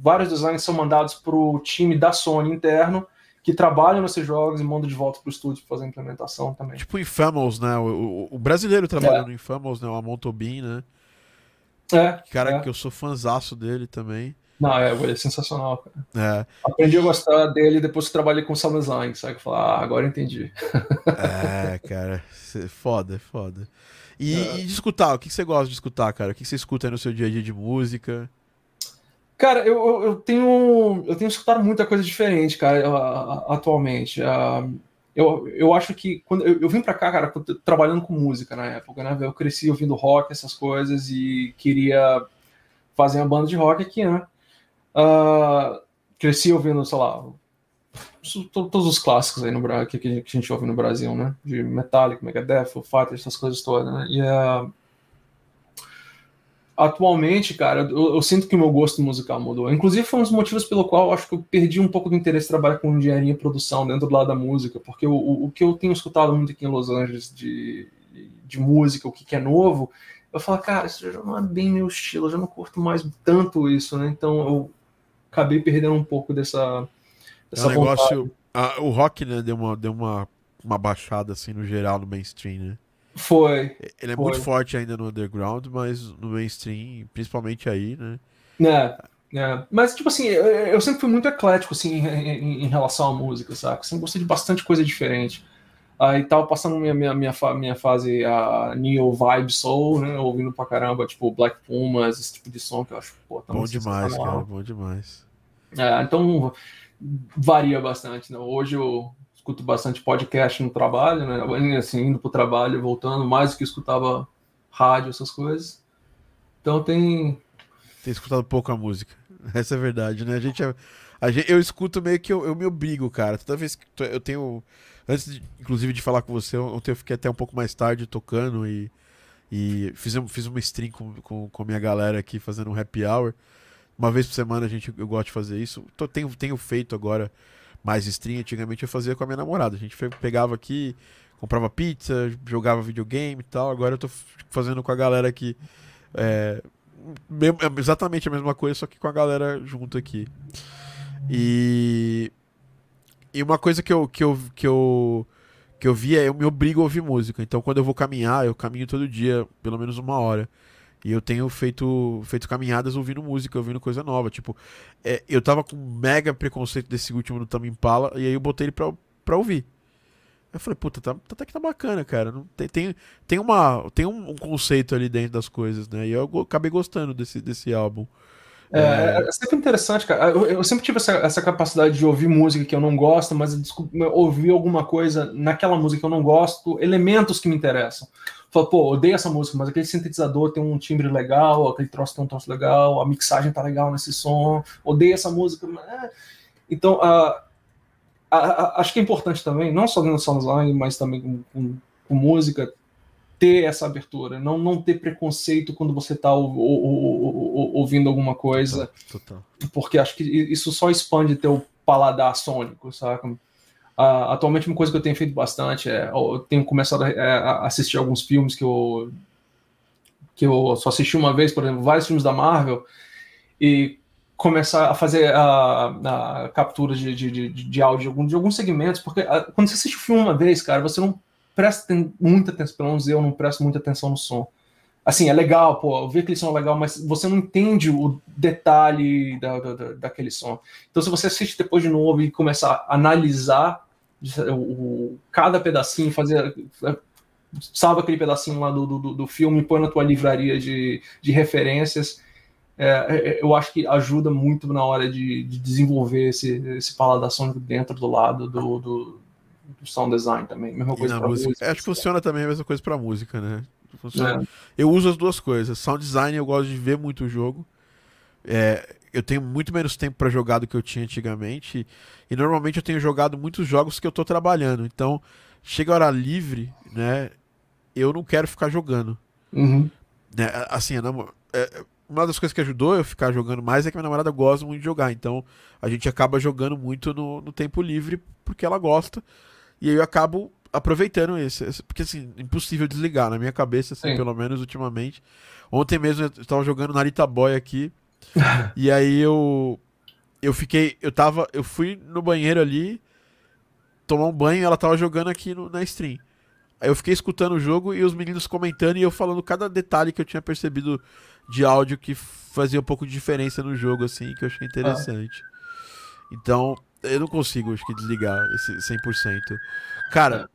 vários designs são mandados para o time da Sony interno, que trabalha nesses jogos e manda de volta para o estúdio para fazer a implementação também. Tipo Infamous, né? O, o brasileiro trabalhando é. no Infamous, né? O Amon Tobin, né? É. Cara, é. que eu sou fanzaço dele também. Não, é, é sensacional, cara. É. Aprendi a gostar dele depois que trabalhei com o Sound Design, sabe? Falar, ah, agora entendi. É, cara. Foda, foda. E, é. e de escutar, o que você gosta de escutar, cara? O que você escuta no seu dia a dia de música? Cara, eu, eu tenho eu tenho escutado muita coisa diferente, cara, atualmente. Eu, eu acho que quando eu, eu vim para cá, cara, trabalhando com música na época, né? Eu cresci ouvindo rock, essas coisas, e queria fazer uma banda de rock aqui, né? Uh, cresci ouvindo, sei lá, todos os clássicos aí no que, que a gente ouve no Brasil, né? De Metallica, Megadeth, Foo Fighters, essas coisas todas, né? E uh, atualmente, cara, eu, eu, sinto que o meu gosto musical mudou. Inclusive, foi um dos motivos pelo qual eu acho que eu perdi um pouco do interesse em trabalhar com engenharia e produção dentro do lado da música, porque o, o, o que eu tenho escutado muito aqui em Los Angeles de, de música, o que, que é novo, eu falo, cara, isso já não é bem meu estilo, eu já não curto mais tanto isso, né? Então eu acabei perdendo um pouco dessa. dessa é um negócio. A, o rock, né, deu uma, deu uma, uma baixada assim no geral no mainstream, né? Foi. Ele é foi. muito forte ainda no underground, mas no mainstream, principalmente aí, né? É, é. Mas, tipo assim, eu, eu, sempre fui muito eclético, assim, em, em, relação à música, saca? Sempre gostei de bastante coisa diferente. Aí tava passando minha, minha, minha, minha fase a Neo Vibe Soul, né? Ouvindo pra caramba, tipo, Black Pumas, esse tipo de som que eu acho, pô, Bom demais, cara, bom demais. É, então varia bastante, né? Hoje eu escuto bastante podcast no trabalho, né? Assim, indo pro trabalho, voltando, mais do que escutava rádio, essas coisas. Então tem. Tem escutado pouco a música. Essa é a verdade, né? A gente, é... a gente eu escuto meio que eu, eu me obrigo, cara. Toda vez que eu tenho. Antes, de, inclusive, de falar com você, ontem eu fiquei até um pouco mais tarde tocando e. E fiz, fiz uma stream com, com, com a minha galera aqui, fazendo um happy hour. Uma vez por semana a gente, eu gosto de fazer isso. Tô, tenho, tenho feito agora mais stream, antigamente eu fazia com a minha namorada. A gente pegava aqui, comprava pizza, jogava videogame e tal. Agora eu tô fazendo com a galera aqui. É, é, exatamente a mesma coisa, só que com a galera junto aqui. E. E uma coisa que eu, que eu, que eu, que eu vi é eu me obrigo a ouvir música. Então quando eu vou caminhar, eu caminho todo dia, pelo menos uma hora. E eu tenho feito, feito caminhadas ouvindo música, ouvindo coisa nova. Tipo, é, eu tava com mega preconceito desse último do Tame Impala, e aí eu botei ele pra, pra ouvir. Eu falei, puta, tá, tá, até que tá bacana, cara. Não, tem, tem, tem, uma, tem um, um, conceito ali dentro das coisas, né? E eu acabei gostando desse, desse álbum. É, é, é sempre interessante, cara. Eu, eu sempre tive essa, essa, capacidade de ouvir música que eu não gosto, mas ouvir alguma coisa naquela música que eu não gosto, elementos que me interessam. Fala, pô, odeio essa música, mas aquele sintetizador tem um timbre legal, aquele troço tem um troço legal, a mixagem tá legal nesse som, odeio essa música. É. Então, uh, uh, acho que é importante também, não só dentro do sounddesign, mas também com, com, com música, ter essa abertura, não, não ter preconceito quando você está ouvindo alguma coisa. Total, total. Porque acho que isso só expande teu paladar sônico, saca? Uh, atualmente, uma coisa que eu tenho feito bastante é eu tenho começado a, é, a, assistir alguns filmes que eu, que eu só assisti uma vez, por exemplo, vários filmes da Marvel, e começar a fazer a, a captura de, de, de, de áudio de, algum, de alguns segmentos, porque a, quando você assiste o filme uma vez, cara, você não presta muita atenção, pelo menos eu não presto muita atenção no som. Assim, é legal, pô, ver aquele som é legal, mas você não entende o detalhe da, da, daquele som. Então, se você assiste depois de novo e começar a analisar o, o, cada pedacinho, fazer. Salva aquele pedacinho lá do, do, do filme, põe na tua livraria de, de referências. É, é, eu acho que ajuda muito na hora de, de desenvolver esse, esse paladar sônico dentro do lado do, do, do sound design também. Mesma coisa para música. música. Acho que funciona também a mesma coisa para música, né? É. Eu uso as duas coisas. Sound design eu gosto de ver muito o jogo. É, eu tenho muito menos tempo para jogar do que eu tinha antigamente. E normalmente eu tenho jogado muitos jogos que eu tô trabalhando. Então, chega a hora livre, né? Eu não quero ficar jogando. Uhum. Né, assim, é, uma das coisas que ajudou eu ficar jogando mais é que minha namorada gosta muito de jogar. Então, a gente acaba jogando muito no, no tempo livre porque ela gosta. E aí eu acabo aproveitando esse, esse, porque assim, impossível desligar na minha cabeça, assim, pelo menos ultimamente. Ontem mesmo eu estava jogando Narita Boy aqui, e aí eu eu fiquei, eu tava, eu fui no banheiro ali tomar um banho, e ela tava jogando aqui no, na stream. Aí eu fiquei escutando o jogo e os meninos comentando e eu falando cada detalhe que eu tinha percebido de áudio que fazia um pouco de diferença no jogo assim, que eu achei interessante. Ah. Então, eu não consigo, acho que, desligar esse 100%. Cara.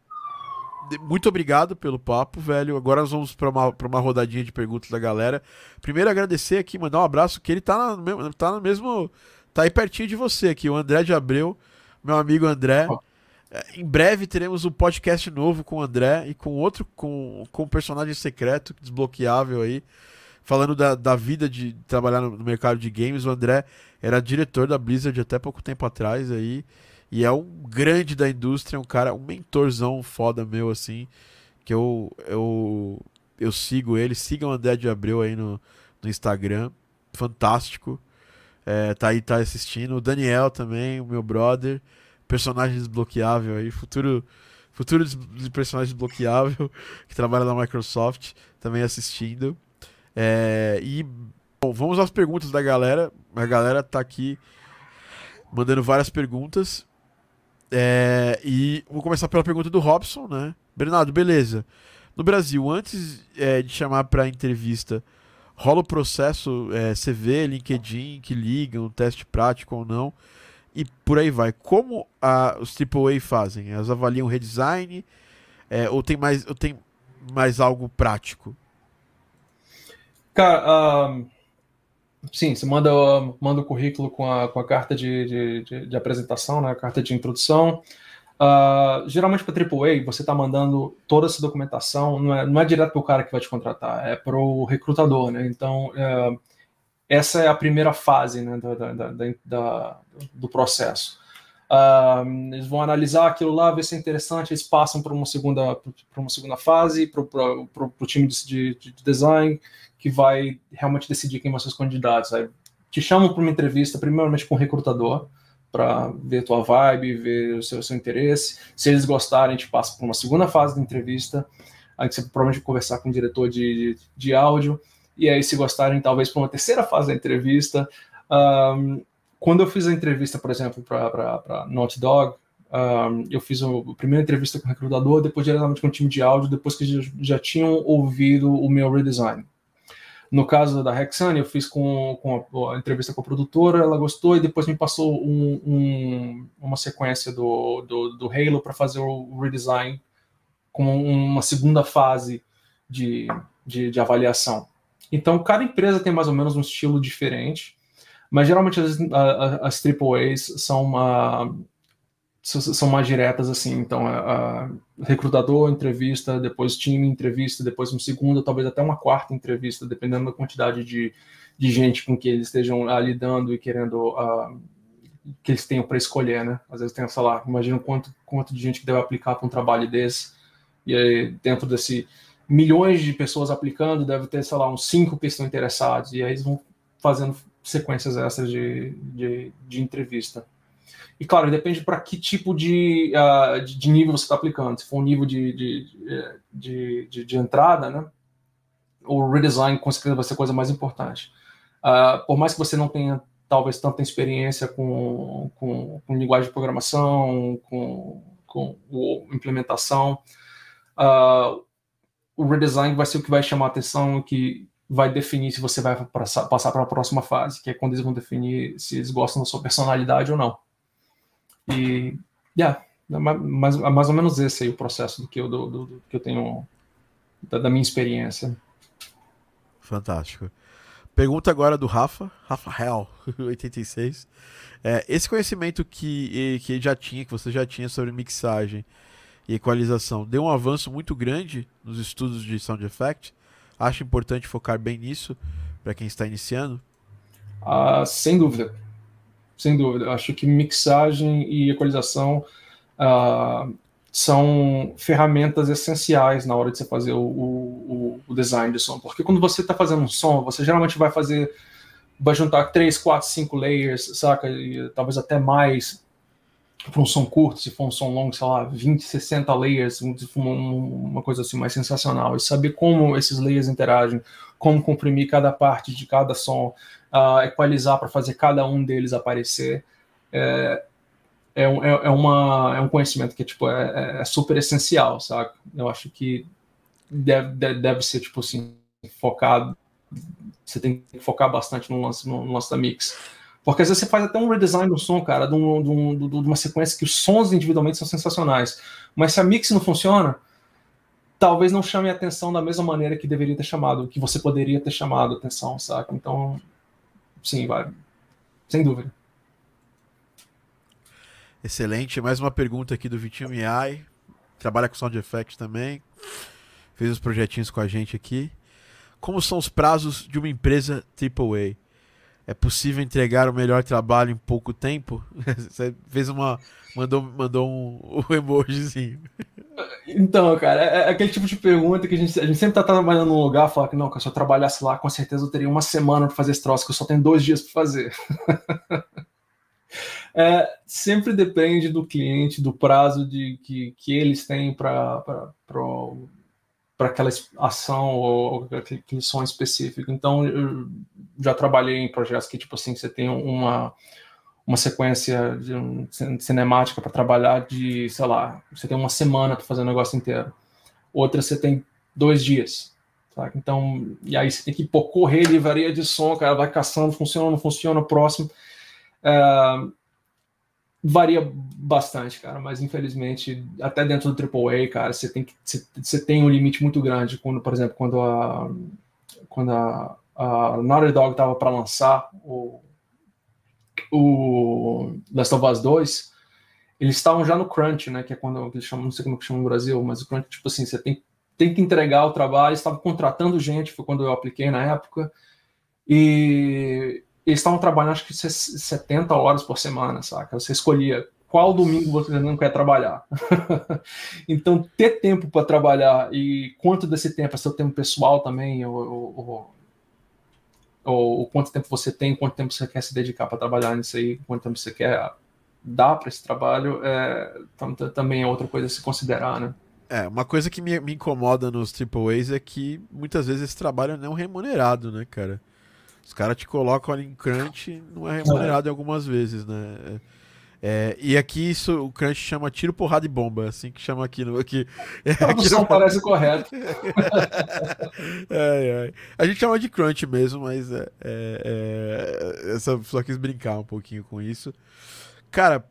Muito obrigado pelo papo, velho. Agora nós vamos para uma, pra uma rodadinha de perguntas da galera. Primeiro, agradecer aqui, mandar um abraço, que ele tá, no, tá no mesmo. Tá aí pertinho de você aqui, o André de Abreu, meu amigo André. É, em breve teremos um podcast novo com o André e com outro, com, com um personagem secreto, desbloqueável aí, falando da, da vida de trabalhar no, no mercado de games. O André era diretor da Blizzard até pouco tempo atrás aí. E é um grande da indústria, um cara, um mentorzão foda meu, assim, que eu, eu, eu sigo ele. Sigam o André de Abreu aí no, no Instagram. Fantástico. É, tá aí, tá assistindo. O Daniel também, o meu brother. Personagem desbloqueável aí. Futuro, futuro de personagem desbloqueável que trabalha na Microsoft. Também assistindo. É, e bom, vamos às perguntas da galera. A galera tá aqui mandando várias perguntas. É, e vou começar pela pergunta do Robson, né? Bernardo, beleza. No Brasil, antes é, de chamar para entrevista, rola o processo é, CV, LinkedIn, que ligam, teste prático ou não, e por aí vai. Como a, os AAA fazem? Elas avaliam redesign é, ou, tem mais, ou tem mais algo prático? Cara, um, sim, você manda, manda o currículo com a, com a carta de, de, de, de apresentação, né, a carta de introdução. Uh, geralmente para AAA, você está mandando toda essa documentação, não é, não é direto para o cara que vai te contratar, é para o recrutador, né? Então, uh, essa é a primeira fase né, da, da, da, do processo. Uh, eles vão analisar aquilo lá, ver se é interessante, eles passam para uma segunda uma segunda fase, para o time de, de, design, que vai realmente decidir quem vão ser os candidatos. Aí te chamam para uma entrevista, primeiramente com o recrutador, para ver tua vibe, ver o seu, seu interesse. Se eles gostarem, a gente passa para uma segunda fase da entrevista, aí você provavelmente vai conversar com o diretor de, de, de áudio, e aí se gostarem, talvez para uma terceira fase da entrevista. Um, quando eu fiz a entrevista, por exemplo, para Naughty Dog, um, eu fiz a primeira entrevista com o recrutador, depois diretamente com o time de áudio, depois que já, já tinham ouvido o meu redesign. No caso da Hexane, eu fiz com, com a, a, entrevista com a produtora, ela gostou e depois me passou um, um, uma sequência do, do, do Halo para fazer o redesign com uma segunda fase de, de, de, avaliação. Então, cada empresa tem mais ou menos um estilo diferente, mas geralmente as, as, as AAAs são uma, são mais diretas assim. Então, a, a recrutador, entrevista, depois time, entrevista, depois uma segunda, talvez até uma quarta entrevista, dependendo da quantidade de, de gente com que eles estejam ah, lidando e querendo uh, que eles tenham para escolher, né? Às vezes tem, sei lá, imagina quanto, quanto de gente que deve aplicar para um trabalho desse, e aí dentro desse milhões de pessoas aplicando, deve ter, sei lá, uns cinco que estão interessados, e aí eles vão fazendo sequências extras de, de, de entrevista. E claro, depende para que tipo de, uh, de, nível você está aplicando. Se for um nível de, de, de, de, de entrada, né, o redesign com certeza vai ser a coisa mais importante. Uh, por mais que você não tenha talvez tanta experiência com, com, com linguagem de programação, com, com, implementação, uh, o redesign vai ser o que vai chamar a atenção que vai definir se você vai passar para a próxima fase, que é quando eles vão definir se eles gostam da sua personalidade ou não. E, yeah, é mais, mais ou menos esse aí o processo do que eu, do, do, do que eu tenho da, da, minha experiência. Fantástico. Pergunta agora do Rafa, Rafael, 86. É, esse conhecimento que, que já tinha, que você já tinha sobre mixagem e equalização, deu um avanço muito grande nos estudos de sound effect? Acho importante focar bem nisso para quem está iniciando? Ah, sem dúvida sem dúvida. Acho que mixagem e equalização uh, são ferramentas essenciais na hora de você fazer o, o, o design de som. Porque quando você está fazendo um som, você geralmente vai fazer, vai juntar 3, 4, 5 layers, saca? E, talvez até mais para um som curto, se for um som longo, sei lá, 20, 60 layers, uma coisa assim mais sensacional. E saber como esses layers interagem, como comprimir cada parte de cada som, uh, equalizar para fazer cada um deles aparecer. É, é, um, é, é, uma, é um conhecimento que tipo, é, é, é super essencial, sabe? Eu acho que deve, deve, deve ser, tipo assim, focado. Você tem que focar bastante no lance, no, no lance da mix. Porque às vezes você faz até um redesign do som, cara, de, um, de, um, de, uma sequência que os sons individualmente são sensacionais. Mas se a mix não funciona, talvez não chame a atenção da mesma maneira que deveria ter chamado, que você poderia ter chamado a atenção, saca? Então, sim, vai. Sem dúvida. Excelente. Mais uma pergunta aqui do Vitinho Miai. Trabalha com Sound Effects também. Fez os projetinhos com a gente aqui. Como são os prazos de uma empresa AAA? É possível entregar o melhor trabalho em pouco tempo? Você fez uma. Mandou, mandou um, um emojizinho. Então, cara, é, é aquele tipo de pergunta que a gente, a gente sempre tá trabalhando num lugar fala que não, que se eu trabalhasse lá, com certeza eu teria uma semana para fazer esse troço, que eu só tenho dois dias para fazer. é, sempre depende do cliente, do prazo de, que, que eles têm para para aquela ação ou, aquele som específico. Então, eu já trabalhei em projetos que, tipo assim, você tem uma, uma sequência de um, cinemática para trabalhar de, sei lá, você tem uma semana para fazer o negócio inteiro. Outra você tem dois dias. Sabe? Então, e aí você tem que pô, correr livraria de som, cara, vai caçando, funciona, não funciona, próximo. É, varia bastante, cara, mas infelizmente, até dentro do AAA, cara, você tem, que, você, você tem um limite muito grande. Quando, por exemplo, quando a, quando a, a Naughty Dog estava para lançar o, o Last of Us 2, eles estavam já no crunch, né, que é quando eles chamam, não sei como que chama no Brasil, mas o crunch, tipo assim, você tem, tem que entregar o trabalho, estava contratando gente, foi quando eu apliquei na época, e eles estavam trabalhando acho que 70 horas por semana, saca? Você escolhia qual domingo você não quer trabalhar. então, ter tempo para trabalhar e quanto desse tempo é seu tempo pessoal também, ou, ou, ou, ou, quanto tempo você tem, quanto tempo você quer se dedicar para trabalhar nisso aí, quanto tempo você quer dar para esse trabalho, é, também é outra coisa a se considerar, né? É, uma coisa que me, me incomoda nos AAAs é que muitas vezes esse trabalho não é remunerado, né, cara? Os caras te colocam ali em crunch, não é remunerado é. algumas vezes, né? É, e aqui isso, o crunch chama tiro, porrada e bomba, assim que chama aqui no. Aqui, é, a tradução no... parece correto. é, é. A gente chama de crunch mesmo, mas é, é, é essa, só quis brincar um pouquinho com isso. Cara,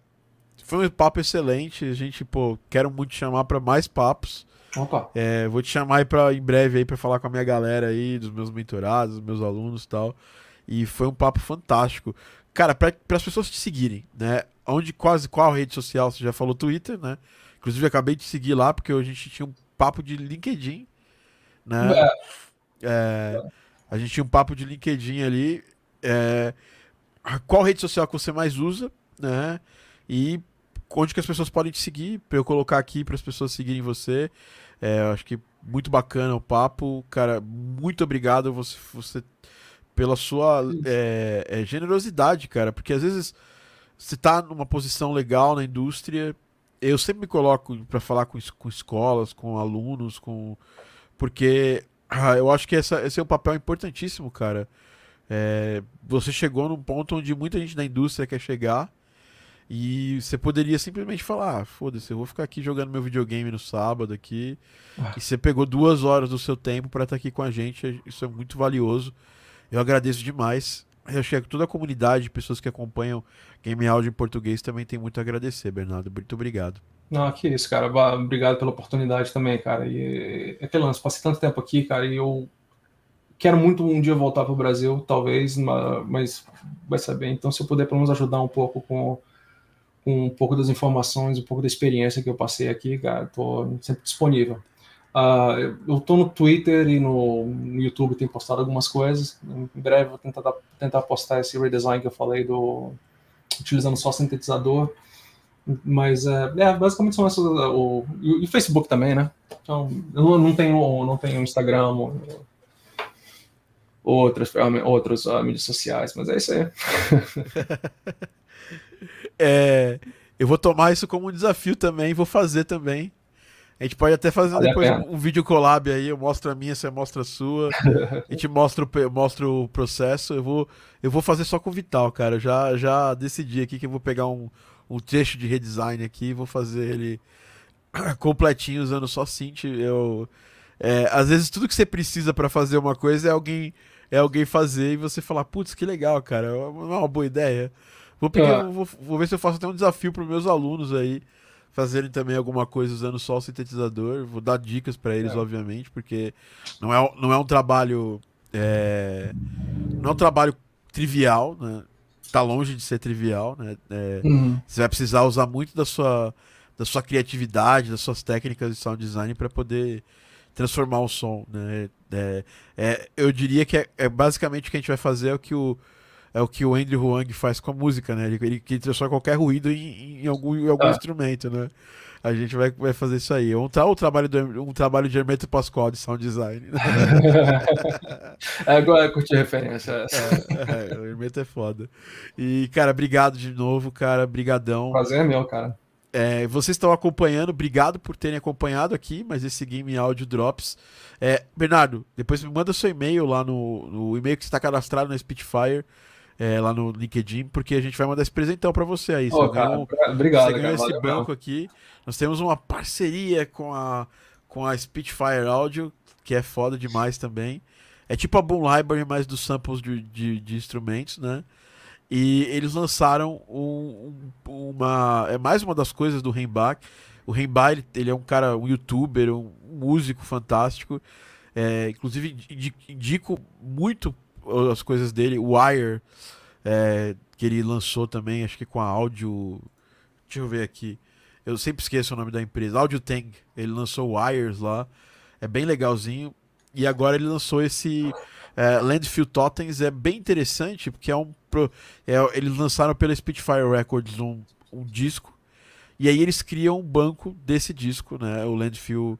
foi um papo excelente. A gente, pô, quero muito chamar para mais papos. Opa. É, vou te chamar aí pra, em breve aí para falar com a minha galera aí, dos meus mentorados, dos meus alunos e tal. E foi um papo fantástico. Cara, para as pessoas te seguirem, né? Onde, quase qual rede social? Você já falou Twitter, né? Inclusive, acabei de seguir lá porque a gente tinha um papo de LinkedIn, né? É. É, a gente tinha um papo de LinkedIn ali. É, qual rede social que você mais usa, né? E onde que as pessoas podem te seguir, para eu colocar aqui para as pessoas seguirem você. É, acho que muito bacana o papo. Cara, muito obrigado você, você pela sua é, é, generosidade, cara. Porque às vezes você tá numa posição legal na indústria. Eu sempre me coloco para falar com, com escolas, com alunos, com. Porque ah, eu acho que essa, esse é um papel importantíssimo, cara. É, você chegou num ponto onde muita gente da indústria quer chegar e você poderia simplesmente falar: ah, foda-se, eu vou ficar aqui jogando meu videogame no sábado aqui. Ah. E você pegou duas horas do seu tempo para estar tá aqui com a gente. Isso é muito valioso. Eu agradeço demais. Eu acho que toda a comunidade, pessoas que acompanham Game Audio em português também tem muito a agradecer, Bernardo. Muito obrigado. Não, que isso, cara. Obrigado pela oportunidade também, cara. E é aquele lance, passei tanto tempo aqui, cara, e eu quero muito um dia voltar para o Brasil, talvez, mas vai saber. Então, se eu puder pelo menos ajudar um pouco com com um pouco das informações, um pouco da experiência que eu passei aqui, cara, tô sempre disponível. Uh, eu tô no Twitter e no, YouTube, tenho postado algumas coisas. Em breve vou tentar, tentar postar esse redesign que eu falei do utilizando só sintetizador. Mas é, é basicamente são essas. O, e o Facebook também, né? Então, eu não, não tenho não tenho Instagram, ou, outras, outras uh, mídias sociais, mas é isso aí. É, eu vou tomar isso como um desafio também, vou fazer também. A gente pode até fazer vale depois um, vídeo collab aí, eu mostro a minha, você mostra a sua. a gente mostra o, mostra o processo. Eu vou, eu vou fazer só com o Vital, cara. Eu já, já decidi aqui que eu vou pegar um, um trecho de redesign aqui e vou fazer ele completinho usando só synth. Eu, é, às vezes tudo que você precisa para fazer uma coisa é alguém é alguém fazer e você falar, putz, que legal, cara. Não é uma boa ideia. Vou, pegar, é. vou, vou, ver se eu faço até um desafio para meus alunos aí fazerem também alguma coisa usando só o sintetizador. Vou dar dicas para eles, é. obviamente, porque não é, não é um trabalho. É, não é um trabalho trivial, né? tá longe de ser trivial, né? É, uhum. Você vai precisar usar muito da sua, da sua criatividade, das suas técnicas de sound design para poder transformar o som, né? É, é, eu diria que é, é, basicamente o que a gente vai fazer é o que o é o que o Andrew Huang faz com a música, né? Ele, ele, ele transforma qualquer ruído em, em algum, em algum ah. instrumento, né? A gente vai, vai fazer isso aí. Um, tra um trabalho, do, um trabalho de Hermeto Pascoal de sound design. é, agora curti a referência. É, é, o Hermeto é foda. E, cara, obrigado de novo, cara. Brigadão. Prazer é meu, cara. É, vocês estão acompanhando, obrigado por terem acompanhado aqui, mas esse Game Audio Drops. É, Bernardo, depois me manda seu e-mail lá no, no e-mail que está cadastrado na Spitfire é, lá no LinkedIn, porque a gente vai mandar esse presentão para você aí. Oh, cara, obrigado. Você ganhou esse banco aqui. Nós temos uma parceria com a, com a Spitfire Audio, que é foda demais também. É tipo a Boom Library, mas dos samples de, de, de instrumentos, né? E eles lançaram um, uma. É mais uma das coisas do Rembach. O Rembach, ele, ele, é um cara, um youtuber, um, um músico fantástico. É, inclusive, indico muito as coisas dele. O Wire, é, que ele lançou também, acho que com a áudio. Deixa eu ver aqui. Eu sempre esqueço o nome da empresa. Audio Tang. Ele lançou Wires lá. É bem legalzinho. E agora ele lançou esse é, Landfill Totems. É bem interessante, porque é um. É, eles lançaram pela Spitfire Records um, um disco. E aí eles criam um banco desse disco, né? O Landfill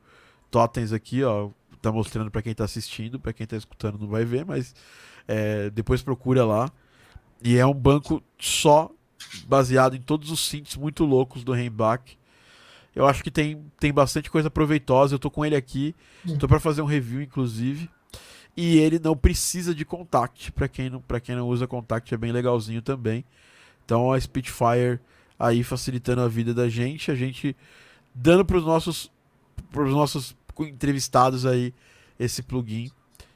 Totems aqui, ó. Tá mostrando para quem tá assistindo, para quem tá escutando não vai ver, mas é, depois procura lá. E é um banco só baseado em todos os synths muito loucos do Reinbach. Eu acho que tem, tem bastante coisa proveitosa. Eu tô com ele aqui, hum. tô para fazer um review inclusive. E ele não precisa de contact, para quem não para quem não usa contact é bem legalzinho também. Então a Spitfire aí facilitando a vida da gente, a gente dando para os nossos pros nossos entrevistados aí esse plugin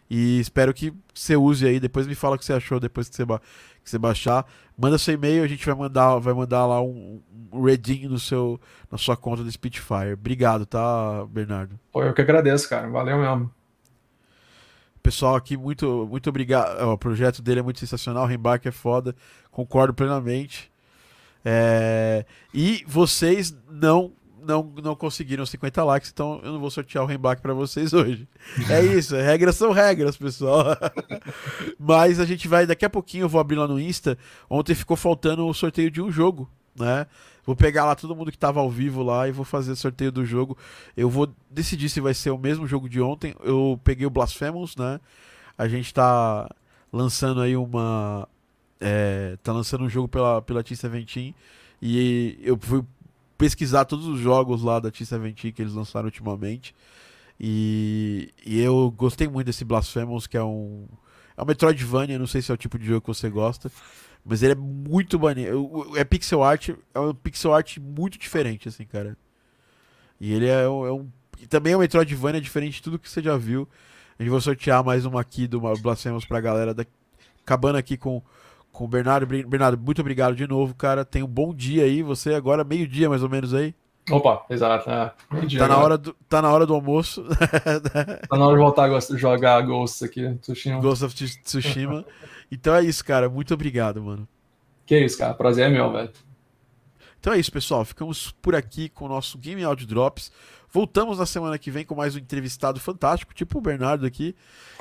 e espero que você use aí. Depois me fala o que você achou depois que você, ba que você baixar. Manda seu e-mail, a gente vai mandar, vai mandar lá um, um redinho no seu, na sua conta do Spitfire. Obrigado, tá, Bernardo? Pô, eu que agradeço, cara. Valeu mesmo. Pessoal aqui, muito, muito obrigado. O projeto dele é muito sensacional. O Rembark é foda. Concordo plenamente. É... E vocês não não, não conseguiram 50 likes, então eu não vou sortear o Remback para vocês hoje. É isso, regras são regras, pessoal. Mas a gente vai, daqui a pouquinho eu vou abrir lá no Insta. Ontem ficou faltando o sorteio de um jogo, né? Vou pegar lá todo mundo que estava ao vivo lá e vou fazer o sorteio do jogo. Eu vou decidir se vai ser o mesmo jogo de ontem. Eu peguei o Blasphemous, né? A gente tá lançando aí uma. É, tá lançando um jogo pela, pela T17 e eu fui pesquisar todos os jogos lá da T-17 que eles lançaram ultimamente. E, e, eu gostei muito desse Blasphemous, que é um. É um Metroidvania, não sei se é o tipo de jogo que você gosta. Mas ele é muito maneiro. É pixel art, é um pixel art muito diferente, assim, cara. E ele é, um. É um também é um Metroidvania diferente de tudo que você já viu. A gente vai sortear mais uma aqui do Blasphemous pra galera. Da... Acabando aqui com com o Bernardo. Bernardo, muito obrigado de novo, cara. Tenha um bom dia aí. Você agora, meio-dia mais ou menos aí. Opa, exato. É, tá, na hora do, tá na hora do almoço. tá na hora de voltar a jogar Ghost aqui, Tsushima. Ghost of Tsushima. então é isso, cara. Muito obrigado, mano. Que isso, cara. Prazer é meu, velho. Então é isso, pessoal. Ficamos por aqui com o nosso Game Audio Drops. Voltamos na semana que vem com mais um entrevistado fantástico, tipo o Bernardo aqui,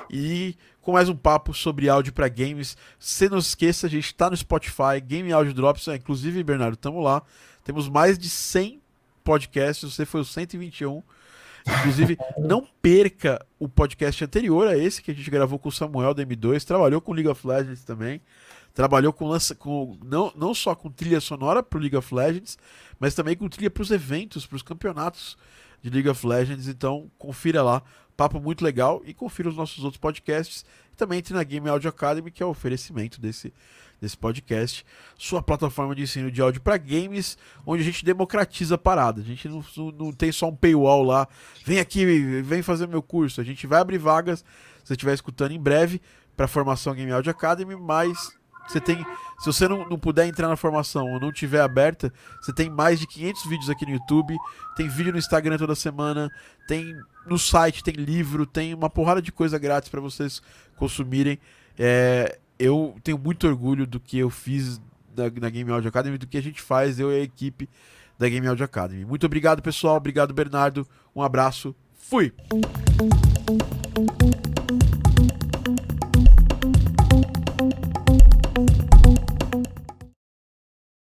e com mais um papo sobre áudio para games. Se não esqueça, a gente está no Spotify, Game Audio Drops, é, inclusive, Bernardo, estamos lá. Temos mais de 100 podcasts, você foi o 121. Inclusive, não perca o podcast anterior a esse que a gente gravou com o Samuel da M2, trabalhou com League of Legends também trabalhou com, lança, com não, não só com trilha sonora para o League of Legends, mas também com trilha para os eventos, para os campeonatos de League of Legends. Então, confira lá. Papo muito legal e confira os nossos outros podcasts. E também entre na Game Audio Academy, que é o oferecimento desse, desse podcast. Sua plataforma de ensino de áudio para games, onde a gente democratiza a parada. A gente não, não tem só um paywall lá. Vem aqui, vem fazer meu curso. A gente vai abrir vagas, se você estiver escutando em breve, para a formação Game Audio Academy, mas você tem, se você não, não puder entrar na formação ou não tiver aberta, você tem mais de 500 vídeos aqui no YouTube, tem vídeo no Instagram toda semana, tem no site, tem livro, tem uma porrada de coisa grátis para vocês consumirem. É, eu tenho muito orgulho do que eu fiz na, na Game Audio Academy, do que a gente faz, eu e a equipe da Game Audio Academy. Muito obrigado, pessoal. Obrigado, Bernardo. Um abraço. Fui!